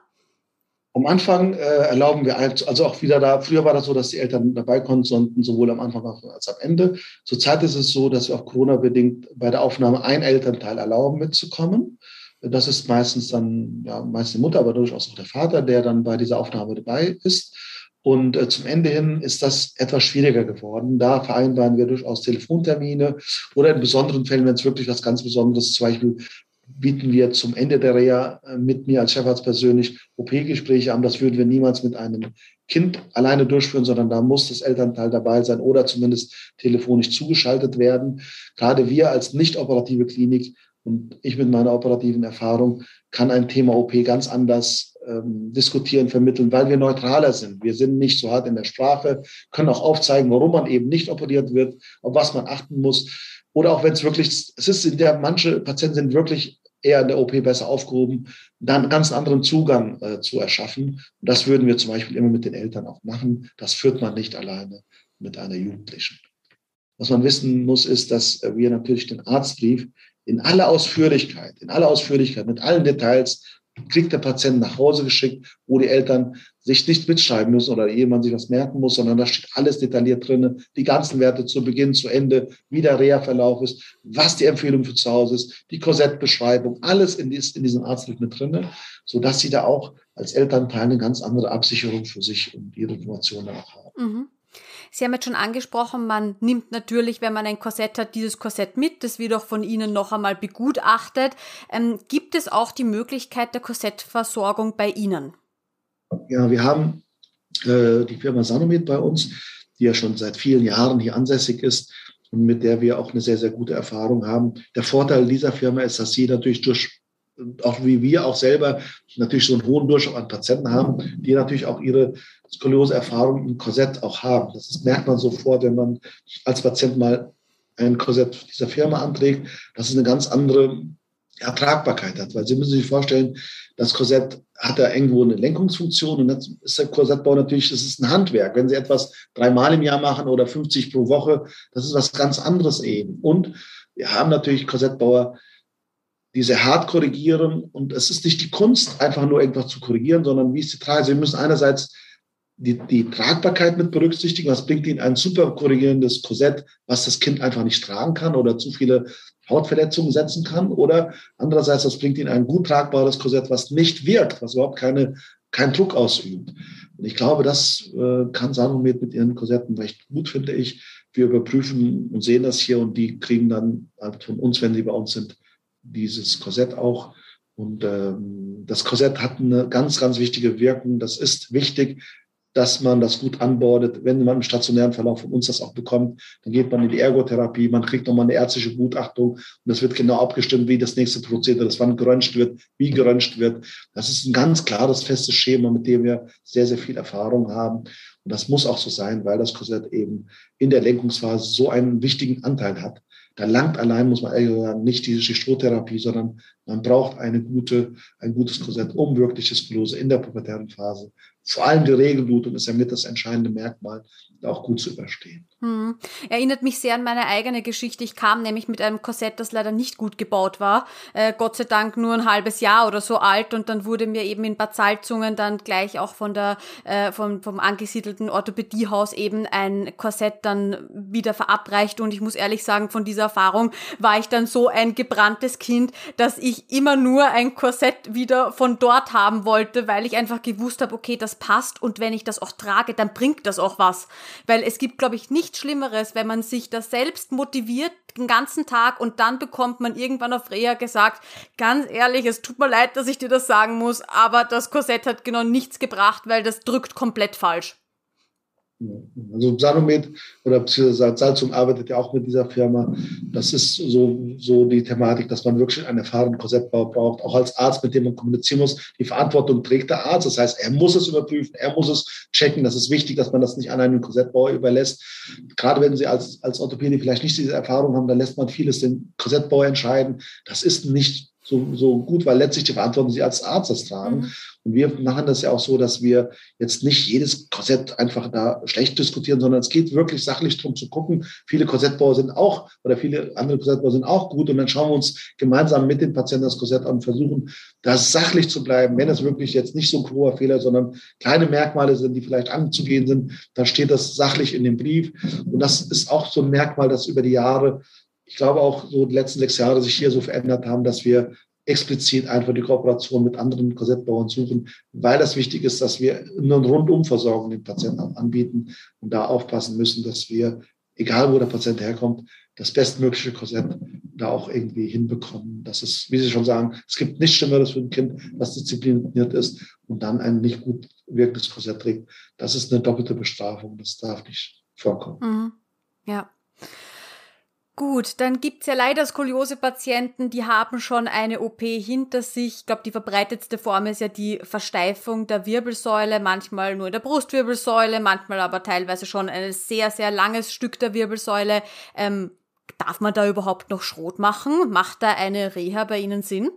Am Anfang äh, erlauben wir, also auch wieder da, früher war das so, dass die Eltern dabei konnten, sowohl am Anfang als am Ende. Zurzeit ist es so, dass wir auch Corona-bedingt bei der Aufnahme ein Elternteil erlauben, mitzukommen. Das ist meistens dann, ja, meist die Mutter, aber durchaus auch der Vater, der dann bei dieser Aufnahme dabei ist. Und äh, zum Ende hin ist das etwas schwieriger geworden. Da vereinbaren wir durchaus Telefontermine oder in besonderen Fällen, wenn es wirklich was ganz Besonderes, zum Beispiel bieten wir zum Ende der Reha äh, mit mir als Chefarzt persönlich OP-Gespräche an. Das würden wir niemals mit einem Kind alleine durchführen, sondern da muss das Elternteil dabei sein oder zumindest telefonisch zugeschaltet werden. Gerade wir als nicht operative Klinik und ich mit meiner operativen Erfahrung kann ein Thema OP ganz anders ähm, diskutieren, vermitteln, weil wir neutraler sind. Wir sind nicht so hart in der Sprache, können auch aufzeigen, warum man eben nicht operiert wird, auf was man achten muss. Oder auch wenn es wirklich, es ist in der, manche Patienten sind wirklich eher in der OP besser aufgehoben, dann einen ganz anderen Zugang äh, zu erschaffen. Und das würden wir zum Beispiel immer mit den Eltern auch machen. Das führt man nicht alleine mit einer Jugendlichen. Was man wissen muss, ist, dass wir natürlich den Arztbrief in aller Ausführlichkeit, in aller Ausführlichkeit, mit allen Details kriegt der Patient nach Hause geschickt, wo die Eltern sich nicht mitschreiben müssen oder jemand sich was merken muss, sondern da steht alles detailliert drin, die ganzen Werte zu Beginn, zu Ende, wie der Reha-Verlauf ist, was die Empfehlung für zu Hause ist, die Korsettbeschreibung, alles in, dies, in diesem Arztbrief mit drin, sodass sie da auch als Elternteil eine ganz andere Absicherung für sich und ihre Informationen auch haben. Mhm. Sie haben jetzt schon angesprochen, man nimmt natürlich, wenn man ein Korsett hat, dieses Korsett mit. Das wird auch von Ihnen noch einmal begutachtet. Ähm, gibt es auch die Möglichkeit der Korsettversorgung bei Ihnen? Ja, wir haben äh, die Firma Sanomed bei uns, die ja schon seit vielen Jahren hier ansässig ist und mit der wir auch eine sehr, sehr gute Erfahrung haben. Der Vorteil dieser Firma ist, dass sie natürlich durch auch wie wir auch selber natürlich so einen hohen Durchschnitt an Patienten haben, die natürlich auch ihre Skoliose-Erfahrung im Korsett auch haben. Das merkt man sofort, wenn man als Patient mal ein Korsett dieser Firma anträgt. Das ist eine ganz andere Ertragbarkeit hat. Weil Sie müssen sich vorstellen, das Korsett hat da irgendwo eine Lenkungsfunktion und das ist der Korsettbau natürlich, das ist ein Handwerk. Wenn Sie etwas dreimal im Jahr machen oder 50 pro Woche, das ist was ganz anderes eben. Und wir haben natürlich Korsettbauer, die sehr hart korrigieren und es ist nicht die Kunst, einfach nur irgendwas zu korrigieren, sondern wie ist die Trage? Sie müssen einerseits die, die Tragbarkeit mit berücksichtigen. Was bringt Ihnen ein super korrigierendes Korsett, was das Kind einfach nicht tragen kann oder zu viele Hautverletzungen setzen kann? Oder andererseits, was bringt Ihnen ein gut tragbares Korsett, was nicht wirkt, was überhaupt keine, keinen Druck ausübt? Und ich glaube, das äh, kann Sanomet mit ihren Korsetten recht gut, finde ich. Wir überprüfen und sehen das hier und die kriegen dann halt von uns, wenn sie bei uns sind, dieses Korsett auch. Und ähm, das Korsett hat eine ganz, ganz wichtige Wirkung. Das ist wichtig, dass man das gut anbordet. Wenn man im stationären Verlauf von uns das auch bekommt, dann geht man in die Ergotherapie, man kriegt nochmal eine ärztliche Gutachtung und das wird genau abgestimmt, wie das nächste Prozedere ist, wann geröntgt wird, wie geröntgt wird. Das ist ein ganz klares, festes Schema, mit dem wir sehr, sehr viel Erfahrung haben. Und das muss auch so sein, weil das Korsett eben in der Lenkungsphase so einen wichtigen Anteil hat. Da langt allein, muss man ehrlich sagen, nicht die Strohtherapie, sondern man braucht eine gute, ein gutes Korsett, um wirklich Sklerose in der pubertären Phase vor allem die Regelblutung ist ja mit das entscheidende Merkmal, auch gut zu überstehen. Hm. Erinnert mich sehr an meine eigene Geschichte. Ich kam nämlich mit einem Korsett, das leider nicht gut gebaut war. Äh, Gott sei Dank nur ein halbes Jahr oder so alt und dann wurde mir eben in Bad Salzungen dann gleich auch von der, äh, vom, vom angesiedelten Orthopädiehaus eben ein Korsett dann wieder verabreicht und ich muss ehrlich sagen, von dieser Erfahrung war ich dann so ein gebranntes Kind, dass ich immer nur ein Korsett wieder von dort haben wollte, weil ich einfach gewusst habe, okay, das passt und wenn ich das auch trage, dann bringt das auch was. Weil es gibt, glaube ich, nichts Schlimmeres, wenn man sich das selbst motiviert den ganzen Tag und dann bekommt man irgendwann auf Reha gesagt, ganz ehrlich, es tut mir leid, dass ich dir das sagen muss, aber das Korsett hat genau nichts gebracht, weil das drückt komplett falsch. Also Sanomet oder Salzum arbeitet ja auch mit dieser Firma. Das ist so, so die Thematik, dass man wirklich einen erfahrenen Korsettbau braucht, auch als Arzt, mit dem man kommunizieren muss. Die Verantwortung trägt der Arzt. Das heißt, er muss es überprüfen, er muss es checken. Das ist wichtig, dass man das nicht an einen Korsettbauer überlässt. Gerade wenn Sie als, als Orthopäde vielleicht nicht diese Erfahrung haben, dann lässt man vieles den Korsettbauer entscheiden. Das ist nicht so, so gut, weil letztlich die Verantwortung Sie als Arzt das tragen. Mhm. Und wir machen das ja auch so, dass wir jetzt nicht jedes Korsett einfach da schlecht diskutieren, sondern es geht wirklich sachlich darum zu gucken. Viele Korsettbauer sind auch oder viele andere Korsettbauer sind auch gut und dann schauen wir uns gemeinsam mit den Patienten das Korsett an und versuchen, da sachlich zu bleiben. Wenn es wirklich jetzt nicht so ein hoher Fehler, sondern kleine Merkmale sind, die vielleicht anzugehen sind, dann steht das sachlich in dem Brief. Und das ist auch so ein Merkmal, das über die Jahre ich glaube auch so die letzten sechs Jahre sich hier so verändert haben, dass wir explizit einfach die Kooperation mit anderen Korsettbauern suchen, weil das wichtig ist, dass wir eine Rundumversorgung den Patienten anbieten und da aufpassen müssen, dass wir, egal wo der Patient herkommt, das bestmögliche Korsett da auch irgendwie hinbekommen. Das ist, wie Sie schon sagen, es gibt nichts Schlimmeres für ein Kind, das diszipliniert ist und dann ein nicht gut wirkendes Korsett trägt. Das ist eine doppelte Bestrafung. Das darf nicht vorkommen. Mhm. Ja. Gut, dann gibt's ja leider Skoliose-Patienten, die haben schon eine OP hinter sich. Ich glaube, die verbreitetste Form ist ja die Versteifung der Wirbelsäule, manchmal nur in der Brustwirbelsäule, manchmal aber teilweise schon ein sehr, sehr langes Stück der Wirbelsäule. Ähm, darf man da überhaupt noch Schrot machen? Macht da eine Reha bei Ihnen Sinn?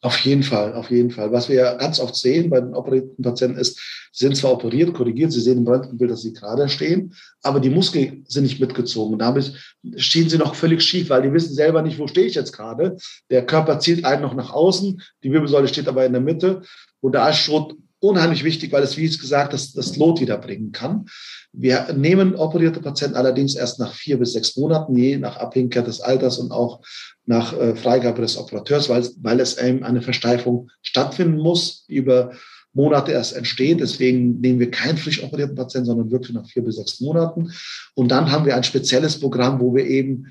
Auf jeden Fall, auf jeden Fall. Was wir ja ganz oft sehen bei den operierten Patienten ist, sie sind zwar operiert, korrigiert, sie sehen im Röntgenbild, dass sie gerade stehen, aber die Muskeln sind nicht mitgezogen. Und damit stehen sie noch völlig schief, weil die wissen selber nicht, wo stehe ich jetzt gerade. Der Körper zielt einen noch nach außen, die Wirbelsäule steht aber in der Mitte. Und da ist Schrot unheimlich wichtig, weil es, wie gesagt, das, das Lot wiederbringen kann. Wir nehmen operierte Patienten allerdings erst nach vier bis sechs Monaten, je nach Abhängigkeit des Alters und auch nach äh, Freigabe des Operateurs, weil, weil es eben eine Versteifung stattfinden muss, über Monate erst entsteht. Deswegen nehmen wir keinen frisch operierten Patienten, sondern wirklich nach vier bis sechs Monaten. Und dann haben wir ein spezielles Programm, wo wir eben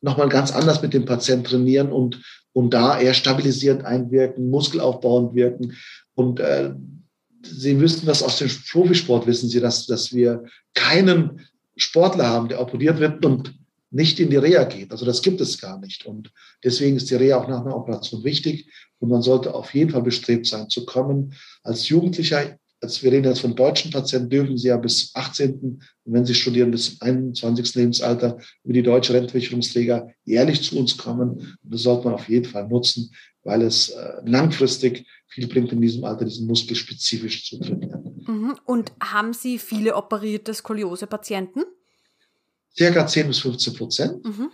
nochmal ganz anders mit dem Patienten trainieren und, und da eher stabilisierend einwirken, muskelaufbauend wirken. Und äh, Sie wissen das aus dem Profisport, wissen Sie, dass, dass wir keinen Sportler haben, der operiert wird und nicht in die Reha geht. Also das gibt es gar nicht. Und deswegen ist die Reha auch nach einer Operation wichtig. Und man sollte auf jeden Fall bestrebt sein, zu kommen. Als Jugendlicher als wir reden jetzt von deutschen Patienten, dürfen sie ja bis 18. wenn sie studieren, bis 21. Lebenssalter über die deutsche Rentenversicherungsträger jährlich zu uns kommen. Und das sollte man auf jeden Fall nutzen, weil es äh, langfristig viel bringt in diesem Alter, diesen Muskel spezifisch zu trainieren. Mhm. Und haben Sie viele operierte Skoliose-Patienten? Circa 10 bis 15 Prozent. Mhm.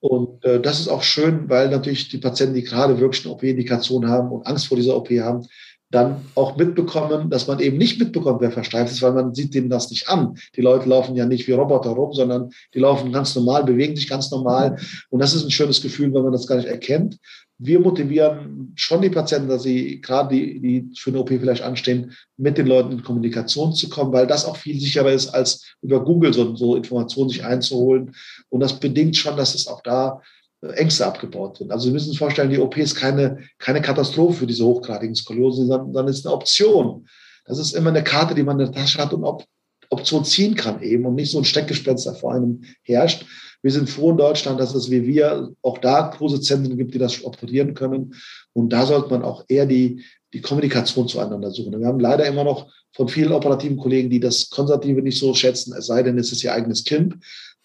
Und äh, das ist auch schön, weil natürlich die Patienten, die gerade wirklich eine OP-Indikation haben und Angst vor dieser OP haben, dann auch mitbekommen, dass man eben nicht mitbekommt, wer versteift ist, weil man sieht denen das nicht an. Die Leute laufen ja nicht wie Roboter rum, sondern die laufen ganz normal, bewegen sich ganz normal. Und das ist ein schönes Gefühl, wenn man das gar nicht erkennt. Wir motivieren schon die Patienten, dass sie gerade die, die für eine OP vielleicht anstehen, mit den Leuten in Kommunikation zu kommen, weil das auch viel sicherer ist, als über Google so, so Informationen sich einzuholen. Und das bedingt schon, dass es auch da Ängste abgebaut sind. Also Sie müssen sich vorstellen, die OP ist keine, keine Katastrophe für diese hochgradigen Skoliose, sondern, sondern ist eine Option. Das ist immer eine Karte, die man in der Tasche hat und Op Option ziehen kann eben und nicht so ein Steckgespenster vor einem herrscht. Wir sind froh in Deutschland, dass es wie wir auch da große Zentren gibt, die das operieren können. Und da sollte man auch eher die, die Kommunikation zueinander suchen. Wir haben leider immer noch von vielen operativen Kollegen, die das Konservative nicht so schätzen, es sei denn, es ist ihr eigenes Kind.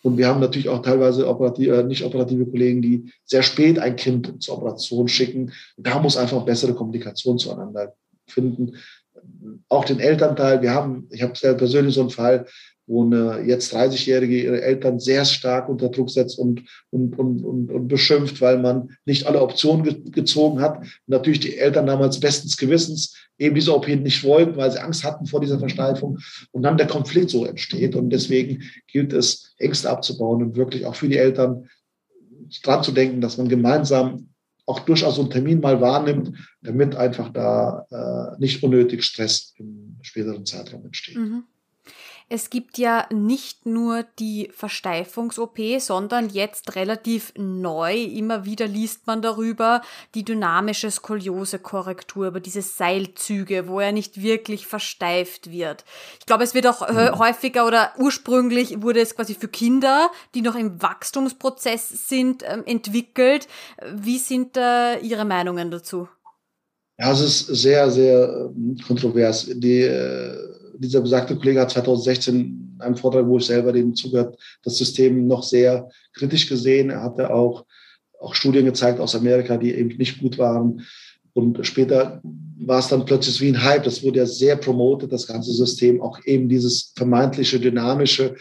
Und wir haben natürlich auch teilweise operative, äh, nicht operative Kollegen, die sehr spät ein Kind zur Operation schicken. Da muss einfach bessere Kommunikation zueinander finden. Auch den Elternteil. Wir haben, ich habe persönlich so einen Fall, wo eine jetzt 30-Jährige ihre Eltern sehr stark unter Druck setzt und, und, und, und, und beschimpft, weil man nicht alle Optionen ge gezogen hat. Und natürlich die Eltern damals bestens Gewissens eben diese OP nicht wollten, weil sie Angst hatten vor dieser Versteifung und dann der Konflikt so entsteht. Und deswegen gilt es, Ängste abzubauen und wirklich auch für die Eltern dran zu denken, dass man gemeinsam auch durchaus so einen Termin mal wahrnimmt, damit einfach da äh, nicht unnötig Stress im späteren Zeitraum entsteht. Mhm. Es gibt ja nicht nur die Versteifungs-OP, sondern jetzt relativ neu, immer wieder liest man darüber, die dynamische Skoliose-Korrektur, über diese Seilzüge, wo er nicht wirklich versteift wird. Ich glaube, es wird auch mhm. häufiger oder ursprünglich wurde es quasi für Kinder, die noch im Wachstumsprozess sind, ähm, entwickelt. Wie sind da Ihre Meinungen dazu? Ja, es ist sehr, sehr ähm, kontrovers. Die, äh, dieser besagte Kollege hat 2016 in einem Vortrag, wo ich selber dem zugehört, das System noch sehr kritisch gesehen. Er hatte auch, auch Studien gezeigt aus Amerika, die eben nicht gut waren. Und später war es dann plötzlich wie ein Hype. Das wurde ja sehr promotet, das ganze System, auch eben dieses vermeintliche, dynamische.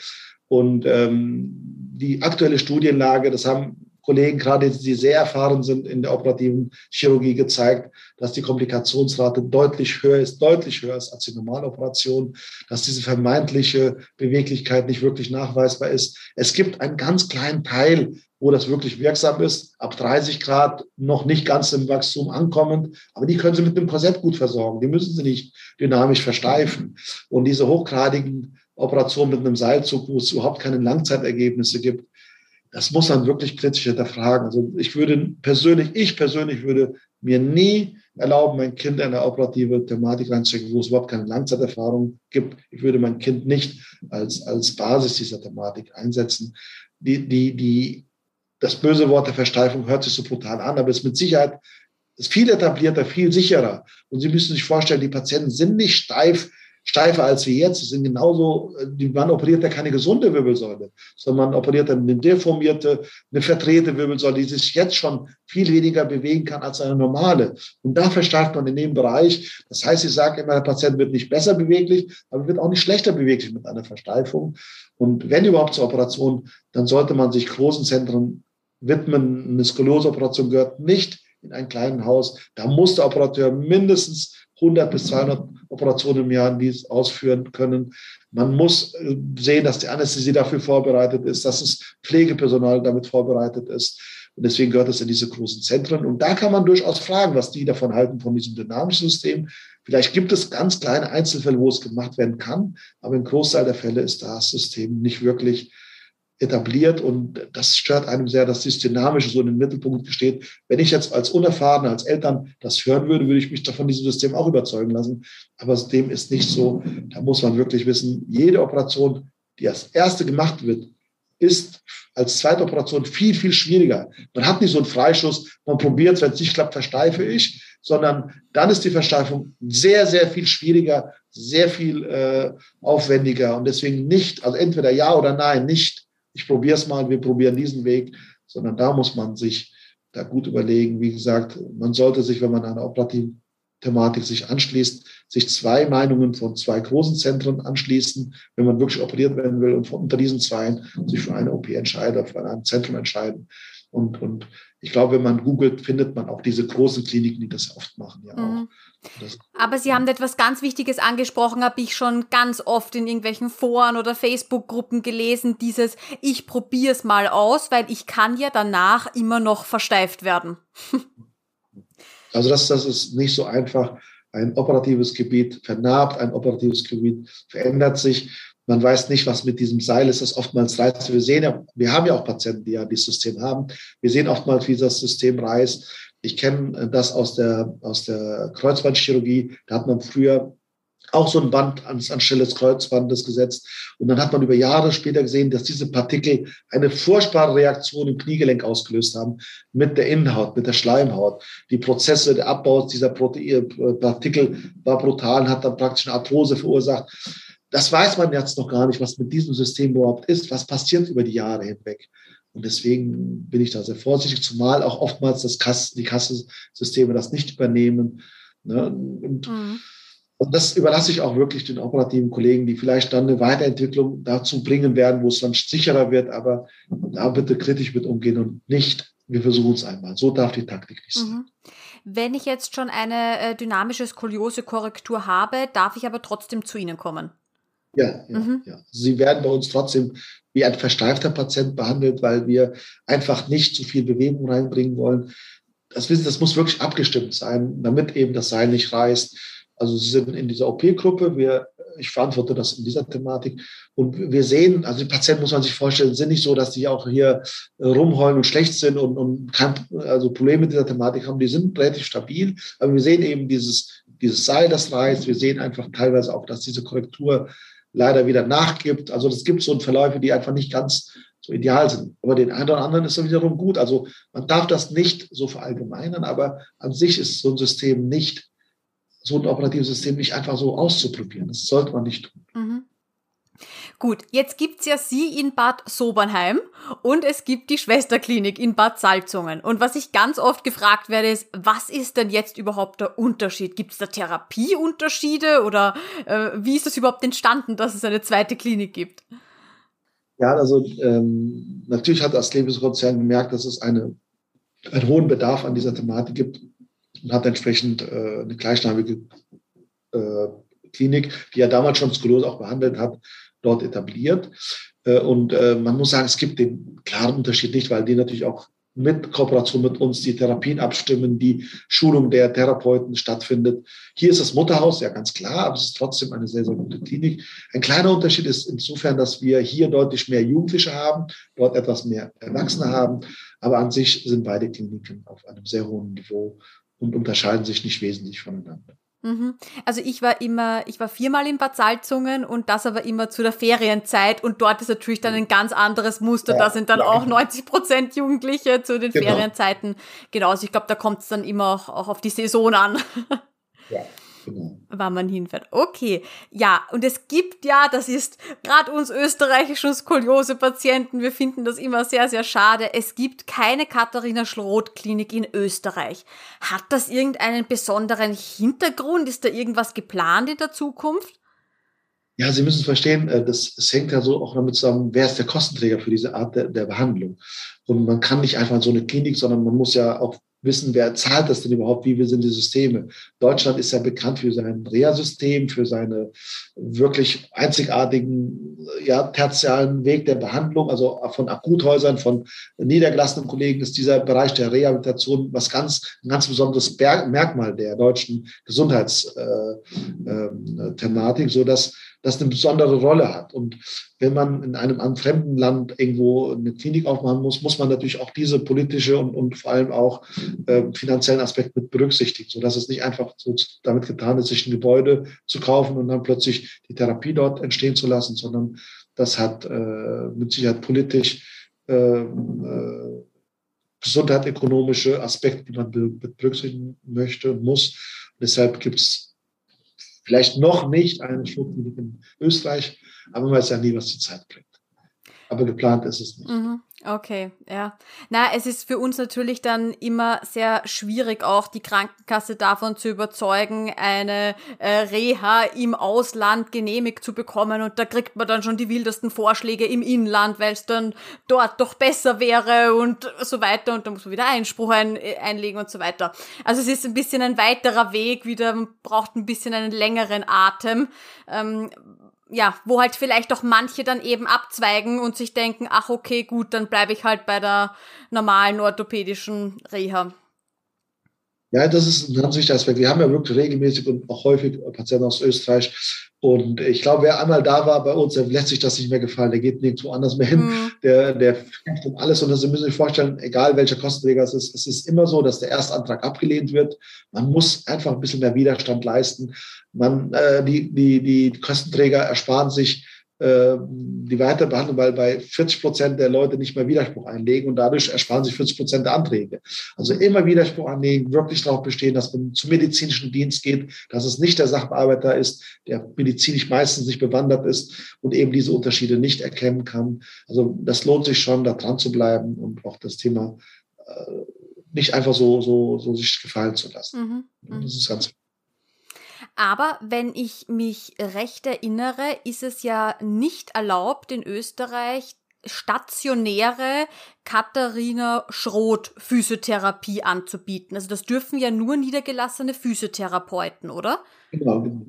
Und ähm, die aktuelle Studienlage, das haben Kollegen, gerade die sehr erfahren sind in der operativen Chirurgie, gezeigt, dass die Komplikationsrate deutlich höher ist, deutlich höher ist als die Normaloperation, dass diese vermeintliche Beweglichkeit nicht wirklich nachweisbar ist. Es gibt einen ganz kleinen Teil, wo das wirklich wirksam ist, ab 30 Grad noch nicht ganz im Wachstum ankommend, aber die können Sie mit einem Korsett gut versorgen. Die müssen Sie nicht dynamisch versteifen. Und diese hochgradigen Operationen mit einem Seilzug, wo es überhaupt keine Langzeitergebnisse gibt, das muss man wirklich kritisch hinterfragen. Also ich würde persönlich, ich persönlich würde mir nie erlauben, mein Kind in eine operative Thematik reinzustecken, wo es überhaupt keine Langzeiterfahrung gibt. Ich würde mein Kind nicht als, als Basis dieser Thematik einsetzen. Die, die, die, das böse Wort der Versteifung hört sich so brutal an, aber es ist mit Sicherheit ist viel etablierter, viel sicherer. Und Sie müssen sich vorstellen, die Patienten sind nicht steif steifer als wir jetzt. Sie sind genauso, man operiert ja keine gesunde Wirbelsäule, sondern man operiert eine deformierte, eine verdrehte Wirbelsäule, die sich jetzt schon viel weniger bewegen kann als eine normale. Und da verstärkt man in dem Bereich. Das heißt, ich sage immer, der Patient wird nicht besser beweglich, aber wird auch nicht schlechter beweglich mit einer Versteifung. Und wenn überhaupt zur Operation, dann sollte man sich großen Zentren widmen. Eine Skolioseoperation gehört nicht in ein kleines Haus. Da muss der Operateur mindestens 100 bis 200 Operationen im Jahr ausführen können. Man muss äh, sehen, dass die Anästhesie dafür vorbereitet ist, dass das Pflegepersonal damit vorbereitet ist. Und deswegen gehört es in diese großen Zentren. Und da kann man durchaus fragen, was die davon halten, von diesem dynamischen System. Vielleicht gibt es ganz kleine Einzelfälle, wo es gemacht werden kann, aber im Großteil der Fälle ist das System nicht wirklich etabliert und das stört einem sehr, dass dieses Dynamische so in den Mittelpunkt steht. Wenn ich jetzt als Unerfahrener, als Eltern das hören würde, würde ich mich davon diesem System auch überzeugen lassen. Aber dem ist nicht so. Da muss man wirklich wissen, jede Operation, die als erste gemacht wird, ist als zweite Operation viel, viel schwieriger. Man hat nicht so einen Freischuss, man probiert es, wenn es nicht klappt, versteife ich. sondern dann ist die Versteifung sehr, sehr viel schwieriger, sehr viel äh, aufwendiger und deswegen nicht, also entweder ja oder nein, nicht, ich probiere es mal, wir probieren diesen Weg, sondern da muss man sich da gut überlegen. Wie gesagt, man sollte sich, wenn man eine operative Thematik sich anschließt, sich zwei Meinungen von zwei großen Zentren anschließen, wenn man wirklich operiert werden will und von unter diesen zwei sich für eine OP entscheidet, für ein Zentrum entscheiden. Und, und ich glaube, wenn man googelt, findet man auch diese großen Kliniken, die das oft machen, ja mhm. Aber Sie haben etwas ganz Wichtiges angesprochen, habe ich schon ganz oft in irgendwelchen Foren oder Facebook-Gruppen gelesen, dieses ich probiere es mal aus, weil ich kann ja danach immer noch versteift werden. Also das, das ist nicht so einfach. Ein operatives Gebiet vernarbt, ein operatives Gebiet verändert sich. Man weiß nicht, was mit diesem Seil ist. Das oftmals reißt. Wir sehen ja, wir haben ja auch Patienten, die ja dieses System haben. Wir sehen oftmals, wie das System reißt. Ich kenne das aus der, aus der Kreuzbandchirurgie. Da hat man früher auch so ein Band ans, anstelle des Kreuzbandes gesetzt. Und dann hat man über Jahre später gesehen, dass diese Partikel eine furchtbare Reaktion im Kniegelenk ausgelöst haben mit der Innenhaut, mit der Schleimhaut. Die Prozesse der Abbaus dieser Protein, Partikel war brutal und hat dann praktisch eine Arthrose verursacht. Das weiß man jetzt noch gar nicht, was mit diesem System überhaupt ist, was passiert über die Jahre hinweg. Und deswegen bin ich da sehr vorsichtig, zumal auch oftmals das Kass, die Kassensysteme das nicht übernehmen. Ne? Und mhm und das überlasse ich auch wirklich den operativen Kollegen, die vielleicht dann eine Weiterentwicklung dazu bringen werden, wo es dann sicherer wird. Aber da bitte kritisch mit umgehen und nicht, wir versuchen es einmal. So darf die Taktik nicht sein. Mhm. Wenn ich jetzt schon eine äh, dynamische Skoliose-Korrektur habe, darf ich aber trotzdem zu Ihnen kommen? Ja, ja, mhm. ja. Sie werden bei uns trotzdem wie ein versteifter Patient behandelt, weil wir einfach nicht zu viel Bewegung reinbringen wollen. Das wissen, das muss wirklich abgestimmt sein, damit eben das Seil nicht reißt also Sie sind in dieser OP-Gruppe, wir, ich verantworte das in dieser Thematik. Und wir sehen, also die Patienten muss man sich vorstellen, sind nicht so, dass die auch hier äh, rumheulen und schlecht sind und, und kein, also Probleme mit dieser Thematik haben. Die sind relativ stabil. Aber wir sehen eben dieses, dieses Seil, das reißt. Wir sehen einfach teilweise auch, dass diese Korrektur leider wieder nachgibt. Also es gibt so Verläufe, die einfach nicht ganz so ideal sind. Aber den einen oder anderen ist dann wiederum gut. Also man darf das nicht so verallgemeinern, aber an sich ist so ein System nicht so ein operatives System nicht einfach so auszuprobieren. Das sollte man nicht tun. Mhm. Gut, jetzt gibt's ja Sie in Bad Sobernheim und es gibt die Schwesterklinik in Bad Salzungen. Und was ich ganz oft gefragt werde, ist, was ist denn jetzt überhaupt der Unterschied? Gibt's da Therapieunterschiede oder äh, wie ist das überhaupt entstanden, dass es eine zweite Klinik gibt? Ja, also ähm, natürlich hat das Lebenskonzern gemerkt, dass es eine, einen hohen Bedarf an dieser Thematik gibt und hat entsprechend äh, eine gleichnamige äh, Klinik, die ja damals schon Skoliose auch behandelt hat, dort etabliert. Äh, und äh, man muss sagen, es gibt den klaren Unterschied nicht, weil die natürlich auch mit Kooperation mit uns die Therapien abstimmen, die Schulung der Therapeuten stattfindet. Hier ist das Mutterhaus, ja ganz klar, aber es ist trotzdem eine sehr, sehr gute Klinik. Ein kleiner Unterschied ist insofern, dass wir hier deutlich mehr Jugendliche haben, dort etwas mehr Erwachsene haben, aber an sich sind beide Kliniken auf einem sehr hohen Niveau und unterscheiden sich nicht wesentlich voneinander. Mhm. Also ich war immer, ich war viermal in Bad Salzungen und das aber immer zu der Ferienzeit und dort ist natürlich dann ein ganz anderes Muster. Ja, da sind dann ja, auch 90 Prozent Jugendliche zu den genau. Ferienzeiten. Genau, also ich glaube, da kommt es dann immer auch, auch auf die Saison an. Ja. Genau. Wann man hinfährt. Okay. Ja, und es gibt ja, das ist gerade uns österreichischen Skoliose-Patienten, wir finden das immer sehr, sehr schade. Es gibt keine Katharina Schroth-Klinik in Österreich. Hat das irgendeinen besonderen Hintergrund? Ist da irgendwas geplant in der Zukunft? Ja, Sie müssen verstehen, äh, das, das hängt ja so auch damit zusammen, wer ist der Kostenträger für diese Art der, der Behandlung. Und man kann nicht einfach in so eine Klinik, sondern man muss ja auch wissen, wer zahlt das denn überhaupt, wie sind die Systeme. Deutschland ist ja bekannt für sein Reha-System, für seine wirklich einzigartigen, ja, tertialen Weg der Behandlung, also von Akuthäusern, von niedergelassenen Kollegen ist dieser Bereich der Rehabilitation was ganz, ein ganz besonderes Merkmal der deutschen Gesundheitsthematik, äh, äh, so dass das eine besondere Rolle hat. Und wenn man in einem, fremden Land irgendwo eine Klinik aufmachen muss, muss man natürlich auch diese politische und, und vor allem auch äh, finanziellen Aspekt mit berücksichtigen, sodass es nicht einfach so damit getan ist, sich ein Gebäude zu kaufen und dann plötzlich die Therapie dort entstehen zu lassen, sondern das hat äh, mit Sicherheit politisch äh, äh gesundheitsökonomische Aspekte, die man berücksichtigen möchte und muss. deshalb gibt es vielleicht noch nicht eine Schulklinik in Österreich, aber man weiß ja nie, was die Zeit bringt. Aber geplant ist es nicht. Mhm. Okay, ja. Na, es ist für uns natürlich dann immer sehr schwierig, auch die Krankenkasse davon zu überzeugen, eine äh, Reha im Ausland genehmigt zu bekommen. Und da kriegt man dann schon die wildesten Vorschläge im Inland, weil es dann dort doch besser wäre und so weiter. Und da muss man wieder Einspruch ein, äh, einlegen und so weiter. Also es ist ein bisschen ein weiterer Weg, wieder man braucht ein bisschen einen längeren Atem. Ähm, ja, wo halt vielleicht auch manche dann eben abzweigen und sich denken, ach okay, gut, dann bleibe ich halt bei der normalen orthopädischen Reha. Ja, das ist ein ganz wichtiger Aspekt. Wir haben ja wirklich regelmäßig und auch häufig Patienten aus Österreich. Und ich glaube, wer einmal da war bei uns, der lässt sich das nicht mehr gefallen. Der geht nirgendwo anders mehr hin. Mhm. Der, der kämpft um alles. Und Sie müssen sich vorstellen, egal welcher Kostenträger es ist, es ist immer so, dass der Erstantrag abgelehnt wird. Man muss einfach ein bisschen mehr Widerstand leisten. Man, äh, die, die, die Kostenträger ersparen sich die Weiterbehandlung, weil bei 40 Prozent der Leute nicht mehr Widerspruch einlegen und dadurch ersparen sich 40 Prozent der Anträge. Also immer Widerspruch anlegen, wirklich darauf bestehen, dass man zum medizinischen Dienst geht, dass es nicht der Sachbearbeiter ist, der medizinisch meistens nicht bewandert ist und eben diese Unterschiede nicht erkennen kann. Also das lohnt sich schon, da dran zu bleiben und auch das Thema äh, nicht einfach so, so, so sich gefallen zu lassen. Mhm. Das ist ganz wichtig. Aber wenn ich mich recht erinnere, ist es ja nicht erlaubt in Österreich stationäre Katharina Schroth Physiotherapie anzubieten. Also das dürfen ja nur niedergelassene Physiotherapeuten, oder? Genau, genau.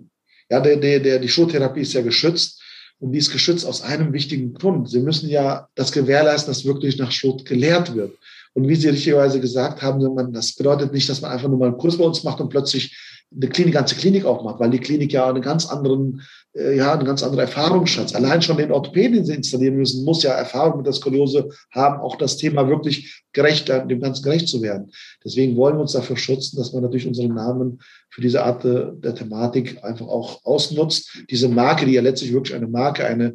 Ja, der, der, der, die Schroth-Therapie ist ja geschützt. Und die ist geschützt aus einem wichtigen Grund. Sie müssen ja das gewährleisten, dass wirklich nach Schroth gelehrt wird. Und wie Sie richtigerweise gesagt haben, das bedeutet nicht, dass man einfach nur mal einen Kurs bei uns macht und plötzlich eine Klinik, ganze Klinik aufmacht, weil die Klinik ja einen ganz anderen, äh, ja, eine ganz andere Erfahrungsschatz. Allein schon den Orthopäden, den sie installieren müssen, muss ja Erfahrung mit der Skoliose haben, auch das Thema wirklich gerecht, dem Ganzen gerecht zu werden. Deswegen wollen wir uns dafür schützen, dass man natürlich unseren Namen für diese Art der Thematik einfach auch ausnutzt. Diese Marke, die ja letztlich wirklich eine Marke, eine,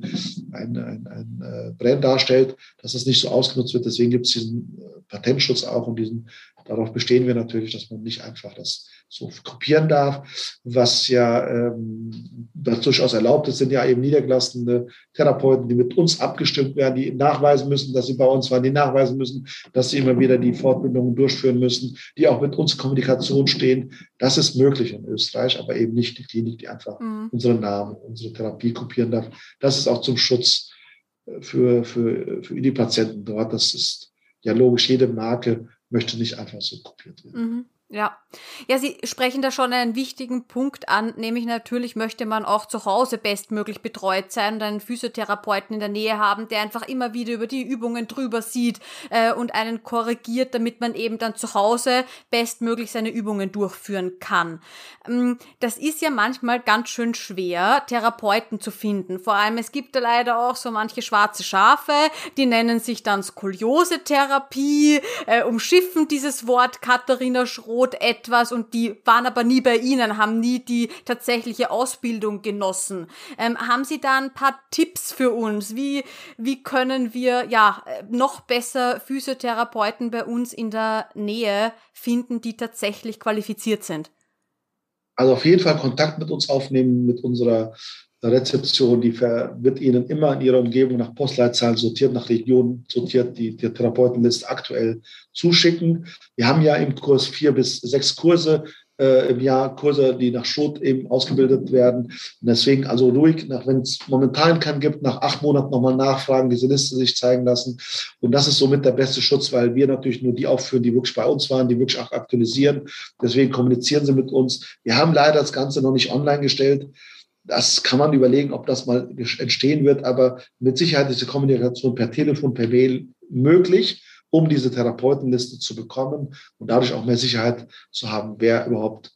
ein, ein, ein äh, Brand darstellt, dass das nicht so ausgenutzt wird. Deswegen gibt es diesen äh, Patentschutz auch und diesen, darauf bestehen wir natürlich, dass man nicht einfach das so kopieren darf, was ja ähm, das durchaus erlaubt ist, sind ja eben niedergelassene Therapeuten, die mit uns abgestimmt werden, die nachweisen müssen, dass sie bei uns waren, die nachweisen müssen, dass sie immer wieder die Fortbildungen durchführen müssen, die auch mit uns Kommunikation stehen. Das ist möglich in Österreich, aber eben nicht die Klinik, die einfach mhm. unseren Namen, unsere Therapie kopieren darf. Das ist auch zum Schutz äh, für, für, für die Patienten dort. Das ist ja logisch, jede Marke möchte nicht einfach so kopiert werden. Mhm. Ja. Ja, Sie sprechen da schon einen wichtigen Punkt an, nämlich natürlich möchte man auch zu Hause bestmöglich betreut sein und einen Physiotherapeuten in der Nähe haben, der einfach immer wieder über die Übungen drüber sieht äh, und einen korrigiert, damit man eben dann zu Hause bestmöglich seine Übungen durchführen kann. Ähm, das ist ja manchmal ganz schön schwer, Therapeuten zu finden. Vor allem, es gibt da leider auch so manche schwarze Schafe, die nennen sich dann Skoliose-Therapie, äh, umschiffen dieses Wort Katharina Schroth Brot etwas und die waren aber nie bei Ihnen, haben nie die tatsächliche Ausbildung genossen. Ähm, haben Sie da ein paar Tipps für uns? Wie, wie können wir ja noch besser Physiotherapeuten bei uns in der Nähe finden, die tatsächlich qualifiziert sind? Also auf jeden Fall Kontakt mit uns aufnehmen, mit unserer Rezeption, die wird Ihnen immer in Ihrer Umgebung nach Postleitzahlen sortiert, nach Region sortiert, die, die Therapeutenliste aktuell zuschicken. Wir haben ja im Kurs vier bis sechs Kurse äh, im Jahr, Kurse, die nach Schot eben ausgebildet werden. Und deswegen also ruhig, wenn es momentan keinen gibt, nach acht Monaten nochmal nachfragen, diese Liste sich zeigen lassen. Und das ist somit der beste Schutz, weil wir natürlich nur die aufführen, die wirklich bei uns waren, die wirklich auch aktualisieren. Deswegen kommunizieren sie mit uns. Wir haben leider das Ganze noch nicht online gestellt. Das kann man überlegen, ob das mal entstehen wird, aber mit Sicherheit ist die Kommunikation per Telefon, per Mail möglich, um diese Therapeutenliste zu bekommen und dadurch auch mehr Sicherheit zu haben, wer überhaupt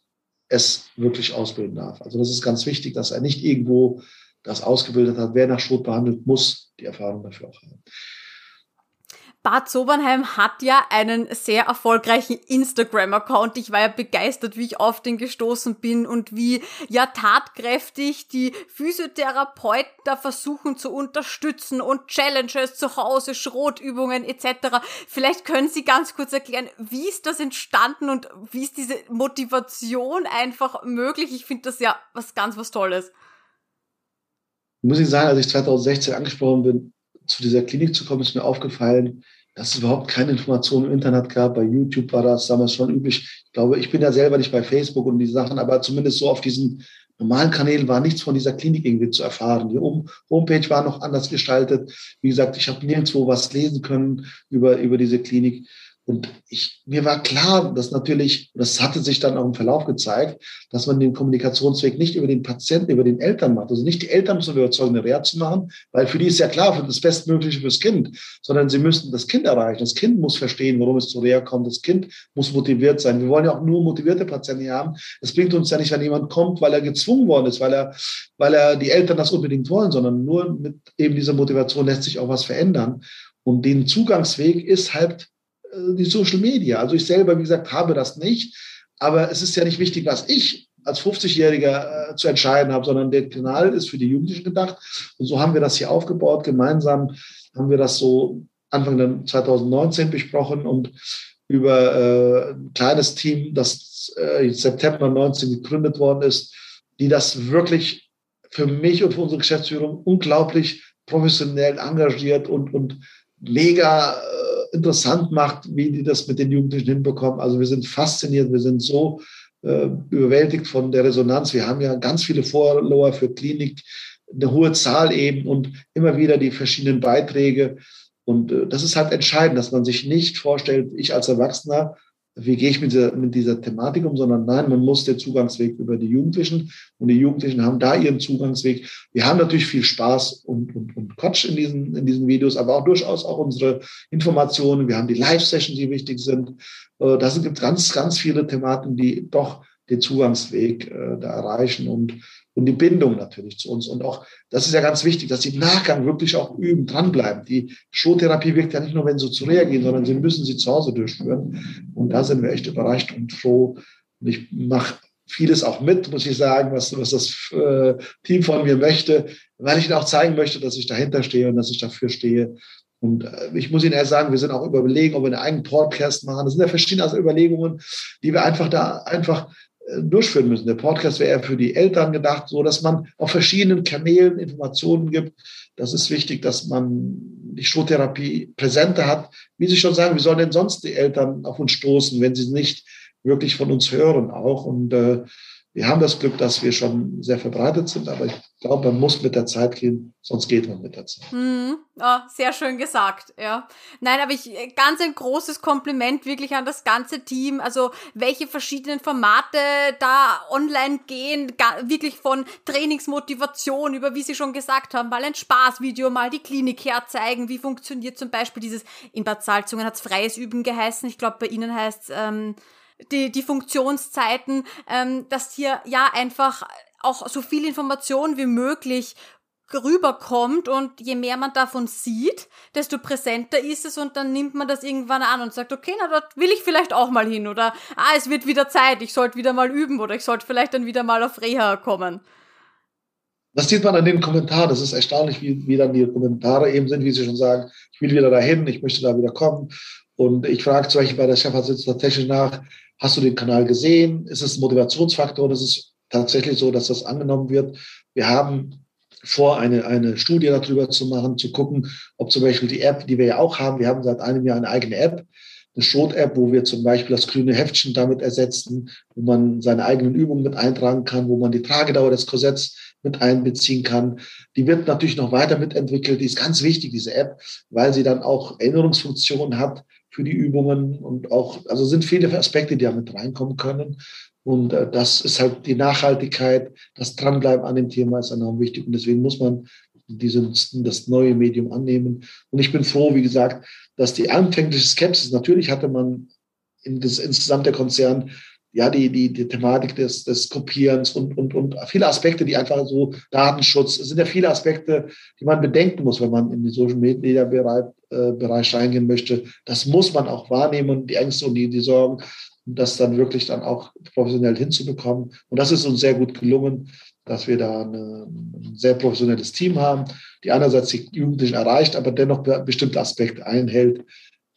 es wirklich ausbilden darf. Also das ist ganz wichtig, dass er nicht irgendwo das ausgebildet hat. Wer nach Schrot behandelt, muss die Erfahrung dafür auch haben. Bad Sobernheim hat ja einen sehr erfolgreichen Instagram-Account. Ich war ja begeistert, wie ich auf den gestoßen bin und wie ja tatkräftig die Physiotherapeuten da versuchen zu unterstützen und Challenges zu Hause, Schrotübungen etc. Vielleicht können Sie ganz kurz erklären, wie ist das entstanden und wie ist diese Motivation einfach möglich? Ich finde das ja was ganz was Tolles. Muss ich sagen, als ich 2016 angesprochen bin, zu dieser Klinik zu kommen, ist mir aufgefallen, dass es überhaupt keine Informationen im Internet gab. Bei YouTube war das damals schon üblich. Ich glaube, ich bin ja selber nicht bei Facebook und die Sachen, aber zumindest so auf diesen normalen Kanälen war nichts von dieser Klinik irgendwie zu erfahren. Die Homepage war noch anders gestaltet. Wie gesagt, ich habe nirgendwo was lesen können über, über diese Klinik. Und ich, mir war klar, dass natürlich, das hatte sich dann auch im Verlauf gezeigt, dass man den Kommunikationsweg nicht über den Patienten, über den Eltern macht. Also nicht die Eltern müssen überzeugen, eine Reha zu machen, weil für die ist ja klar, für das Bestmögliche fürs Kind, sondern sie müssen das Kind erreichen. Das Kind muss verstehen, warum es zur Reha kommt. Das Kind muss motiviert sein. Wir wollen ja auch nur motivierte Patienten hier haben. Es bringt uns ja nicht, wenn jemand kommt, weil er gezwungen worden ist, weil er, weil er die Eltern das unbedingt wollen, sondern nur mit eben dieser Motivation lässt sich auch was verändern. Und den Zugangsweg ist halt die Social Media. Also ich selber, wie gesagt, habe das nicht. Aber es ist ja nicht wichtig, was ich als 50-Jähriger äh, zu entscheiden habe, sondern der Kanal ist für die Jugendlichen gedacht. Und so haben wir das hier aufgebaut. Gemeinsam haben wir das so Anfang 2019 besprochen und über äh, ein kleines Team, das äh, September 19 gegründet worden ist, die das wirklich für mich und für unsere Geschäftsführung unglaublich professionell engagiert und, und mega äh, interessant macht, wie die das mit den Jugendlichen hinbekommen. Also wir sind fasziniert, wir sind so äh, überwältigt von der Resonanz. Wir haben ja ganz viele Follower für Klinik, eine hohe Zahl eben und immer wieder die verschiedenen Beiträge. Und äh, das ist halt entscheidend, dass man sich nicht vorstellt, ich als Erwachsener wie gehe ich mit dieser, mit dieser Thematik um, sondern nein, man muss den Zugangsweg über die Jugendlichen und die Jugendlichen haben da ihren Zugangsweg. Wir haben natürlich viel Spaß und, und, und Quatsch in diesen, in diesen Videos, aber auch durchaus auch unsere Informationen. Wir haben die Live-Sessions, die wichtig sind. Äh, da gibt ganz, ganz viele Thematen, die doch den Zugangsweg äh, da erreichen und und die Bindung natürlich zu uns. Und auch, das ist ja ganz wichtig, dass sie im Nachgang wirklich auch üben, dranbleiben. Die Strohtherapie wirkt ja nicht nur, wenn sie zu reagieren, sondern sie müssen sie zu Hause durchführen. Und da sind wir echt überrascht und froh. Und ich mache vieles auch mit, muss ich sagen, was, was das äh, Team von mir möchte, weil ich ihnen auch zeigen möchte, dass ich dahinter stehe und dass ich dafür stehe. Und äh, ich muss Ihnen eher sagen, wir sind auch überlegen, ob wir einen eigenen Podcast machen. Das sind ja verschiedene Überlegungen, die wir einfach da einfach durchführen müssen. Der Podcast wäre eher für die Eltern gedacht, so dass man auf verschiedenen Kanälen Informationen gibt. Das ist wichtig, dass man die Strohtherapie präsenter hat. Wie Sie schon sagen, wie sollen denn sonst die Eltern auf uns stoßen, wenn sie nicht wirklich von uns hören auch? Und äh, wir haben das Glück, dass wir schon sehr verbreitet sind, aber ich glaube, man muss mit der Zeit gehen, sonst geht man mit der Zeit. Mhm. Oh, sehr schön gesagt, ja. Nein, aber ich ganz ein großes Kompliment wirklich an das ganze Team. Also welche verschiedenen Formate da online gehen, wirklich von Trainingsmotivation über, wie Sie schon gesagt haben, mal ein Spaßvideo, mal die Klinik herzeigen, wie funktioniert zum Beispiel dieses, in Bad Salzungen hat's freies Üben geheißen, ich glaube bei Ihnen heißt ähm, die, die Funktionszeiten, ähm, dass hier ja einfach auch so viel Information wie möglich rüberkommt und je mehr man davon sieht, desto präsenter ist es und dann nimmt man das irgendwann an und sagt, okay, na, dort will ich vielleicht auch mal hin oder ah, es wird wieder Zeit, ich sollte wieder mal üben oder ich sollte vielleicht dann wieder mal auf Reha kommen. Das sieht man an den Kommentaren. Das ist erstaunlich, wie, wie dann die Kommentare eben sind, wie sie schon sagen, ich will wieder dahin, ich möchte da wieder kommen. Und ich frage zum Beispiel bei der Chefarztpraxis tatsächlich nach, Hast du den Kanal gesehen? Ist es ein Motivationsfaktor? Das ist tatsächlich so, dass das angenommen wird. Wir haben vor, eine, eine Studie darüber zu machen, zu gucken, ob zum Beispiel die App, die wir ja auch haben, wir haben seit einem Jahr eine eigene App, eine Schrot-App, wo wir zum Beispiel das grüne Heftchen damit ersetzen, wo man seine eigenen Übungen mit eintragen kann, wo man die Tragedauer des Korsetts mit einbeziehen kann. Die wird natürlich noch weiter mitentwickelt. Die ist ganz wichtig, diese App, weil sie dann auch Erinnerungsfunktionen hat für die Übungen und auch, also sind viele Aspekte, die da mit reinkommen können. Und äh, das ist halt die Nachhaltigkeit, das Dranbleiben an dem Thema ist enorm wichtig. Und deswegen muss man dieses, das neue Medium annehmen. Und ich bin froh, wie gesagt, dass die anfängliche Skepsis, natürlich hatte man in das, insgesamt der Konzern ja, die, die, die Thematik des, des Kopierens und, und, und viele Aspekte, die einfach so Datenschutz, es sind ja viele Aspekte, die man bedenken muss, wenn man in den Social Media Bereich, äh, Bereich reingehen möchte. Das muss man auch wahrnehmen, die Ängste und die, die Sorgen, um das dann wirklich dann auch professionell hinzubekommen. Und das ist uns sehr gut gelungen, dass wir da eine, ein sehr professionelles Team haben, die einerseits die Jugendlichen erreicht, aber dennoch bestimmte Aspekte einhält.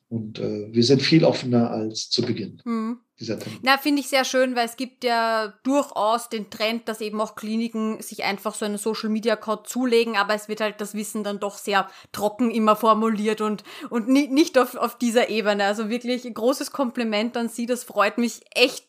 Und äh, wir sind viel offener als zu Beginn. Mhm dieser Termin. Na, finde ich sehr schön, weil es gibt ja durchaus den Trend, dass eben auch Kliniken sich einfach so einen Social Media Code zulegen, aber es wird halt das Wissen dann doch sehr trocken immer formuliert und, und nicht auf, auf dieser Ebene. Also wirklich großes Kompliment an Sie, das freut mich echt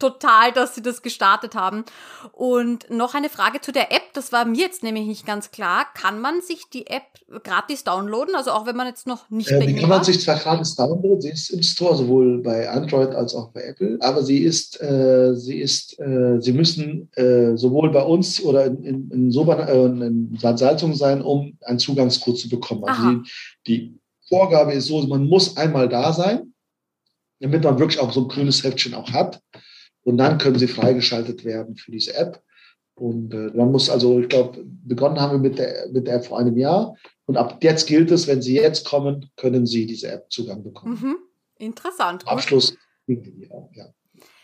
total, dass sie das gestartet haben. Und noch eine Frage zu der App, das war mir jetzt nämlich nicht ganz klar. Kann man sich die App gratis downloaden? Also auch wenn man jetzt noch nicht äh, Die kann man sich zwar gratis downloaden, sie ist im Store sowohl bei Android als auch bei Apple, aber sie ist, äh, sie ist, äh, sie müssen äh, sowohl bei uns oder in, in, in, Soban, äh, in Bad Salzung sein, um einen Zugangscode zu bekommen. Also die, die Vorgabe ist so, man muss einmal da sein, damit man wirklich auch so ein grünes Heftchen auch hat. Und dann können sie freigeschaltet werden für diese App. Und äh, man muss also, ich glaube, begonnen haben wir mit der, mit der App vor einem Jahr. Und ab jetzt gilt es, wenn Sie jetzt kommen, können Sie diese App Zugang bekommen. Mhm. Interessant. Abschluss auch, ja.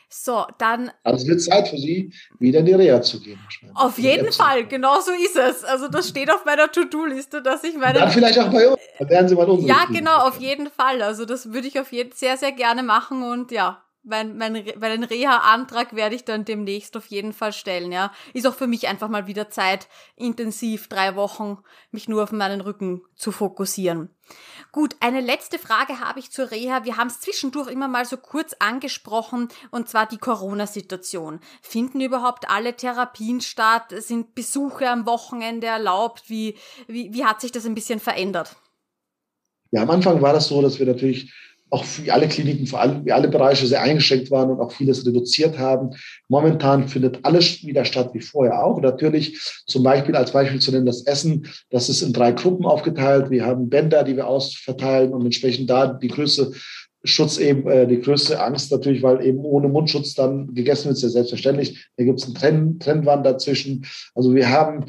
So, dann. Also es wird Zeit für Sie, wieder in die Reha zu gehen. Auf jeden Fall, genau so ist es. Also das steht auf meiner To-Do-Liste, dass ich meine. Dann vielleicht auch bei uns. Dann werden Sie mal unsere Ja, genau, auf jeden Fall. Also das würde ich auf jeden sehr, sehr gerne machen und ja, mein, mein, meinen Reha-Antrag werde ich dann demnächst auf jeden Fall stellen, ja. Ist auch für mich einfach mal wieder Zeit, intensiv drei Wochen mich nur auf meinen Rücken zu fokussieren. Gut, eine letzte Frage habe ich zur Reha. Wir haben es zwischendurch immer mal so kurz angesprochen, und zwar die Corona-Situation. Finden überhaupt alle Therapien statt? Sind Besuche am Wochenende erlaubt? Wie, wie, wie hat sich das ein bisschen verändert? Ja, am Anfang war das so, dass wir natürlich auch für alle Kliniken, für alle, alle Bereiche sehr eingeschränkt waren und auch vieles reduziert haben. Momentan findet alles wieder statt wie vorher auch. natürlich zum Beispiel als Beispiel zu nennen das Essen, das ist in drei Gruppen aufgeteilt. Wir haben Bänder, die wir ausverteilen und entsprechend da die größte Schutz eben, äh, die größte Angst natürlich, weil eben ohne Mundschutz dann gegessen wird, ist ja selbstverständlich. Da gibt es eine Trenn Trennwand dazwischen. Also wir haben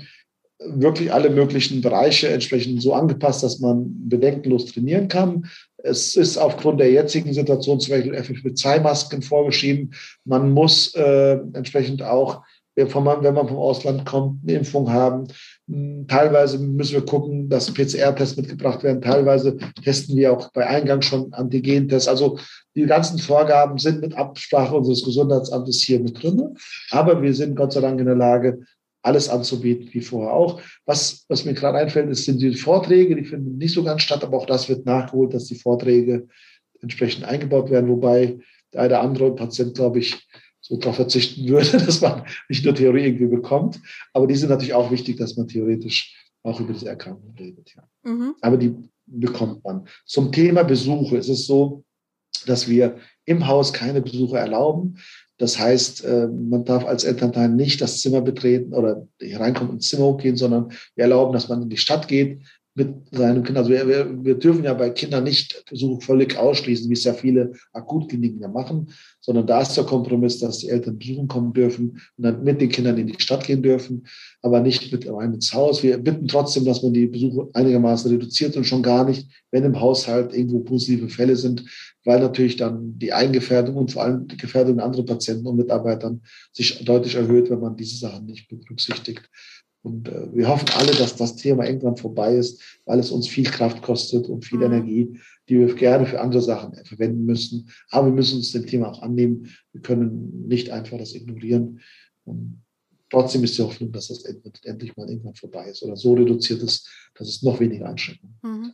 wirklich alle möglichen Bereiche entsprechend so angepasst, dass man bedenkenlos trainieren kann. Es ist aufgrund der jetzigen Situation zum Beispiel FFP2-Masken vorgeschrieben. Man muss äh, entsprechend auch, wenn man vom Ausland kommt, eine Impfung haben. Hm, teilweise müssen wir gucken, dass PCR-Tests mitgebracht werden. Teilweise testen wir auch bei Eingang schon Antigen-Tests. Also die ganzen Vorgaben sind mit Absprache unseres Gesundheitsamtes hier mit drin. Aber wir sind Gott sei Dank in der Lage, alles anzubieten wie vorher auch. Was, was mir gerade einfällt, ist, sind die Vorträge, die finden nicht so ganz statt, aber auch das wird nachgeholt, dass die Vorträge entsprechend eingebaut werden, wobei der eine oder andere Patient, glaube ich, so darauf verzichten würde, dass man nicht nur Theorie irgendwie bekommt. Aber die sind natürlich auch wichtig, dass man theoretisch auch über diese Erkrankung redet. Ja. Mhm. Aber die bekommt man. Zum Thema Besuche ist es so, dass wir im Haus keine Besuche erlauben. Das heißt, äh, man darf als Elternteil nicht das Zimmer betreten oder reinkommen ins Zimmer hochgehen, sondern wir erlauben, dass man in die Stadt geht mit seinem Kind. Also wir, wir, wir dürfen ja bei Kindern nicht Besuche völlig ausschließen, wie es ja viele Akutkliniken ja machen, sondern da ist der Kompromiss, dass die Eltern besuchen kommen dürfen und dann mit den Kindern in die Stadt gehen dürfen, aber nicht mit rein ins Haus. Wir bitten trotzdem, dass man die Besuche einigermaßen reduziert und schon gar nicht, wenn im Haushalt irgendwo positive Fälle sind, weil natürlich dann die Eingefährdung und vor allem die Gefährdung anderer Patienten und Mitarbeitern sich deutlich erhöht, wenn man diese Sachen nicht berücksichtigt. Und äh, wir hoffen alle, dass das Thema irgendwann vorbei ist, weil es uns viel Kraft kostet und viel mhm. Energie, die wir gerne für andere Sachen verwenden müssen. Aber wir müssen uns dem Thema auch annehmen. Wir können nicht einfach das ignorieren. Und trotzdem ist die Hoffnung, dass das endlich mal irgendwann vorbei ist oder so reduziert ist, dass es noch weniger Einschränkungen gibt. Mhm.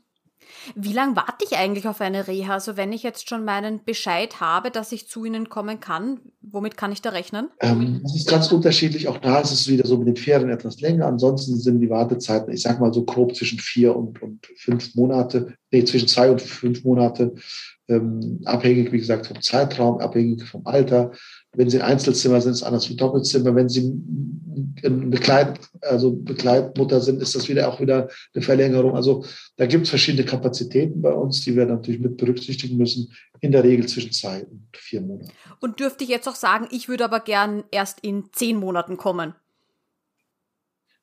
Wie lange warte ich eigentlich auf eine Reha? Also wenn ich jetzt schon meinen Bescheid habe, dass ich zu Ihnen kommen kann, womit kann ich da rechnen? Ähm, das ist ganz unterschiedlich. Auch da ist es wieder so mit den Ferien etwas länger. Ansonsten sind die Wartezeiten, ich sage mal so grob zwischen vier und, und fünf Monate, nee, zwischen zwei und fünf Monate. Ähm, abhängig, wie gesagt, vom Zeitraum, abhängig vom Alter. Wenn Sie ein Einzelzimmer sind, ist es anders wie Doppelzimmer. Wenn Sie Begleit, also Begleitmutter sind, ist das wieder auch wieder eine Verlängerung. Also da gibt es verschiedene Kapazitäten bei uns, die wir natürlich mit berücksichtigen müssen. In der Regel zwischen zwei und vier Monaten. Und dürfte ich jetzt auch sagen, ich würde aber gern erst in zehn Monaten kommen?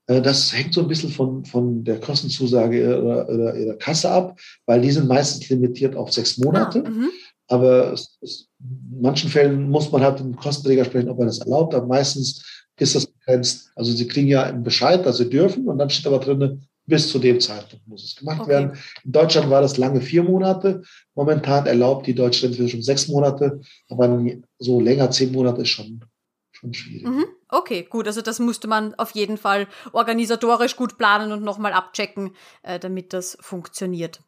Das hängt so ein bisschen von, von der Kostenzusage ihrer, ihrer, ihrer Kasse ab, weil die sind meistens limitiert auf sechs Monate. Ah, mhm. Aber es, es, in manchen Fällen muss man halt mit dem Kostenträger sprechen, ob er das erlaubt. Aber meistens ist das begrenzt. Also sie kriegen ja einen Bescheid, dass sie dürfen und dann steht aber drin, bis zu dem Zeitpunkt muss es gemacht okay. werden. In Deutschland war das lange vier Monate. Momentan erlaubt die deutsche Rentenversicherung sechs Monate, aber so länger zehn Monate ist schon, schon schwierig. Mhm. Okay, gut. Also das musste man auf jeden Fall organisatorisch gut planen und nochmal abchecken, äh, damit das funktioniert.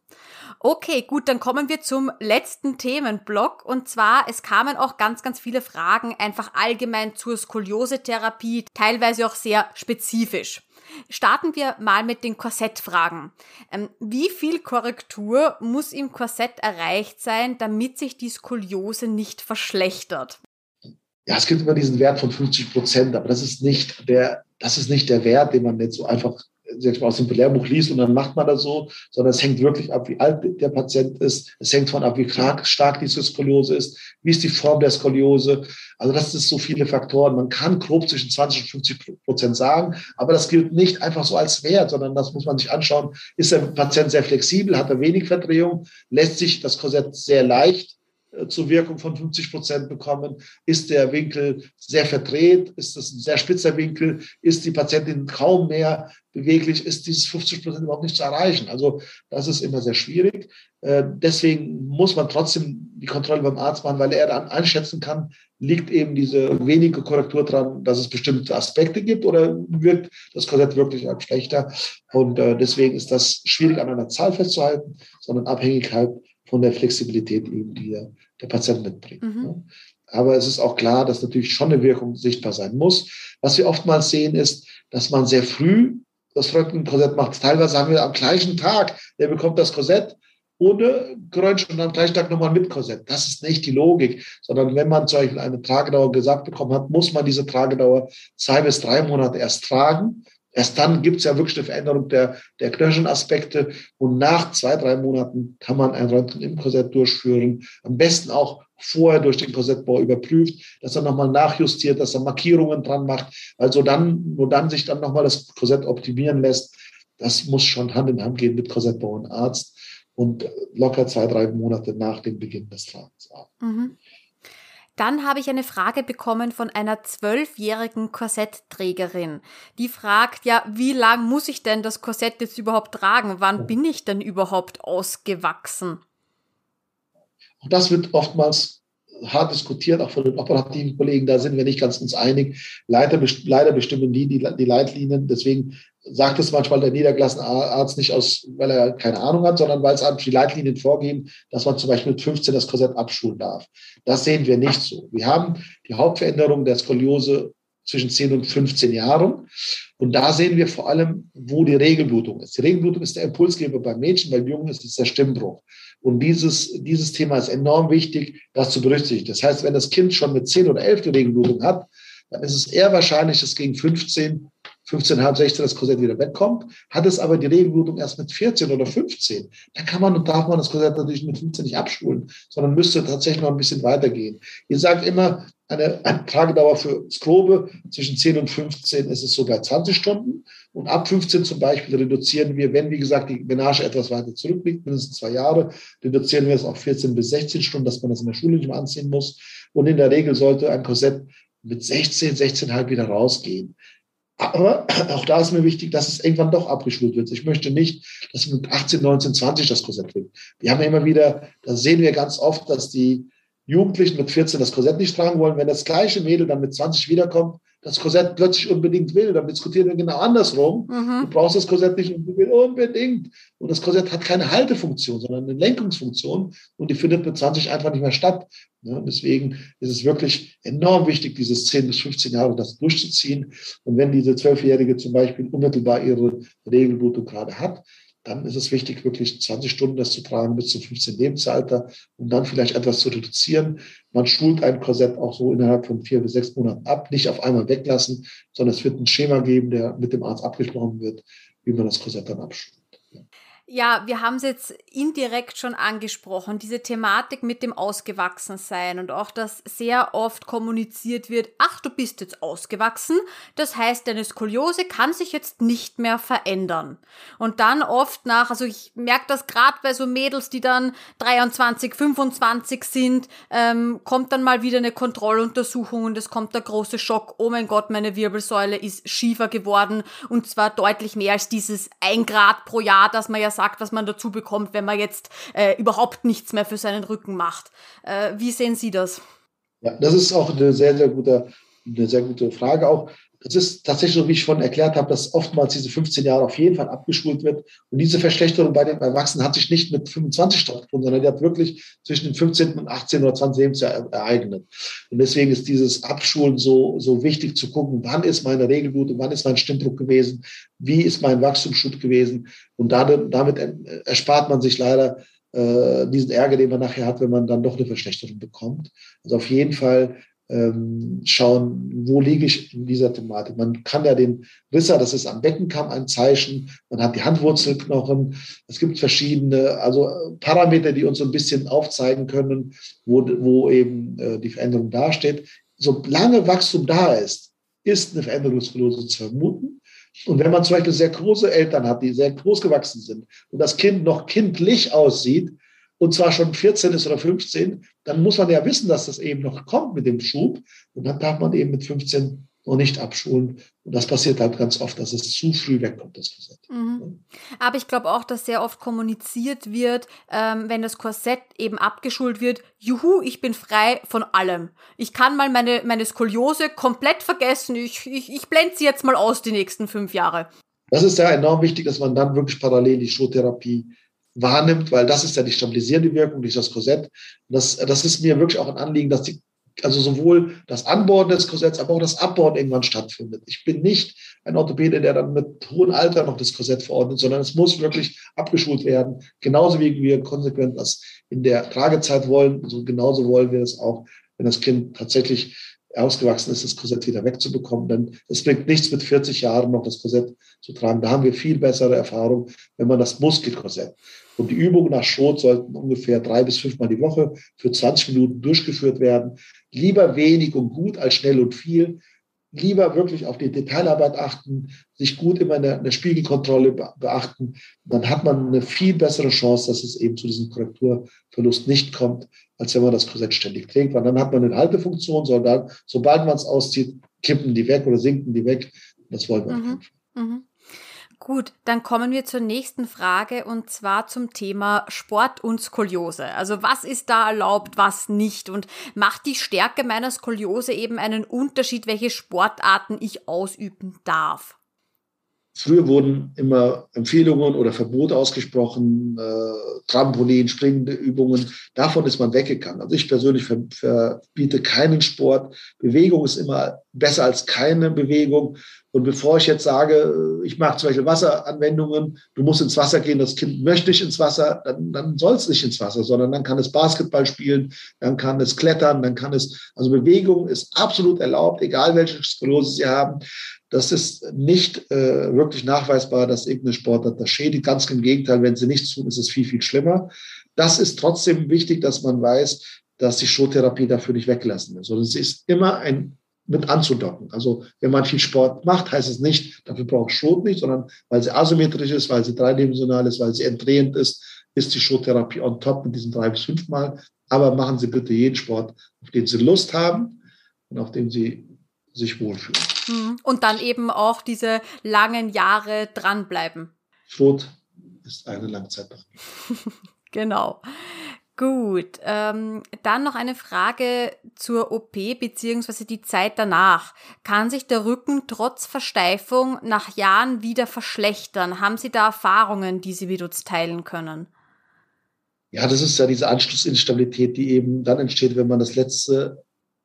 Okay, gut, dann kommen wir zum letzten Themenblock. Und zwar, es kamen auch ganz, ganz viele Fragen einfach allgemein zur Skoliose-Therapie, teilweise auch sehr spezifisch. Starten wir mal mit den Korsettfragen. Ähm, wie viel Korrektur muss im Korsett erreicht sein, damit sich die Skoliose nicht verschlechtert? Ja, es gibt immer diesen Wert von 50 Prozent, aber das ist nicht der, das ist nicht der Wert, den man jetzt so einfach aus dem Lehrbuch liest und dann macht man das so, sondern es hängt wirklich ab, wie alt der Patient ist. Es hängt von ab, wie stark diese Skoliose ist, wie ist die Form der Skoliose. Also das ist so viele Faktoren. Man kann grob zwischen 20 und 50 Prozent sagen, aber das gilt nicht einfach so als Wert, sondern das muss man sich anschauen. Ist der Patient sehr flexibel, hat er wenig Verdrehung, lässt sich das Korsett sehr leicht zur Wirkung von 50 Prozent bekommen? Ist der Winkel sehr verdreht? Ist das ein sehr spitzer Winkel? Ist die Patientin kaum mehr beweglich? Ist dieses 50 Prozent überhaupt nicht zu erreichen? Also das ist immer sehr schwierig. Äh, deswegen muss man trotzdem die Kontrolle beim Arzt machen, weil er dann einschätzen kann, liegt eben diese wenige Korrektur dran, dass es bestimmte Aspekte gibt oder wirkt das Korsett wirklich schlechter? Und äh, deswegen ist das schwierig an einer Zahl festzuhalten, sondern Abhängigkeit von der Flexibilität eben, die der, der Patient mitbringt. Mhm. Ne? Aber es ist auch klar, dass natürlich schon eine Wirkung sichtbar sein muss. Was wir oftmals sehen, ist, dass man sehr früh das Röntgenkorsett macht. Teilweise haben wir am gleichen Tag, der bekommt das Korsett ohne Grönsch und am gleichen Tag nochmal mit Korsett. Das ist nicht die Logik, sondern wenn man zum Beispiel eine Tragedauer gesagt bekommen hat, muss man diese Tragedauer zwei bis drei Monate erst tragen Erst dann gibt es ja wirklich eine Veränderung der, der Knöchenaspekte und nach zwei, drei Monaten kann man ein Röntgen im Korsett durchführen. Am besten auch vorher durch den Korsettbau überprüft, dass er nochmal nachjustiert, dass er Markierungen dran macht, weil so dann, nur dann sich dann nochmal das Korsett optimieren lässt. Das muss schon Hand in Hand gehen mit Korsettbau und Arzt und locker zwei, drei Monate nach dem Beginn des Tragens. Mhm. Dann habe ich eine Frage bekommen von einer zwölfjährigen Korsettträgerin. Die fragt ja, wie lang muss ich denn das Korsett jetzt überhaupt tragen? Wann bin ich denn überhaupt ausgewachsen? Auch das wird oftmals hart diskutiert, auch von den operativen Kollegen. Da sind wir nicht ganz uns einig. Leider, leider bestimmen die, die die Leitlinien. Deswegen sagt es manchmal der niedergelassene Arzt nicht aus, weil er keine Ahnung hat, sondern weil es die Leitlinien vorgeben, dass man zum Beispiel mit 15 das Korsett abschulen darf. Das sehen wir nicht so. Wir haben die Hauptveränderung der Skoliose zwischen 10 und 15 Jahren. Und da sehen wir vor allem, wo die Regelblutung ist. Die Regelblutung ist der Impulsgeber beim Mädchen, beim Jungen ist es der Stimmbruch. Und dieses, dieses Thema ist enorm wichtig, das zu berücksichtigen. Das heißt, wenn das Kind schon mit 10 oder 11 die Regelblutung hat, dann ist es eher wahrscheinlich, dass gegen 15 15,5, 16 das Korsett wieder wegkommt, hat es aber die Regelblutung erst mit 14 oder 15. Da kann man und darf man das Korsett natürlich mit 15 nicht abschulen, sondern müsste tatsächlich noch ein bisschen weitergehen. Ihr sagt immer, eine, eine Tragedauer für Skrobe zwischen 10 und 15 ist es so bei 20 Stunden. Und ab 15 zum Beispiel reduzieren wir, wenn, wie gesagt, die Menage etwas weiter zurückliegt, mindestens zwei Jahre, reduzieren wir es auf 14 bis 16 Stunden, dass man das in der Schule nicht mehr anziehen muss. Und in der Regel sollte ein Korsett mit 16, 16,5 wieder rausgehen. Aber auch da ist mir wichtig, dass es irgendwann doch abgeschult wird. Ich möchte nicht, dass mit 18, 19, 20 das Korsett kriegt. Wir haben ja immer wieder, da sehen wir ganz oft, dass die Jugendlichen mit 14 das Korsett nicht tragen wollen. Wenn das gleiche Mädel dann mit 20 wiederkommt, das Korsett plötzlich unbedingt will, dann diskutieren wir genau andersrum. Mhm. Du brauchst das Korsett nicht unbedingt. Und das Korsett hat keine Haltefunktion, sondern eine Lenkungsfunktion und die findet mit 20 einfach nicht mehr statt. Deswegen ist es wirklich enorm wichtig, dieses 10 bis 15 Jahre das durchzuziehen. Und wenn diese Zwölfjährige zum Beispiel unmittelbar ihre Regelblutung gerade hat, dann ist es wichtig, wirklich 20 Stunden das zu tragen bis zum 15. Lebensalter, um dann vielleicht etwas zu reduzieren. Man schult ein Korsett auch so innerhalb von vier bis sechs Monaten ab, nicht auf einmal weglassen, sondern es wird ein Schema geben, der mit dem Arzt abgesprochen wird, wie man das Korsett dann abschult. Ja, wir haben es jetzt indirekt schon angesprochen, diese Thematik mit dem Ausgewachsensein und auch, dass sehr oft kommuniziert wird, ach, du bist jetzt ausgewachsen, das heißt, deine Skoliose kann sich jetzt nicht mehr verändern. Und dann oft nach, also ich merke das gerade bei so Mädels, die dann 23, 25 sind, ähm, kommt dann mal wieder eine Kontrolluntersuchung und es kommt der große Schock, oh mein Gott, meine Wirbelsäule ist schiefer geworden und zwar deutlich mehr als dieses ein Grad pro Jahr, das man ja sagt, was man dazu bekommt, wenn man jetzt äh, überhaupt nichts mehr für seinen Rücken macht. Äh, wie sehen Sie das? Ja, das ist auch eine sehr, sehr gute, eine sehr gute Frage auch es ist tatsächlich so, wie ich schon erklärt habe, dass oftmals diese 15 Jahre auf jeden Fall abgeschult wird. Und diese Verschlechterung bei den Erwachsenen hat sich nicht mit 25 stattgefunden, sondern die hat wirklich zwischen dem 15. und 18. oder 20. Lebensjahr ereignet. Und deswegen ist dieses Abschulen so, so wichtig zu gucken, wann ist meine Regelblutung, wann ist mein Stimmbruch gewesen, wie ist mein Wachstumsschub gewesen. Und damit, damit erspart man sich leider äh, diesen Ärger, den man nachher hat, wenn man dann doch eine Verschlechterung bekommt. Also auf jeden Fall ähm, schauen, wo liege ich in dieser Thematik. Man kann ja den Risser, das ist am Beckenkamm ein Zeichen, man hat die Handwurzelknochen, es gibt verschiedene, also Parameter, die uns so ein bisschen aufzeigen können, wo, wo eben äh, die Veränderung dasteht. Solange Wachstum da ist, ist eine Veränderungsverlose zu vermuten. Und wenn man zum Beispiel sehr große Eltern hat, die sehr groß gewachsen sind und das Kind noch kindlich aussieht, und zwar schon 14 ist oder 15, dann muss man ja wissen, dass das eben noch kommt mit dem Schub. Und dann darf man eben mit 15 noch nicht abschulen. Und das passiert halt ganz oft, dass es zu früh wegkommt, das Korsett. Mhm. Aber ich glaube auch, dass sehr oft kommuniziert wird, ähm, wenn das Korsett eben abgeschult wird, juhu, ich bin frei von allem. Ich kann mal meine, meine Skoliose komplett vergessen. Ich, ich, ich blende sie jetzt mal aus die nächsten fünf Jahre. Das ist ja enorm wichtig, dass man dann wirklich parallel die Schuhtherapie wahrnimmt, weil das ist ja die stabilisierende Wirkung durch das Korsett. Das, das ist mir wirklich auch ein Anliegen, dass die, also sowohl das Anborden des Korsetts, aber auch das Abborden irgendwann stattfindet. Ich bin nicht ein Orthopäde, der dann mit hohem Alter noch das Korsett verordnet, sondern es muss wirklich abgeschult werden. Genauso wie wir konsequent das in der Tragezeit wollen, so genauso wollen wir es auch, wenn das Kind tatsächlich ausgewachsen ist, das Korsett wieder wegzubekommen. Denn es bringt nichts mit 40 Jahren noch das Korsett zu tragen. Da haben wir viel bessere Erfahrung, wenn man das Muskelkorsett. Und die Übungen nach Schrot sollten ungefähr drei bis fünfmal die Woche für 20 Minuten durchgeführt werden. Lieber wenig und gut als schnell und viel lieber wirklich auf die Detailarbeit achten, sich gut immer in der, in der Spiegelkontrolle beachten. Dann hat man eine viel bessere Chance, dass es eben zu diesem Korrekturverlust nicht kommt, als wenn man das Korsett ständig trägt. Weil dann hat man eine Haltefunktion, sondern sobald man es auszieht, kippen die weg oder sinken die weg. Das wollen wir mhm. nicht. Mhm. Gut, dann kommen wir zur nächsten Frage und zwar zum Thema Sport und Skoliose. Also was ist da erlaubt, was nicht und macht die Stärke meiner Skoliose eben einen Unterschied, welche Sportarten ich ausüben darf? Früher wurden immer Empfehlungen oder Verbote ausgesprochen, äh, Trampolin, springende Übungen. Davon ist man weggegangen. Also ich persönlich verbiete keinen Sport. Bewegung ist immer besser als keine Bewegung. Und bevor ich jetzt sage, ich mache zum Beispiel Wasseranwendungen, du musst ins Wasser gehen, das Kind möchte nicht ins Wasser, dann, dann soll es nicht ins Wasser, sondern dann kann es Basketball spielen, dann kann es klettern, dann kann es, also Bewegung ist absolut erlaubt, egal welche Sklerose Sie haben. Das ist nicht äh, wirklich nachweisbar, dass irgendeine Sportart das schädigt. Ganz im Gegenteil, wenn sie nichts tun, ist es viel, viel schlimmer. Das ist trotzdem wichtig, dass man weiß, dass die Schuhtherapie dafür nicht weglassen ist. Sondern es ist immer ein mit anzudocken. Also wenn man viel Sport macht, heißt es nicht, dafür braucht Schrot nicht, sondern weil sie asymmetrisch ist, weil sie dreidimensional ist, weil sie entdrehend ist, ist die Schrottherapie on top mit diesen drei bis fünf Mal. Aber machen Sie bitte jeden Sport, auf den Sie Lust haben und auf den Sie sich wohlfühlen. Mhm. Und dann eben auch diese langen Jahre dranbleiben. Schrot ist eine Langzeitbehandlung. genau. Gut, ähm, dann noch eine Frage zur OP beziehungsweise die Zeit danach. Kann sich der Rücken trotz Versteifung nach Jahren wieder verschlechtern? Haben Sie da Erfahrungen, die Sie mit uns teilen können? Ja, das ist ja diese Anschlussinstabilität, die eben dann entsteht, wenn man das letzte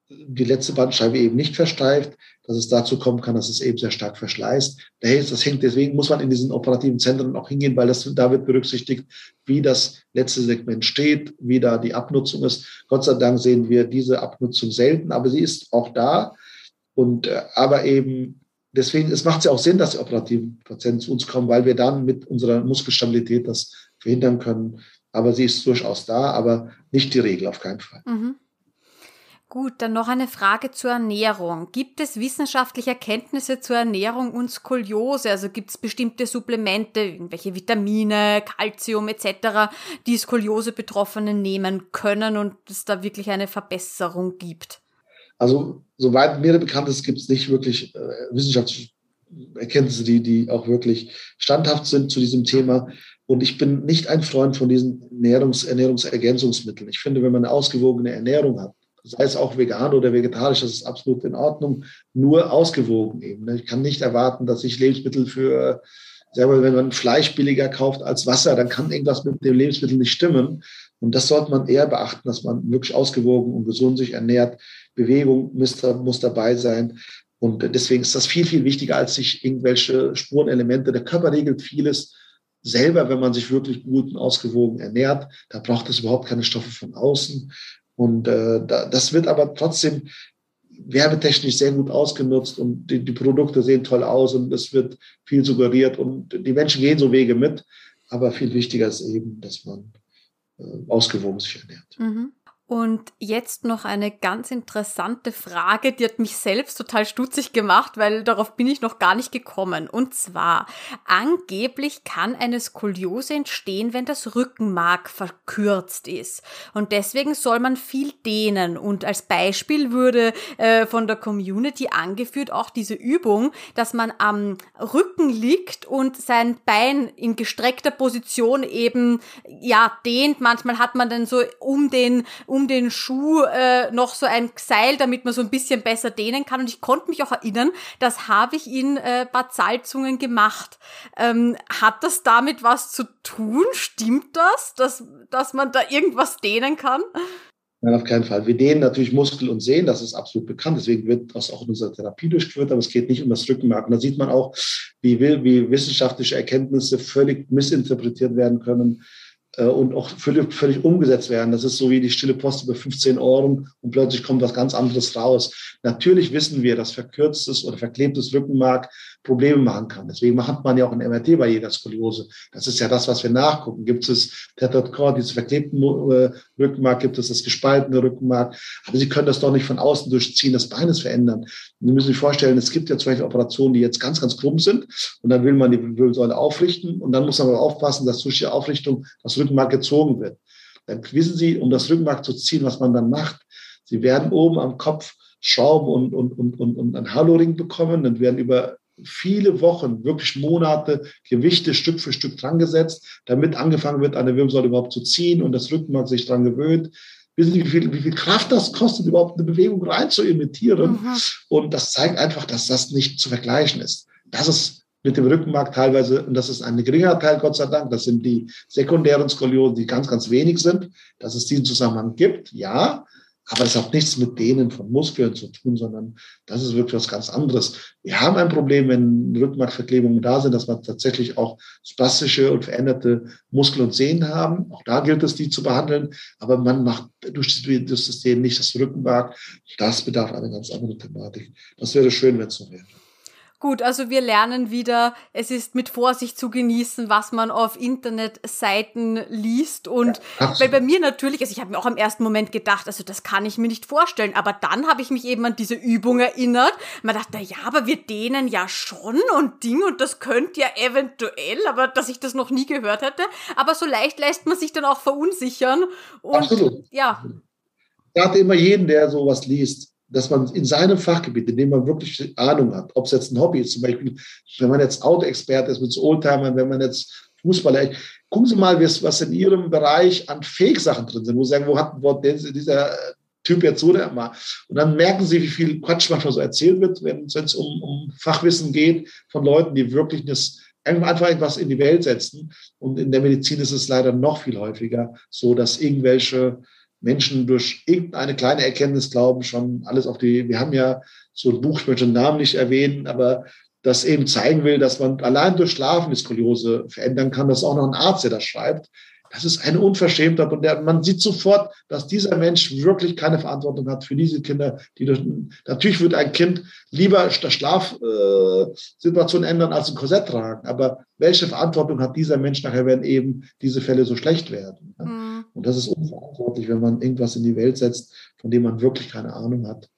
die letzte Bandscheibe eben nicht versteift, dass es dazu kommen kann, dass es eben sehr stark verschleißt. Das hängt, deswegen muss man in diesen operativen Zentren auch hingehen, weil das, da wird berücksichtigt, wie das letzte Segment steht, wie da die Abnutzung ist. Gott sei Dank sehen wir diese Abnutzung selten, aber sie ist auch da. Und, äh, aber eben, deswegen, es macht ja auch Sinn, dass die operativen Patienten zu uns kommen, weil wir dann mit unserer Muskelstabilität das verhindern können. Aber sie ist durchaus da, aber nicht die Regel auf keinen Fall. Mhm. Gut, dann noch eine Frage zur Ernährung. Gibt es wissenschaftliche Erkenntnisse zur Ernährung und Skoliose? Also gibt es bestimmte Supplemente, irgendwelche Vitamine, Kalzium etc., die Skoliose-Betroffenen nehmen können und es da wirklich eine Verbesserung gibt? Also soweit mir bekannt ist, gibt es nicht wirklich äh, wissenschaftliche Erkenntnisse, die, die auch wirklich standhaft sind zu diesem Thema. Und ich bin nicht ein Freund von diesen Ernährungs Ernährungsergänzungsmitteln. Ich finde, wenn man eine ausgewogene Ernährung hat, sei es auch vegan oder vegetarisch, das ist absolut in Ordnung, nur ausgewogen eben. Ne? Ich kann nicht erwarten, dass ich Lebensmittel für, sagen wir, wenn man Fleisch billiger kauft als Wasser, dann kann irgendwas mit dem Lebensmittel nicht stimmen. Und das sollte man eher beachten, dass man wirklich ausgewogen und gesund sich ernährt. Bewegung muss, muss dabei sein. Und deswegen ist das viel, viel wichtiger, als sich irgendwelche Spurenelemente. Der Körper regelt vieles selber, wenn man sich wirklich gut und ausgewogen ernährt. Da braucht es überhaupt keine Stoffe von außen. Und äh, das wird aber trotzdem werbetechnisch sehr gut ausgenutzt und die, die, Produkte sehen toll aus und es wird viel suggeriert und die Menschen gehen so Wege mit. Aber viel wichtiger ist eben, dass man äh, ausgewogen sich ernährt. Mhm. Und jetzt noch eine ganz interessante Frage, die hat mich selbst total stutzig gemacht, weil darauf bin ich noch gar nicht gekommen. Und zwar, angeblich kann eine Skoliose entstehen, wenn das Rückenmark verkürzt ist. Und deswegen soll man viel dehnen. Und als Beispiel wurde äh, von der Community angeführt auch diese Übung, dass man am Rücken liegt und sein Bein in gestreckter Position eben, ja, dehnt. Manchmal hat man dann so um den, um den Schuh äh, noch so ein Seil, damit man so ein bisschen besser dehnen kann. Und ich konnte mich auch erinnern, das habe ich in äh, Bad Salzungen gemacht. Ähm, hat das damit was zu tun? Stimmt das, dass, dass man da irgendwas dehnen kann? Nein, auf keinen Fall. Wir dehnen natürlich Muskel und Sehnen, das ist absolut bekannt. Deswegen wird das auch in unserer Therapie durchgeführt, aber es geht nicht um das Rückenmark. Und da sieht man auch, wie, wie wissenschaftliche Erkenntnisse völlig missinterpretiert werden können und auch völlig, völlig umgesetzt werden. Das ist so wie die stille Post über 15 Euro und plötzlich kommt was ganz anderes raus. Natürlich wissen wir, dass verkürztes oder verklebtes Rückenmark Probleme machen kann. Deswegen hat man ja auch ein MRT bei jeder Skoliose. Das ist ja das, was wir nachgucken. Gibt es Tethered Core, dieses verklebten äh, Rückenmark, gibt es das gespaltene Rückenmark. Aber Sie können das doch nicht von außen durchziehen des Beines verändern. Sie müssen sich vorstellen, es gibt ja zum Beispiel Operationen, die jetzt ganz, ganz krumm sind und dann will man die Wirbelsäule aufrichten und dann muss man aber aufpassen, dass durch die Aufrichtung das Rückenmark gezogen wird. Dann wissen Sie, um das Rückenmark zu ziehen, was man dann macht. Sie werden oben am Kopf Schrauben und, und, und, und, und einen Haloring bekommen. Dann werden über viele Wochen, wirklich Monate Gewichte Stück für Stück dran gesetzt, damit angefangen wird, eine Wirbelsäule überhaupt zu ziehen und das Rückenmark sich dran gewöhnt. Wissen Sie, wie viel, wie viel Kraft das kostet, überhaupt eine Bewegung rein zu imitieren? Mhm. Und das zeigt einfach, dass das nicht zu vergleichen ist. Das ist mit dem Rückenmark teilweise, und das ist ein geringer Teil, Gott sei Dank, das sind die sekundären Skoliosen, die ganz, ganz wenig sind, dass es diesen Zusammenhang gibt, ja, aber das hat nichts mit denen von Muskeln zu tun, sondern das ist wirklich was ganz anderes. Wir haben ein Problem, wenn Rückenmarkverklebungen da sind, dass wir tatsächlich auch spastische und veränderte Muskel und Sehnen haben. Auch da gilt es, die zu behandeln. Aber man macht durch das System nicht das Rückenmark. Das bedarf einer ganz anderen Thematik. Das wäre schön, wenn es so wäre. Gut, also wir lernen wieder, es ist mit Vorsicht zu genießen, was man auf Internetseiten liest. Und ja, weil bei mir natürlich, also ich habe mir auch im ersten Moment gedacht, also das kann ich mir nicht vorstellen. Aber dann habe ich mich eben an diese Übung erinnert. Man dachte, ja, aber wir dehnen ja schon und Ding und das könnte ja eventuell, aber dass ich das noch nie gehört hätte. Aber so leicht lässt man sich dann auch verunsichern. Und Absolut. ja. Ich rate immer jeden, der sowas liest, dass man in seinem Fachgebiet, in dem man wirklich Ahnung hat, ob es jetzt ein Hobby ist, zum Beispiel, wenn man jetzt Autoexperte ist mit so Oldtimern, wenn man jetzt Fußballer, gucken Sie mal, was in Ihrem Bereich an Fake-Sachen drin sind, wo Sie sagen, wo hat wo dieser Typ jetzt so der mal. Und dann merken Sie, wie viel Quatsch manchmal so erzählt wird, wenn es um, um Fachwissen geht von Leuten, die wirklich das einfach etwas in die Welt setzen. Und in der Medizin ist es leider noch viel häufiger so, dass irgendwelche Menschen durch irgendeine kleine Erkenntnis glauben, schon alles auf die, wir haben ja so ein Buch, ich möchte den Namen nicht erwähnen, aber das eben zeigen will, dass man allein durch Schlafen die Skoliose verändern kann. Das ist auch noch ein Arzt, der das schreibt. Das ist eine Unverschämtheit und der, man sieht sofort, dass dieser Mensch wirklich keine Verantwortung hat für diese Kinder. Die durch, natürlich wird ein Kind lieber der Schlafsituation äh, ändern als ein Korsett tragen. Aber welche Verantwortung hat dieser Mensch nachher, wenn eben diese Fälle so schlecht werden? Mhm. Und das ist unverantwortlich, wenn man irgendwas in die Welt setzt, von dem man wirklich keine Ahnung hat.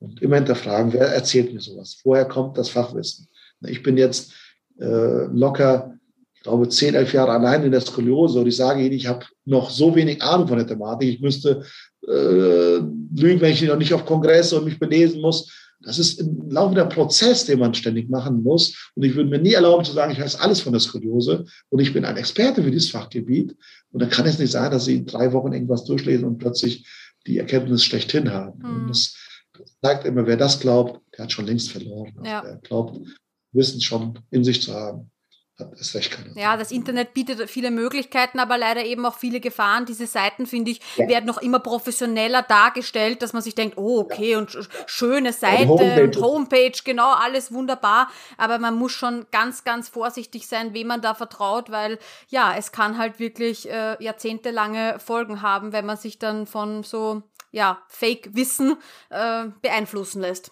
Und immer hinterfragen, wer erzählt mir sowas? Woher kommt das Fachwissen? Ich bin jetzt äh, locker ich glaube, zehn, elf Jahre allein in der Skoliose und ich sage Ihnen, ich habe noch so wenig Ahnung von der Thematik. Ich müsste äh, lügen, wenn ich noch nicht auf Kongresse und mich belesen muss. Das ist ein laufender Prozess, den man ständig machen muss. Und ich würde mir nie erlauben zu sagen, ich weiß alles von der Skoliose und ich bin ein Experte für dieses Fachgebiet. Und dann kann es nicht sein, dass Sie in drei Wochen irgendwas durchlesen und plötzlich die Erkenntnis schlechthin haben. Mhm. Und das, das sagt immer, wer das glaubt, der hat schon längst verloren. Also ja. Der glaubt, Wissen schon in sich zu haben ist recht keine Ja, das Internet bietet viele Möglichkeiten, aber leider eben auch viele Gefahren. Diese Seiten, finde ich, ja. werden noch immer professioneller dargestellt, dass man sich denkt, oh, okay, ja. und schöne Seite Homepage. und Homepage, genau, alles wunderbar. Aber man muss schon ganz, ganz vorsichtig sein, wem man da vertraut, weil ja, es kann halt wirklich äh, jahrzehntelange Folgen haben, wenn man sich dann von so ja, Fake-Wissen äh, beeinflussen lässt.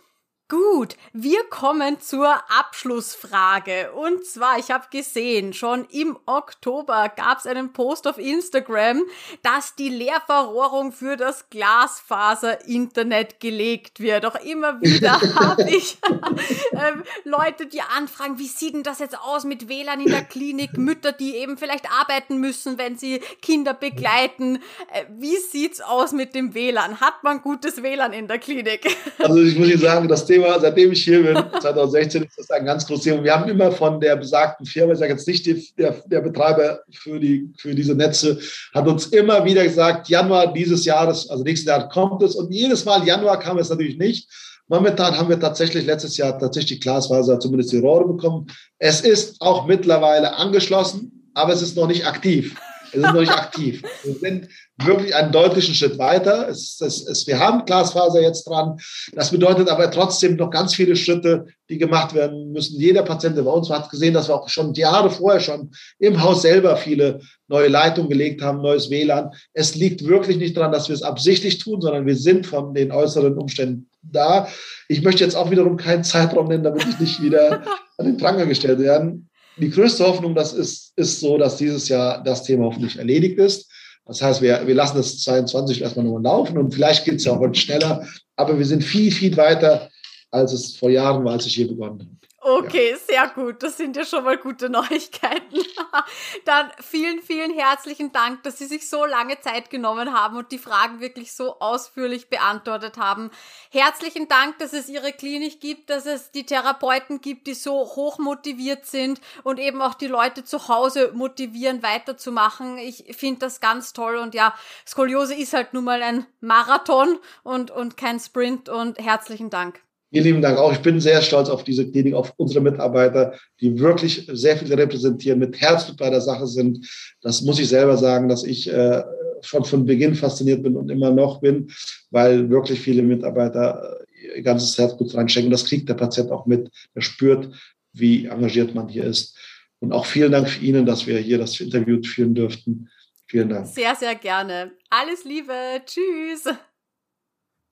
Gut, wir kommen zur Abschlussfrage. Und zwar, ich habe gesehen, schon im Oktober gab es einen Post auf Instagram, dass die Leerverrohrung für das Glasfaser-Internet gelegt wird. Auch immer wieder habe ich äh, Leute, die anfragen, wie sieht denn das jetzt aus mit WLAN in der Klinik? Mütter, die eben vielleicht arbeiten müssen, wenn sie Kinder begleiten. Äh, wie sieht's aus mit dem WLAN? Hat man gutes WLAN in der Klinik? Also ich muss Ihnen sagen, das Thema Thema, seitdem ich hier bin, 2016, ist das ein ganz großes Thema. Wir haben immer von der besagten Firma, ich sage jetzt nicht die, der, der Betreiber für, die, für diese Netze, hat uns immer wieder gesagt, Januar dieses Jahres, also nächstes Jahr kommt es. Und jedes Mal Januar kam es natürlich nicht. Momentan haben wir tatsächlich letztes Jahr tatsächlich die Glasfaser, zumindest die Rohre bekommen. Es ist auch mittlerweile angeschlossen, aber es ist noch nicht aktiv. Es ist noch nicht aktiv. Wir sind wirklich einen deutlichen Schritt weiter. Es, es, es, wir haben Glasfaser jetzt dran. Das bedeutet aber trotzdem noch ganz viele Schritte, die gemacht werden müssen. Jeder Patient, der bei uns war, hat gesehen, dass wir auch schon Jahre vorher schon im Haus selber viele neue Leitungen gelegt haben, neues WLAN. Es liegt wirklich nicht daran, dass wir es absichtlich tun, sondern wir sind von den äußeren Umständen da. Ich möchte jetzt auch wiederum keinen Zeitraum nennen, damit ich nicht wieder an den Pranger gestellt werde. Die größte Hoffnung, das ist, ist so, dass dieses Jahr das Thema hoffentlich erledigt ist. Das heißt, wir, wir lassen das 22 erstmal nur laufen und vielleicht geht es ja auch heute schneller, aber wir sind viel, viel weiter, als es vor Jahren war, als ich hier begonnen habe. Okay, ja. sehr gut. Das sind ja schon mal gute Neuigkeiten. Dann vielen, vielen herzlichen Dank, dass Sie sich so lange Zeit genommen haben und die Fragen wirklich so ausführlich beantwortet haben. Herzlichen Dank, dass es Ihre Klinik gibt, dass es die Therapeuten gibt, die so hoch motiviert sind und eben auch die Leute zu Hause motivieren, weiterzumachen. Ich finde das ganz toll und ja, Skoliose ist halt nun mal ein Marathon und, und kein Sprint und herzlichen Dank. Vielen lieben Dank auch. Ich bin sehr stolz auf diese Klinik, auf unsere Mitarbeiter, die wirklich sehr viel repräsentieren, mit Herzblut bei der Sache sind. Das muss ich selber sagen, dass ich äh, schon von Beginn fasziniert bin und immer noch bin, weil wirklich viele Mitarbeiter äh, ihr ganzes Herzblut reinstecken. Das kriegt der Patient auch mit. Er spürt, wie engagiert man hier ist. Und auch vielen Dank für Ihnen, dass wir hier das Interview führen dürften. Vielen Dank. Sehr, sehr gerne. Alles Liebe. Tschüss.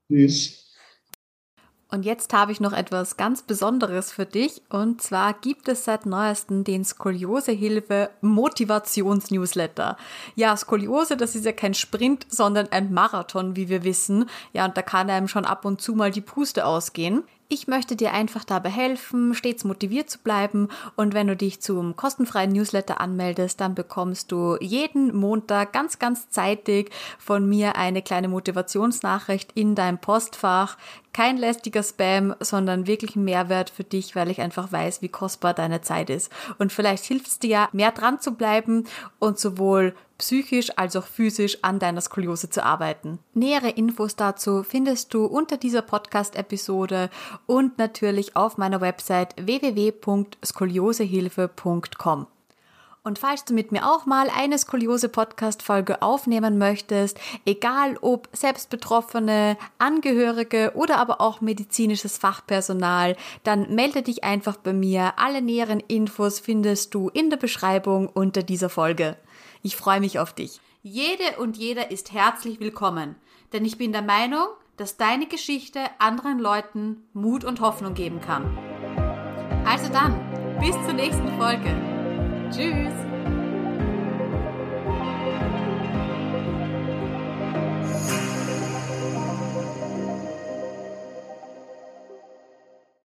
Tschüss. Und jetzt habe ich noch etwas ganz Besonderes für dich. Und zwar gibt es seit neuestem den Skoliosehilfe Motivationsnewsletter. Ja, Skoliose, das ist ja kein Sprint, sondern ein Marathon, wie wir wissen. Ja, und da kann einem schon ab und zu mal die Puste ausgehen. Ich möchte dir einfach dabei helfen, stets motiviert zu bleiben und wenn du dich zum kostenfreien Newsletter anmeldest, dann bekommst du jeden Montag ganz, ganz zeitig von mir eine kleine Motivationsnachricht in deinem Postfach. Kein lästiger Spam, sondern wirklich ein Mehrwert für dich, weil ich einfach weiß, wie kostbar deine Zeit ist. Und vielleicht hilft es dir ja, mehr dran zu bleiben und sowohl psychisch als auch physisch an deiner Skoliose zu arbeiten. Nähere Infos dazu findest du unter dieser Podcast-Episode und natürlich auf meiner Website www.skoliosehilfe.com. Und falls du mit mir auch mal eine skoliose Podcast-Folge aufnehmen möchtest, egal ob Selbstbetroffene, Angehörige oder aber auch medizinisches Fachpersonal, dann melde dich einfach bei mir. Alle näheren Infos findest du in der Beschreibung unter dieser Folge. Ich freue mich auf dich. Jede und jeder ist herzlich willkommen, denn ich bin der Meinung, dass deine Geschichte anderen Leuten Mut und Hoffnung geben kann. Also dann, bis zur nächsten Folge. Tschüss.